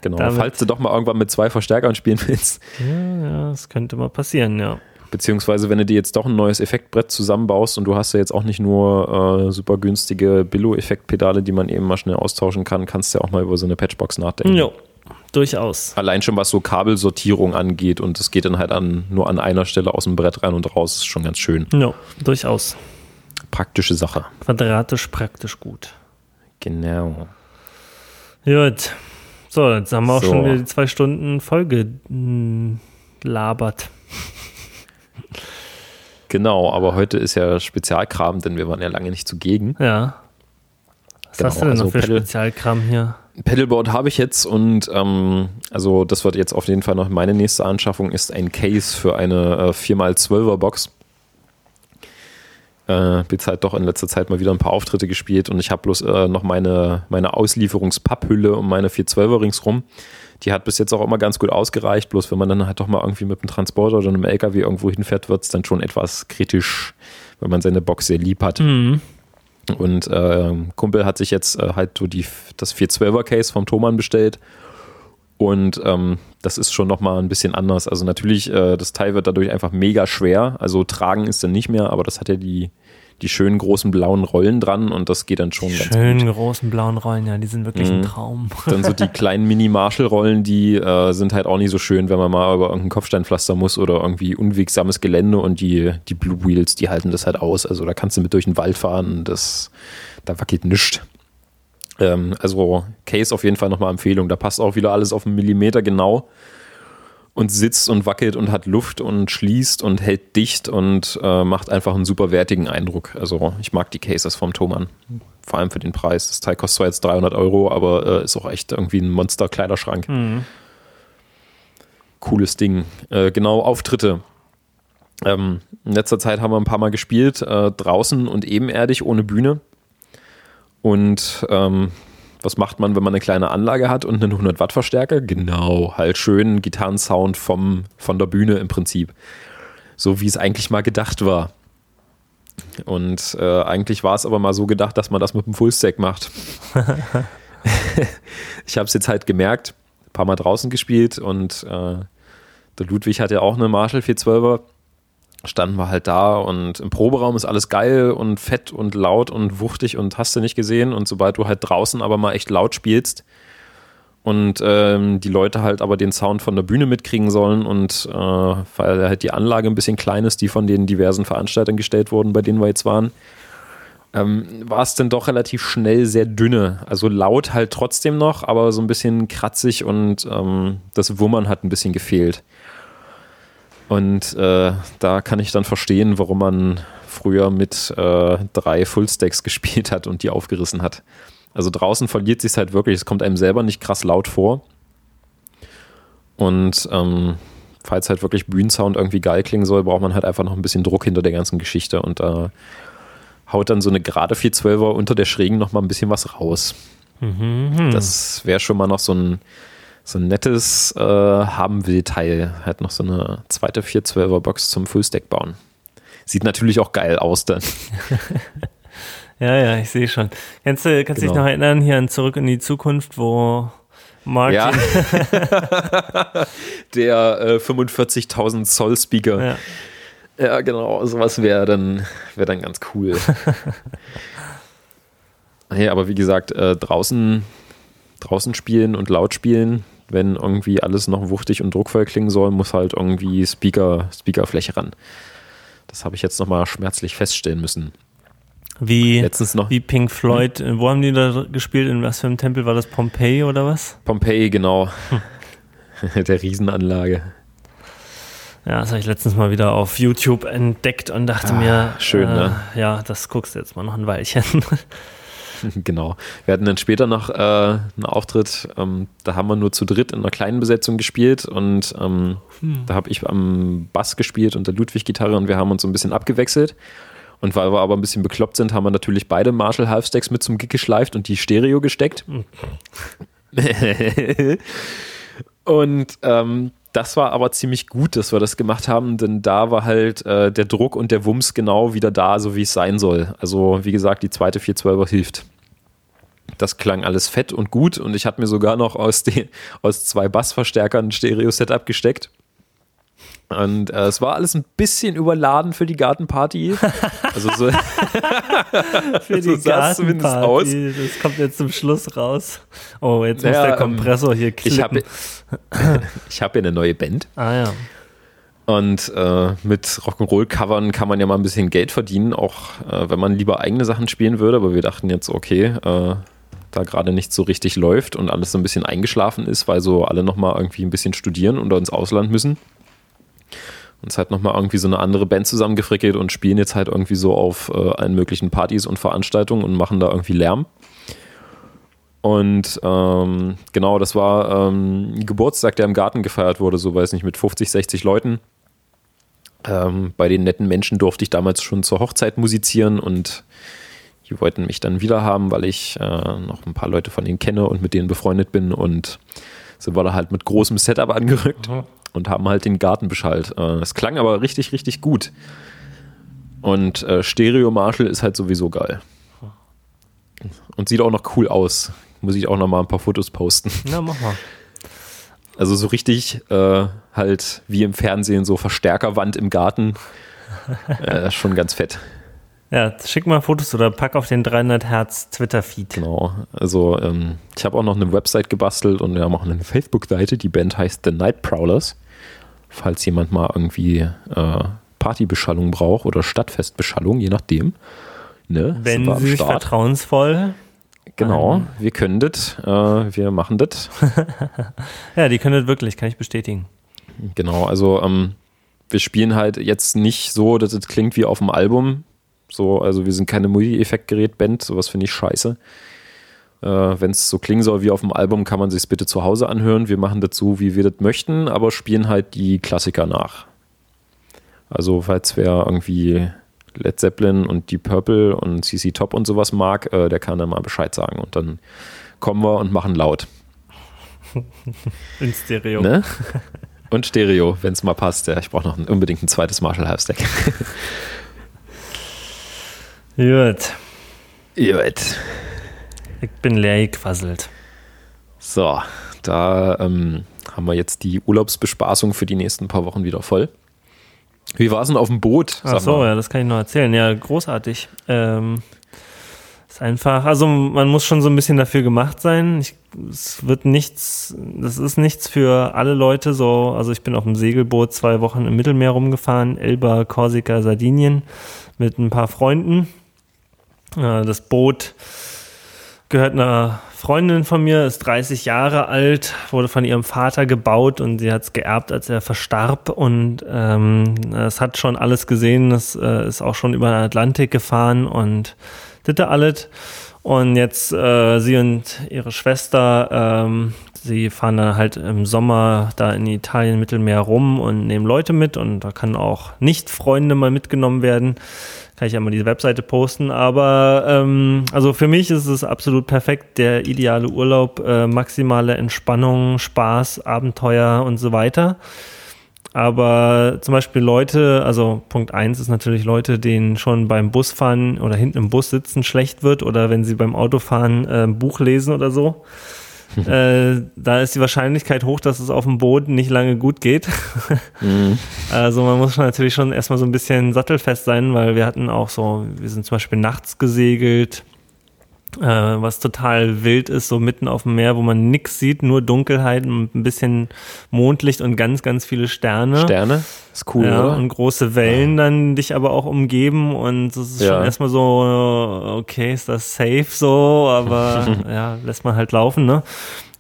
Genau, falls du doch mal irgendwann mit zwei Verstärkern spielen willst. Ja, ja, das könnte mal passieren, ja. Beziehungsweise, wenn du dir jetzt doch ein neues Effektbrett zusammenbaust und du hast ja jetzt auch nicht nur äh, super günstige Billo-Effektpedale, die man eben mal schnell austauschen kann, kannst du ja auch mal über so eine Patchbox nachdenken. Ja, durchaus. Allein schon was so Kabelsortierung angeht und es geht dann halt an, nur an einer Stelle aus dem Brett rein und raus, ist schon ganz schön. Ja, durchaus. Praktische Sache. Quadratisch praktisch gut. Genau. Gut. So, jetzt haben wir auch so. schon wieder die zwei Stunden Folge hm, labert. Genau, aber heute ist ja Spezialkram, denn wir waren ja lange nicht zugegen. Ja. Was genau, hast du denn also noch für Spezialkram hier? Pedalboard habe ich jetzt und ähm, also das wird jetzt auf jeden Fall noch meine nächste Anschaffung, ist ein Case für eine äh, 4x12er Box. Äh, jetzt halt doch in letzter Zeit mal wieder ein paar Auftritte gespielt und ich habe bloß äh, noch meine, meine Auslieferungspapphülle um meine 412er ringsrum. Die hat bis jetzt auch immer ganz gut ausgereicht, bloß wenn man dann halt doch mal irgendwie mit einem Transporter oder einem LKW irgendwo hinfährt, wird es dann schon etwas kritisch, wenn man seine Box sehr lieb hat. Mhm. Und äh, Kumpel hat sich jetzt äh, halt so die, das 412er Case vom Thomann bestellt. Und ähm, das ist schon nochmal ein bisschen anders. Also natürlich, äh, das Teil wird dadurch einfach mega schwer. Also tragen ist dann nicht mehr, aber das hat ja die, die schönen großen blauen Rollen dran und das geht dann schon die ganz schönen gut. großen blauen Rollen, ja, die sind wirklich mhm. ein Traum. Dann so die kleinen Mini-Marshall-Rollen, die äh, sind halt auch nicht so schön, wenn man mal über irgendein Kopfsteinpflaster muss oder irgendwie unwegsames Gelände und die, die Blue Wheels, die halten das halt aus. Also da kannst du mit durch den Wald fahren, das, da wackelt nichts. Ähm, also Case auf jeden Fall nochmal Empfehlung. Da passt auch wieder alles auf einen Millimeter genau und sitzt und wackelt und hat Luft und schließt und hält dicht und äh, macht einfach einen super wertigen Eindruck. Also ich mag die Cases vom Thomann. Vor allem für den Preis. Das Teil kostet zwar jetzt 300 Euro, aber äh, ist auch echt irgendwie ein Monster-Kleiderschrank. Mhm. Cooles Ding. Äh, genau, Auftritte. Ähm, in letzter Zeit haben wir ein paar Mal gespielt, äh, draußen und ebenerdig, ohne Bühne. Und ähm, was macht man, wenn man eine kleine Anlage hat und einen 100 Watt Verstärker? Genau, halt schön Gitarrensound vom, von der Bühne im Prinzip. So wie es eigentlich mal gedacht war. Und äh, eigentlich war es aber mal so gedacht, dass man das mit dem Fullstack macht. ich habe es jetzt halt gemerkt, ein paar Mal draußen gespielt und äh, der Ludwig hat ja auch eine Marshall 412er standen wir halt da und im Proberaum ist alles geil und fett und laut und wuchtig und hast du nicht gesehen. Und sobald du halt draußen aber mal echt laut spielst und ähm, die Leute halt aber den Sound von der Bühne mitkriegen sollen und äh, weil halt die Anlage ein bisschen klein ist, die von den diversen Veranstaltern gestellt wurden, bei denen wir jetzt waren, ähm, war es dann doch relativ schnell sehr dünne. Also laut halt trotzdem noch, aber so ein bisschen kratzig und ähm, das Wummern hat ein bisschen gefehlt. Und äh, da kann ich dann verstehen, warum man früher mit äh, drei Fullstacks gespielt hat und die aufgerissen hat. Also draußen verliert sich halt wirklich, es kommt einem selber nicht krass laut vor. Und ähm, falls halt wirklich Bühnensound irgendwie geil klingen soll, braucht man halt einfach noch ein bisschen Druck hinter der ganzen Geschichte und da äh, haut dann so eine gerade 412er unter der Schrägen noch mal ein bisschen was raus. Mhm. Das wäre schon mal noch so ein so ein nettes äh, haben will Teil. Halt noch so eine zweite 412er Box zum Fullstack bauen. Sieht natürlich auch geil aus dann. ja, ja, ich sehe schon. Kannst du kannst genau. dich noch erinnern hier an Zurück in die Zukunft, wo Martin. Ja. der äh, 45.000 Zoll Speaker. Ja. ja genau. Sowas wäre dann, wär dann ganz cool. ja, aber wie gesagt, äh, draußen, draußen spielen und laut spielen, wenn irgendwie alles noch wuchtig und druckvoll klingen soll, muss halt irgendwie Speaker, Speakerfläche ran. Das habe ich jetzt nochmal schmerzlich feststellen müssen. Wie, Letztens noch, wie Pink Floyd, hm? wo haben die da gespielt? In was für einem Tempel war das? Pompeii oder was? Pompeii, genau. Hm. Der Riesenanlage. Ja, das habe ich letztens mal wieder auf YouTube entdeckt und dachte ah, mir, schön, äh, ne? Ja, das guckst du jetzt mal noch ein Weilchen. genau. Wir hatten dann später noch äh, einen Auftritt, ähm, da haben wir nur zu dritt in einer kleinen Besetzung gespielt und ähm, hm. da habe ich am Bass gespielt und der Ludwig Gitarre und wir haben uns so ein bisschen abgewechselt. Und weil wir aber ein bisschen bekloppt sind, haben wir natürlich beide Marshall Halfstacks mit zum Gig geschleift und die Stereo gesteckt. Und ähm, das war aber ziemlich gut, dass wir das gemacht haben, denn da war halt äh, der Druck und der Wumms genau wieder da, so wie es sein soll. Also wie gesagt, die zweite 412er hilft. Das klang alles fett und gut und ich habe mir sogar noch aus, den, aus zwei Bassverstärkern ein Stereo-Setup gesteckt. Und äh, es war alles ein bisschen überladen für die Gartenparty. Also so, für die so Gartenparty. Das kommt jetzt zum Schluss raus. Oh, jetzt muss ja, der Kompressor hier klicken. Ich habe ich hab ja eine neue Band. Ah ja. Und äh, mit Rock'n'Roll-Covern kann man ja mal ein bisschen Geld verdienen, auch äh, wenn man lieber eigene Sachen spielen würde. Aber wir dachten jetzt, okay, äh, da gerade nicht so richtig läuft und alles so ein bisschen eingeschlafen ist, weil so alle nochmal irgendwie ein bisschen studieren oder ins Ausland müssen uns halt nochmal irgendwie so eine andere Band zusammengefrickelt und spielen jetzt halt irgendwie so auf äh, allen möglichen Partys und Veranstaltungen und machen da irgendwie Lärm. Und ähm, genau, das war ähm, ein Geburtstag, der im Garten gefeiert wurde, so weiß nicht, mit 50, 60 Leuten. Ähm, bei den netten Menschen durfte ich damals schon zur Hochzeit musizieren und die wollten mich dann wieder haben, weil ich äh, noch ein paar Leute von denen kenne und mit denen befreundet bin und sind wir da halt mit großem Setup angerückt. Mhm und haben halt den Garten beschallt. Äh, es klang aber richtig, richtig gut. Und äh, Stereo Marshall ist halt sowieso geil. Und sieht auch noch cool aus. Muss ich auch noch mal ein paar Fotos posten. Ja, mach mal. Also so richtig äh, halt wie im Fernsehen, so Verstärkerwand im Garten. äh, schon ganz fett. Ja, schick mal Fotos oder pack auf den 300 Hertz Twitter-Feed. Genau, also ähm, ich habe auch noch eine Website gebastelt und wir haben auch eine Facebook-Seite. Die Band heißt The Night Prowlers. Falls jemand mal irgendwie äh, Partybeschallung braucht oder Stadtfestbeschallung, je nachdem. Ne? Wenn sie sich vertrauensvoll. Genau, ähm. wir können das, äh, wir machen das. ja, die können das wirklich, kann ich bestätigen. Genau, also ähm, wir spielen halt jetzt nicht so, dass es klingt wie auf dem Album. So, also wir sind keine Multi-Effekt-Gerät-Band, sowas finde ich scheiße. Äh, Wenn es so klingen soll wie auf dem Album, kann man sich bitte zu Hause anhören. Wir machen das so, wie wir das möchten, aber spielen halt die Klassiker nach. Also, falls wer irgendwie Led Zeppelin und Deep Purple und CC Top und sowas mag, äh, der kann dann mal Bescheid sagen. Und dann kommen wir und machen laut. In Stereo. Ne? Und Stereo, wenn es mal passt. Ja, ich brauche noch ein, unbedingt ein zweites Marshall Half Stack. Gut. Gut. Ich bin leer gequasselt. So, da ähm, haben wir jetzt die Urlaubsbespaßung für die nächsten paar Wochen wieder voll. Wie war es denn auf dem Boot? Ach so, mal. ja, das kann ich noch erzählen. Ja, großartig. Ähm, ist einfach, also man muss schon so ein bisschen dafür gemacht sein. Ich, es wird nichts, das ist nichts für alle Leute so. Also ich bin auf dem Segelboot zwei Wochen im Mittelmeer rumgefahren, Elba, Korsika, Sardinien mit ein paar Freunden. Äh, das Boot gehört einer Freundin von mir, ist 30 Jahre alt, wurde von ihrem Vater gebaut und sie hat es geerbt, als er verstarb. Und ähm, es hat schon alles gesehen, es äh, ist auch schon über den Atlantik gefahren und das alles. Und jetzt äh, sie und ihre Schwester, ähm, sie fahren dann halt im Sommer da in Italien Mittelmeer rum und nehmen Leute mit und da kann auch Nicht-Freunde mal mitgenommen werden kann ich ja mal die Webseite posten. Aber ähm, also für mich ist es absolut perfekt, der ideale Urlaub, äh, maximale Entspannung, Spaß, Abenteuer und so weiter. Aber zum Beispiel Leute, also Punkt eins ist natürlich Leute, denen schon beim Busfahren oder hinten im Bus sitzen schlecht wird oder wenn sie beim Autofahren äh, ein Buch lesen oder so. Äh, da ist die Wahrscheinlichkeit hoch, dass es auf dem Boden nicht lange gut geht. mhm. Also man muss schon natürlich schon erstmal so ein bisschen sattelfest sein, weil wir hatten auch so, wir sind zum Beispiel nachts gesegelt, äh, was total wild ist, so mitten auf dem Meer, wo man nichts sieht, nur Dunkelheit und ein bisschen Mondlicht und ganz, ganz viele Sterne. Sterne? Ist cool, ja, oder? Und große Wellen ja. dann dich aber auch umgeben und es ist ja. schon erstmal so, okay, ist das safe so, aber ja, lässt man halt laufen, ne?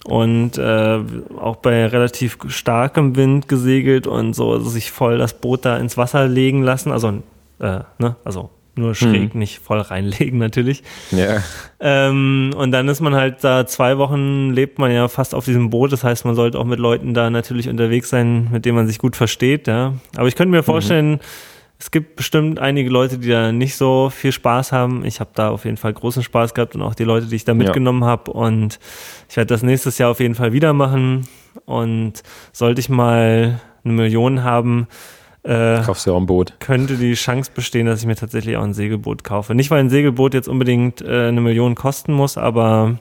und äh, auch bei relativ starkem Wind gesegelt und so sich voll das Boot da ins Wasser legen lassen, also äh, ne, also nur schräg, hm. nicht voll reinlegen natürlich. Ja. Ähm, und dann ist man halt da zwei Wochen, lebt man ja fast auf diesem Boot. Das heißt, man sollte auch mit Leuten da natürlich unterwegs sein, mit denen man sich gut versteht. Ja. Aber ich könnte mir mhm. vorstellen, mhm. es gibt bestimmt einige Leute, die da nicht so viel Spaß haben. Ich habe da auf jeden Fall großen Spaß gehabt und auch die Leute, die ich da mitgenommen ja. habe. Und ich werde das nächstes Jahr auf jeden Fall wieder machen. Und sollte ich mal eine Million haben, äh, Kaufst du auch ein Boot. Könnte die Chance bestehen, dass ich mir tatsächlich auch ein Segelboot kaufe. Nicht, weil ein Segelboot jetzt unbedingt äh, eine Million kosten muss, aber.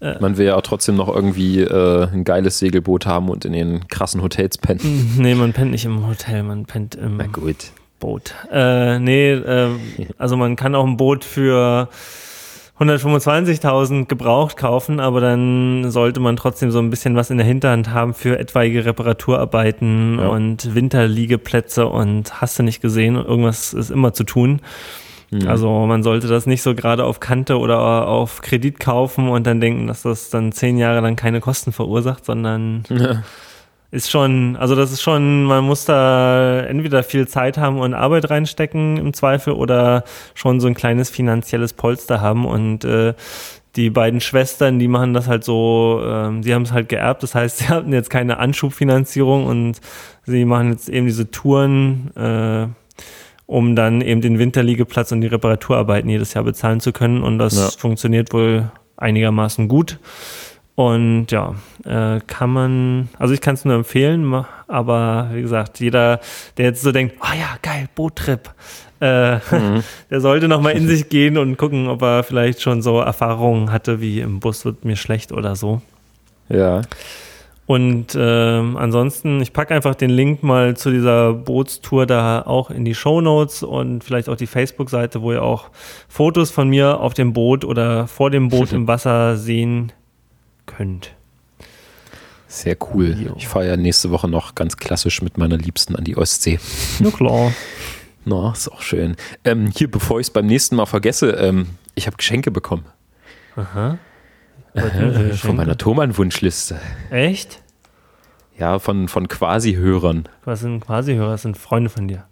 Äh, Man will ja auch trotzdem noch irgendwie äh, ein geiles Segelboot haben und in den krassen Hotels pennen. Nee, man pennt nicht im Hotel, man pennt im Na gut. Boot. Äh, nee, äh, also man kann auch ein Boot für 125.000 gebraucht kaufen, aber dann sollte man trotzdem so ein bisschen was in der Hinterhand haben für etwaige Reparaturarbeiten ja. und Winterliegeplätze und hast du nicht gesehen, irgendwas ist immer zu tun. Mhm. Also man sollte das nicht so gerade auf Kante oder auf Kredit kaufen und dann denken, dass das dann zehn Jahre lang keine Kosten verursacht, sondern ja ist schon, also das ist schon, man muss da entweder viel Zeit haben und Arbeit reinstecken im Zweifel oder schon so ein kleines finanzielles Polster haben und äh, die beiden Schwestern, die machen das halt so, äh, sie haben es halt geerbt, das heißt, sie hatten jetzt keine Anschubfinanzierung und sie machen jetzt eben diese Touren, äh, um dann eben den Winterliegeplatz und die Reparaturarbeiten jedes Jahr bezahlen zu können und das ja. funktioniert wohl einigermaßen gut. Und ja, äh, kann man, also ich kann es nur empfehlen, aber wie gesagt, jeder, der jetzt so denkt, oh ja, geil, Boottrip, äh, mhm. der sollte nochmal in sich gehen und gucken, ob er vielleicht schon so Erfahrungen hatte, wie im Bus wird mir schlecht oder so. Ja. Und äh, ansonsten, ich packe einfach den Link mal zu dieser Bootstour da auch in die Show Notes und vielleicht auch die Facebook-Seite, wo ihr auch Fotos von mir auf dem Boot oder vor dem Boot im Wasser sehen könnt. Sehr cool. Jo. Ich fahre ja nächste Woche noch ganz klassisch mit meiner Liebsten an die Ostsee. Na klar. Na, ist auch schön. Ähm, hier, bevor ich es beim nächsten Mal vergesse, ähm, ich habe Geschenke bekommen. Aha. Äh, von meiner Thomann-Wunschliste. Echt? Ja, von, von Quasi-Hörern. Was sind Quasi-Hörer? Das sind Freunde von dir.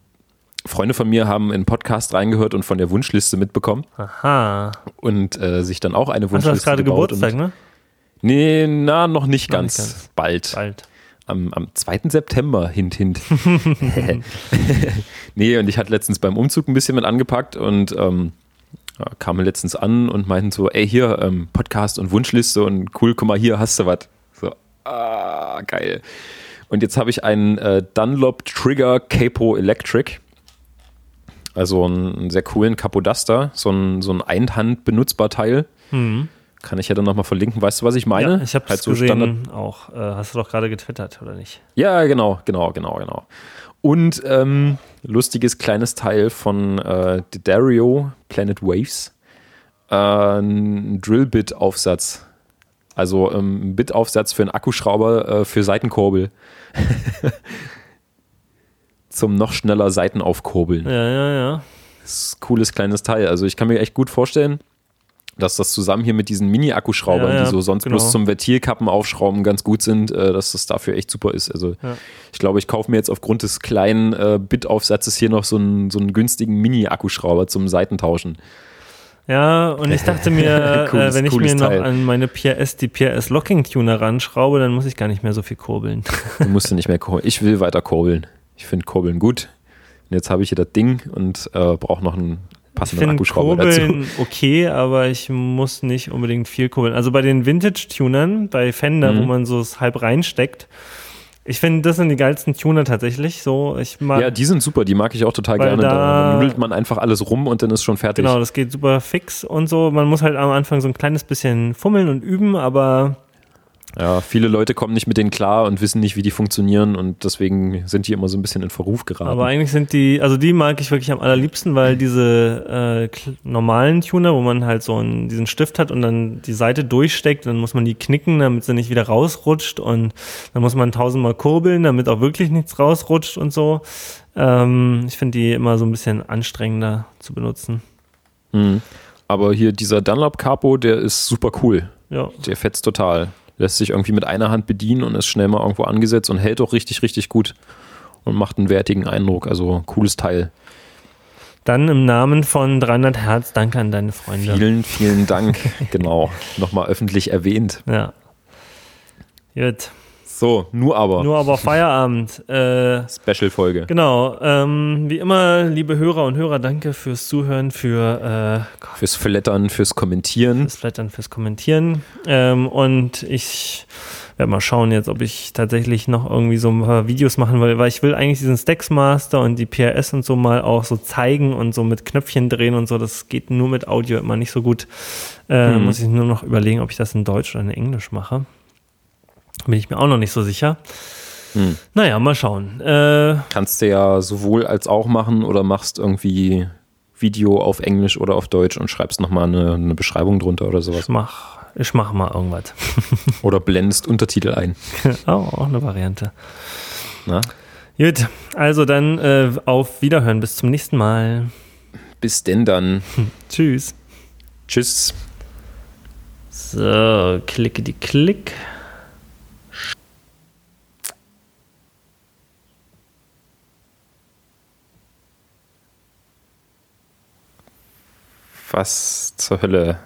Freunde von mir haben in Podcast reingehört und von der Wunschliste mitbekommen. Aha. Und äh, sich dann auch eine Wunschliste Hast du gerade Geburtstag, ne? Nee, na, noch nicht, noch ganz. nicht ganz. Bald. Bald. Am, am 2. September, hint, hint. nee, und ich hatte letztens beim Umzug ein bisschen mit angepackt und ähm, kamen letztens an und meinten so, ey, hier, ähm, Podcast und Wunschliste und cool, guck mal, hier hast du was. So, ah, geil. Und jetzt habe ich einen äh, Dunlop Trigger Capo Electric. Also einen, einen sehr coolen Capodaster, so ein, so ein Einhand benutzbar Teil. Mhm. Kann ich ja dann nochmal verlinken. Weißt du, was ich meine? Ja, ich habe es halt so gesehen Standard auch. Äh, hast du doch gerade getwittert, oder nicht? Ja, genau, genau, genau, genau. Und ähm, lustiges kleines Teil von äh, Dario Planet Waves. Äh, ein Drill-Bit-Aufsatz. Also ähm, ein Bit-Aufsatz für einen Akkuschrauber äh, für Seitenkurbel. Zum noch schneller Seiten aufkurbeln. Ja, ja, ja. Cooles kleines Teil. Also ich kann mir echt gut vorstellen, dass das zusammen hier mit diesen Mini-Akkuschraubern, ja, ja, die so sonst genau. bloß zum Ventilkappen aufschrauben, ganz gut sind, äh, dass das dafür echt super ist. Also ja. ich glaube, ich kaufe mir jetzt aufgrund des kleinen äh, Bit-Aufsatzes hier noch so einen, so einen günstigen Mini-Akkuschrauber zum Seitentauschen. Ja, und ich dachte mir, cooles, äh, wenn ich mir noch Teil. an meine PRS, die PRS Locking Tuner ranschraube, dann muss ich gar nicht mehr so viel kurbeln. Du musst nicht mehr kurbeln. Ich will weiter kurbeln. Ich finde Kurbeln gut. Und jetzt habe ich hier das Ding und äh, brauche noch einen passenden Akkuschrauber dazu. okay, aber ich muss nicht unbedingt viel kurbeln. Also bei den Vintage-Tunern, bei Fender, mhm. wo man so es halb reinsteckt, ich finde, das sind die geilsten Tuner tatsächlich. So, ich mag, ja, die sind super, die mag ich auch total gerne. Da, da nudelt man einfach alles rum und dann ist schon fertig. Genau, das geht super fix und so. Man muss halt am Anfang so ein kleines bisschen fummeln und üben, aber ja, viele Leute kommen nicht mit denen klar und wissen nicht, wie die funktionieren und deswegen sind die immer so ein bisschen in Verruf geraten. Aber eigentlich sind die, also die mag ich wirklich am allerliebsten, weil diese äh, normalen Tuner, wo man halt so einen, diesen Stift hat und dann die Seite durchsteckt, dann muss man die knicken, damit sie nicht wieder rausrutscht und dann muss man tausendmal kurbeln, damit auch wirklich nichts rausrutscht und so. Ähm, ich finde die immer so ein bisschen anstrengender zu benutzen. Mhm. Aber hier dieser Dunlop Capo, der ist super cool. Ja. Der fetzt total lässt sich irgendwie mit einer Hand bedienen und ist schnell mal irgendwo angesetzt und hält auch richtig, richtig gut und macht einen wertigen Eindruck. Also cooles Teil. Dann im Namen von 300 Hertz, danke an deine Freunde. Vielen, vielen Dank. genau. Nochmal öffentlich erwähnt. Ja. Gut. So, nur aber. Nur aber Feierabend. Äh, Special-Folge. Genau. Ähm, wie immer, liebe Hörer und Hörer, danke fürs Zuhören, für äh, fürs Flattern, fürs Kommentieren. Fürs Flattern, fürs Kommentieren. Ähm, und ich werde mal schauen jetzt, ob ich tatsächlich noch irgendwie so ein paar Videos machen will, weil ich will eigentlich diesen Stacks Master und die PRS und so mal auch so zeigen und so mit Knöpfchen drehen und so. Das geht nur mit Audio immer nicht so gut. Äh, hm. Muss ich nur noch überlegen, ob ich das in Deutsch oder in Englisch mache. Bin ich mir auch noch nicht so sicher. Hm. Naja, mal schauen. Äh, Kannst du ja sowohl als auch machen oder machst irgendwie Video auf Englisch oder auf Deutsch und schreibst nochmal eine, eine Beschreibung drunter oder sowas. Ich mach, ich mach mal irgendwas. oder blendest Untertitel ein. oh, auch eine Variante. Na? Gut, also dann äh, auf Wiederhören. Bis zum nächsten Mal. Bis denn dann. Tschüss. Tschüss. So, klicke die Klick. Was zur Hölle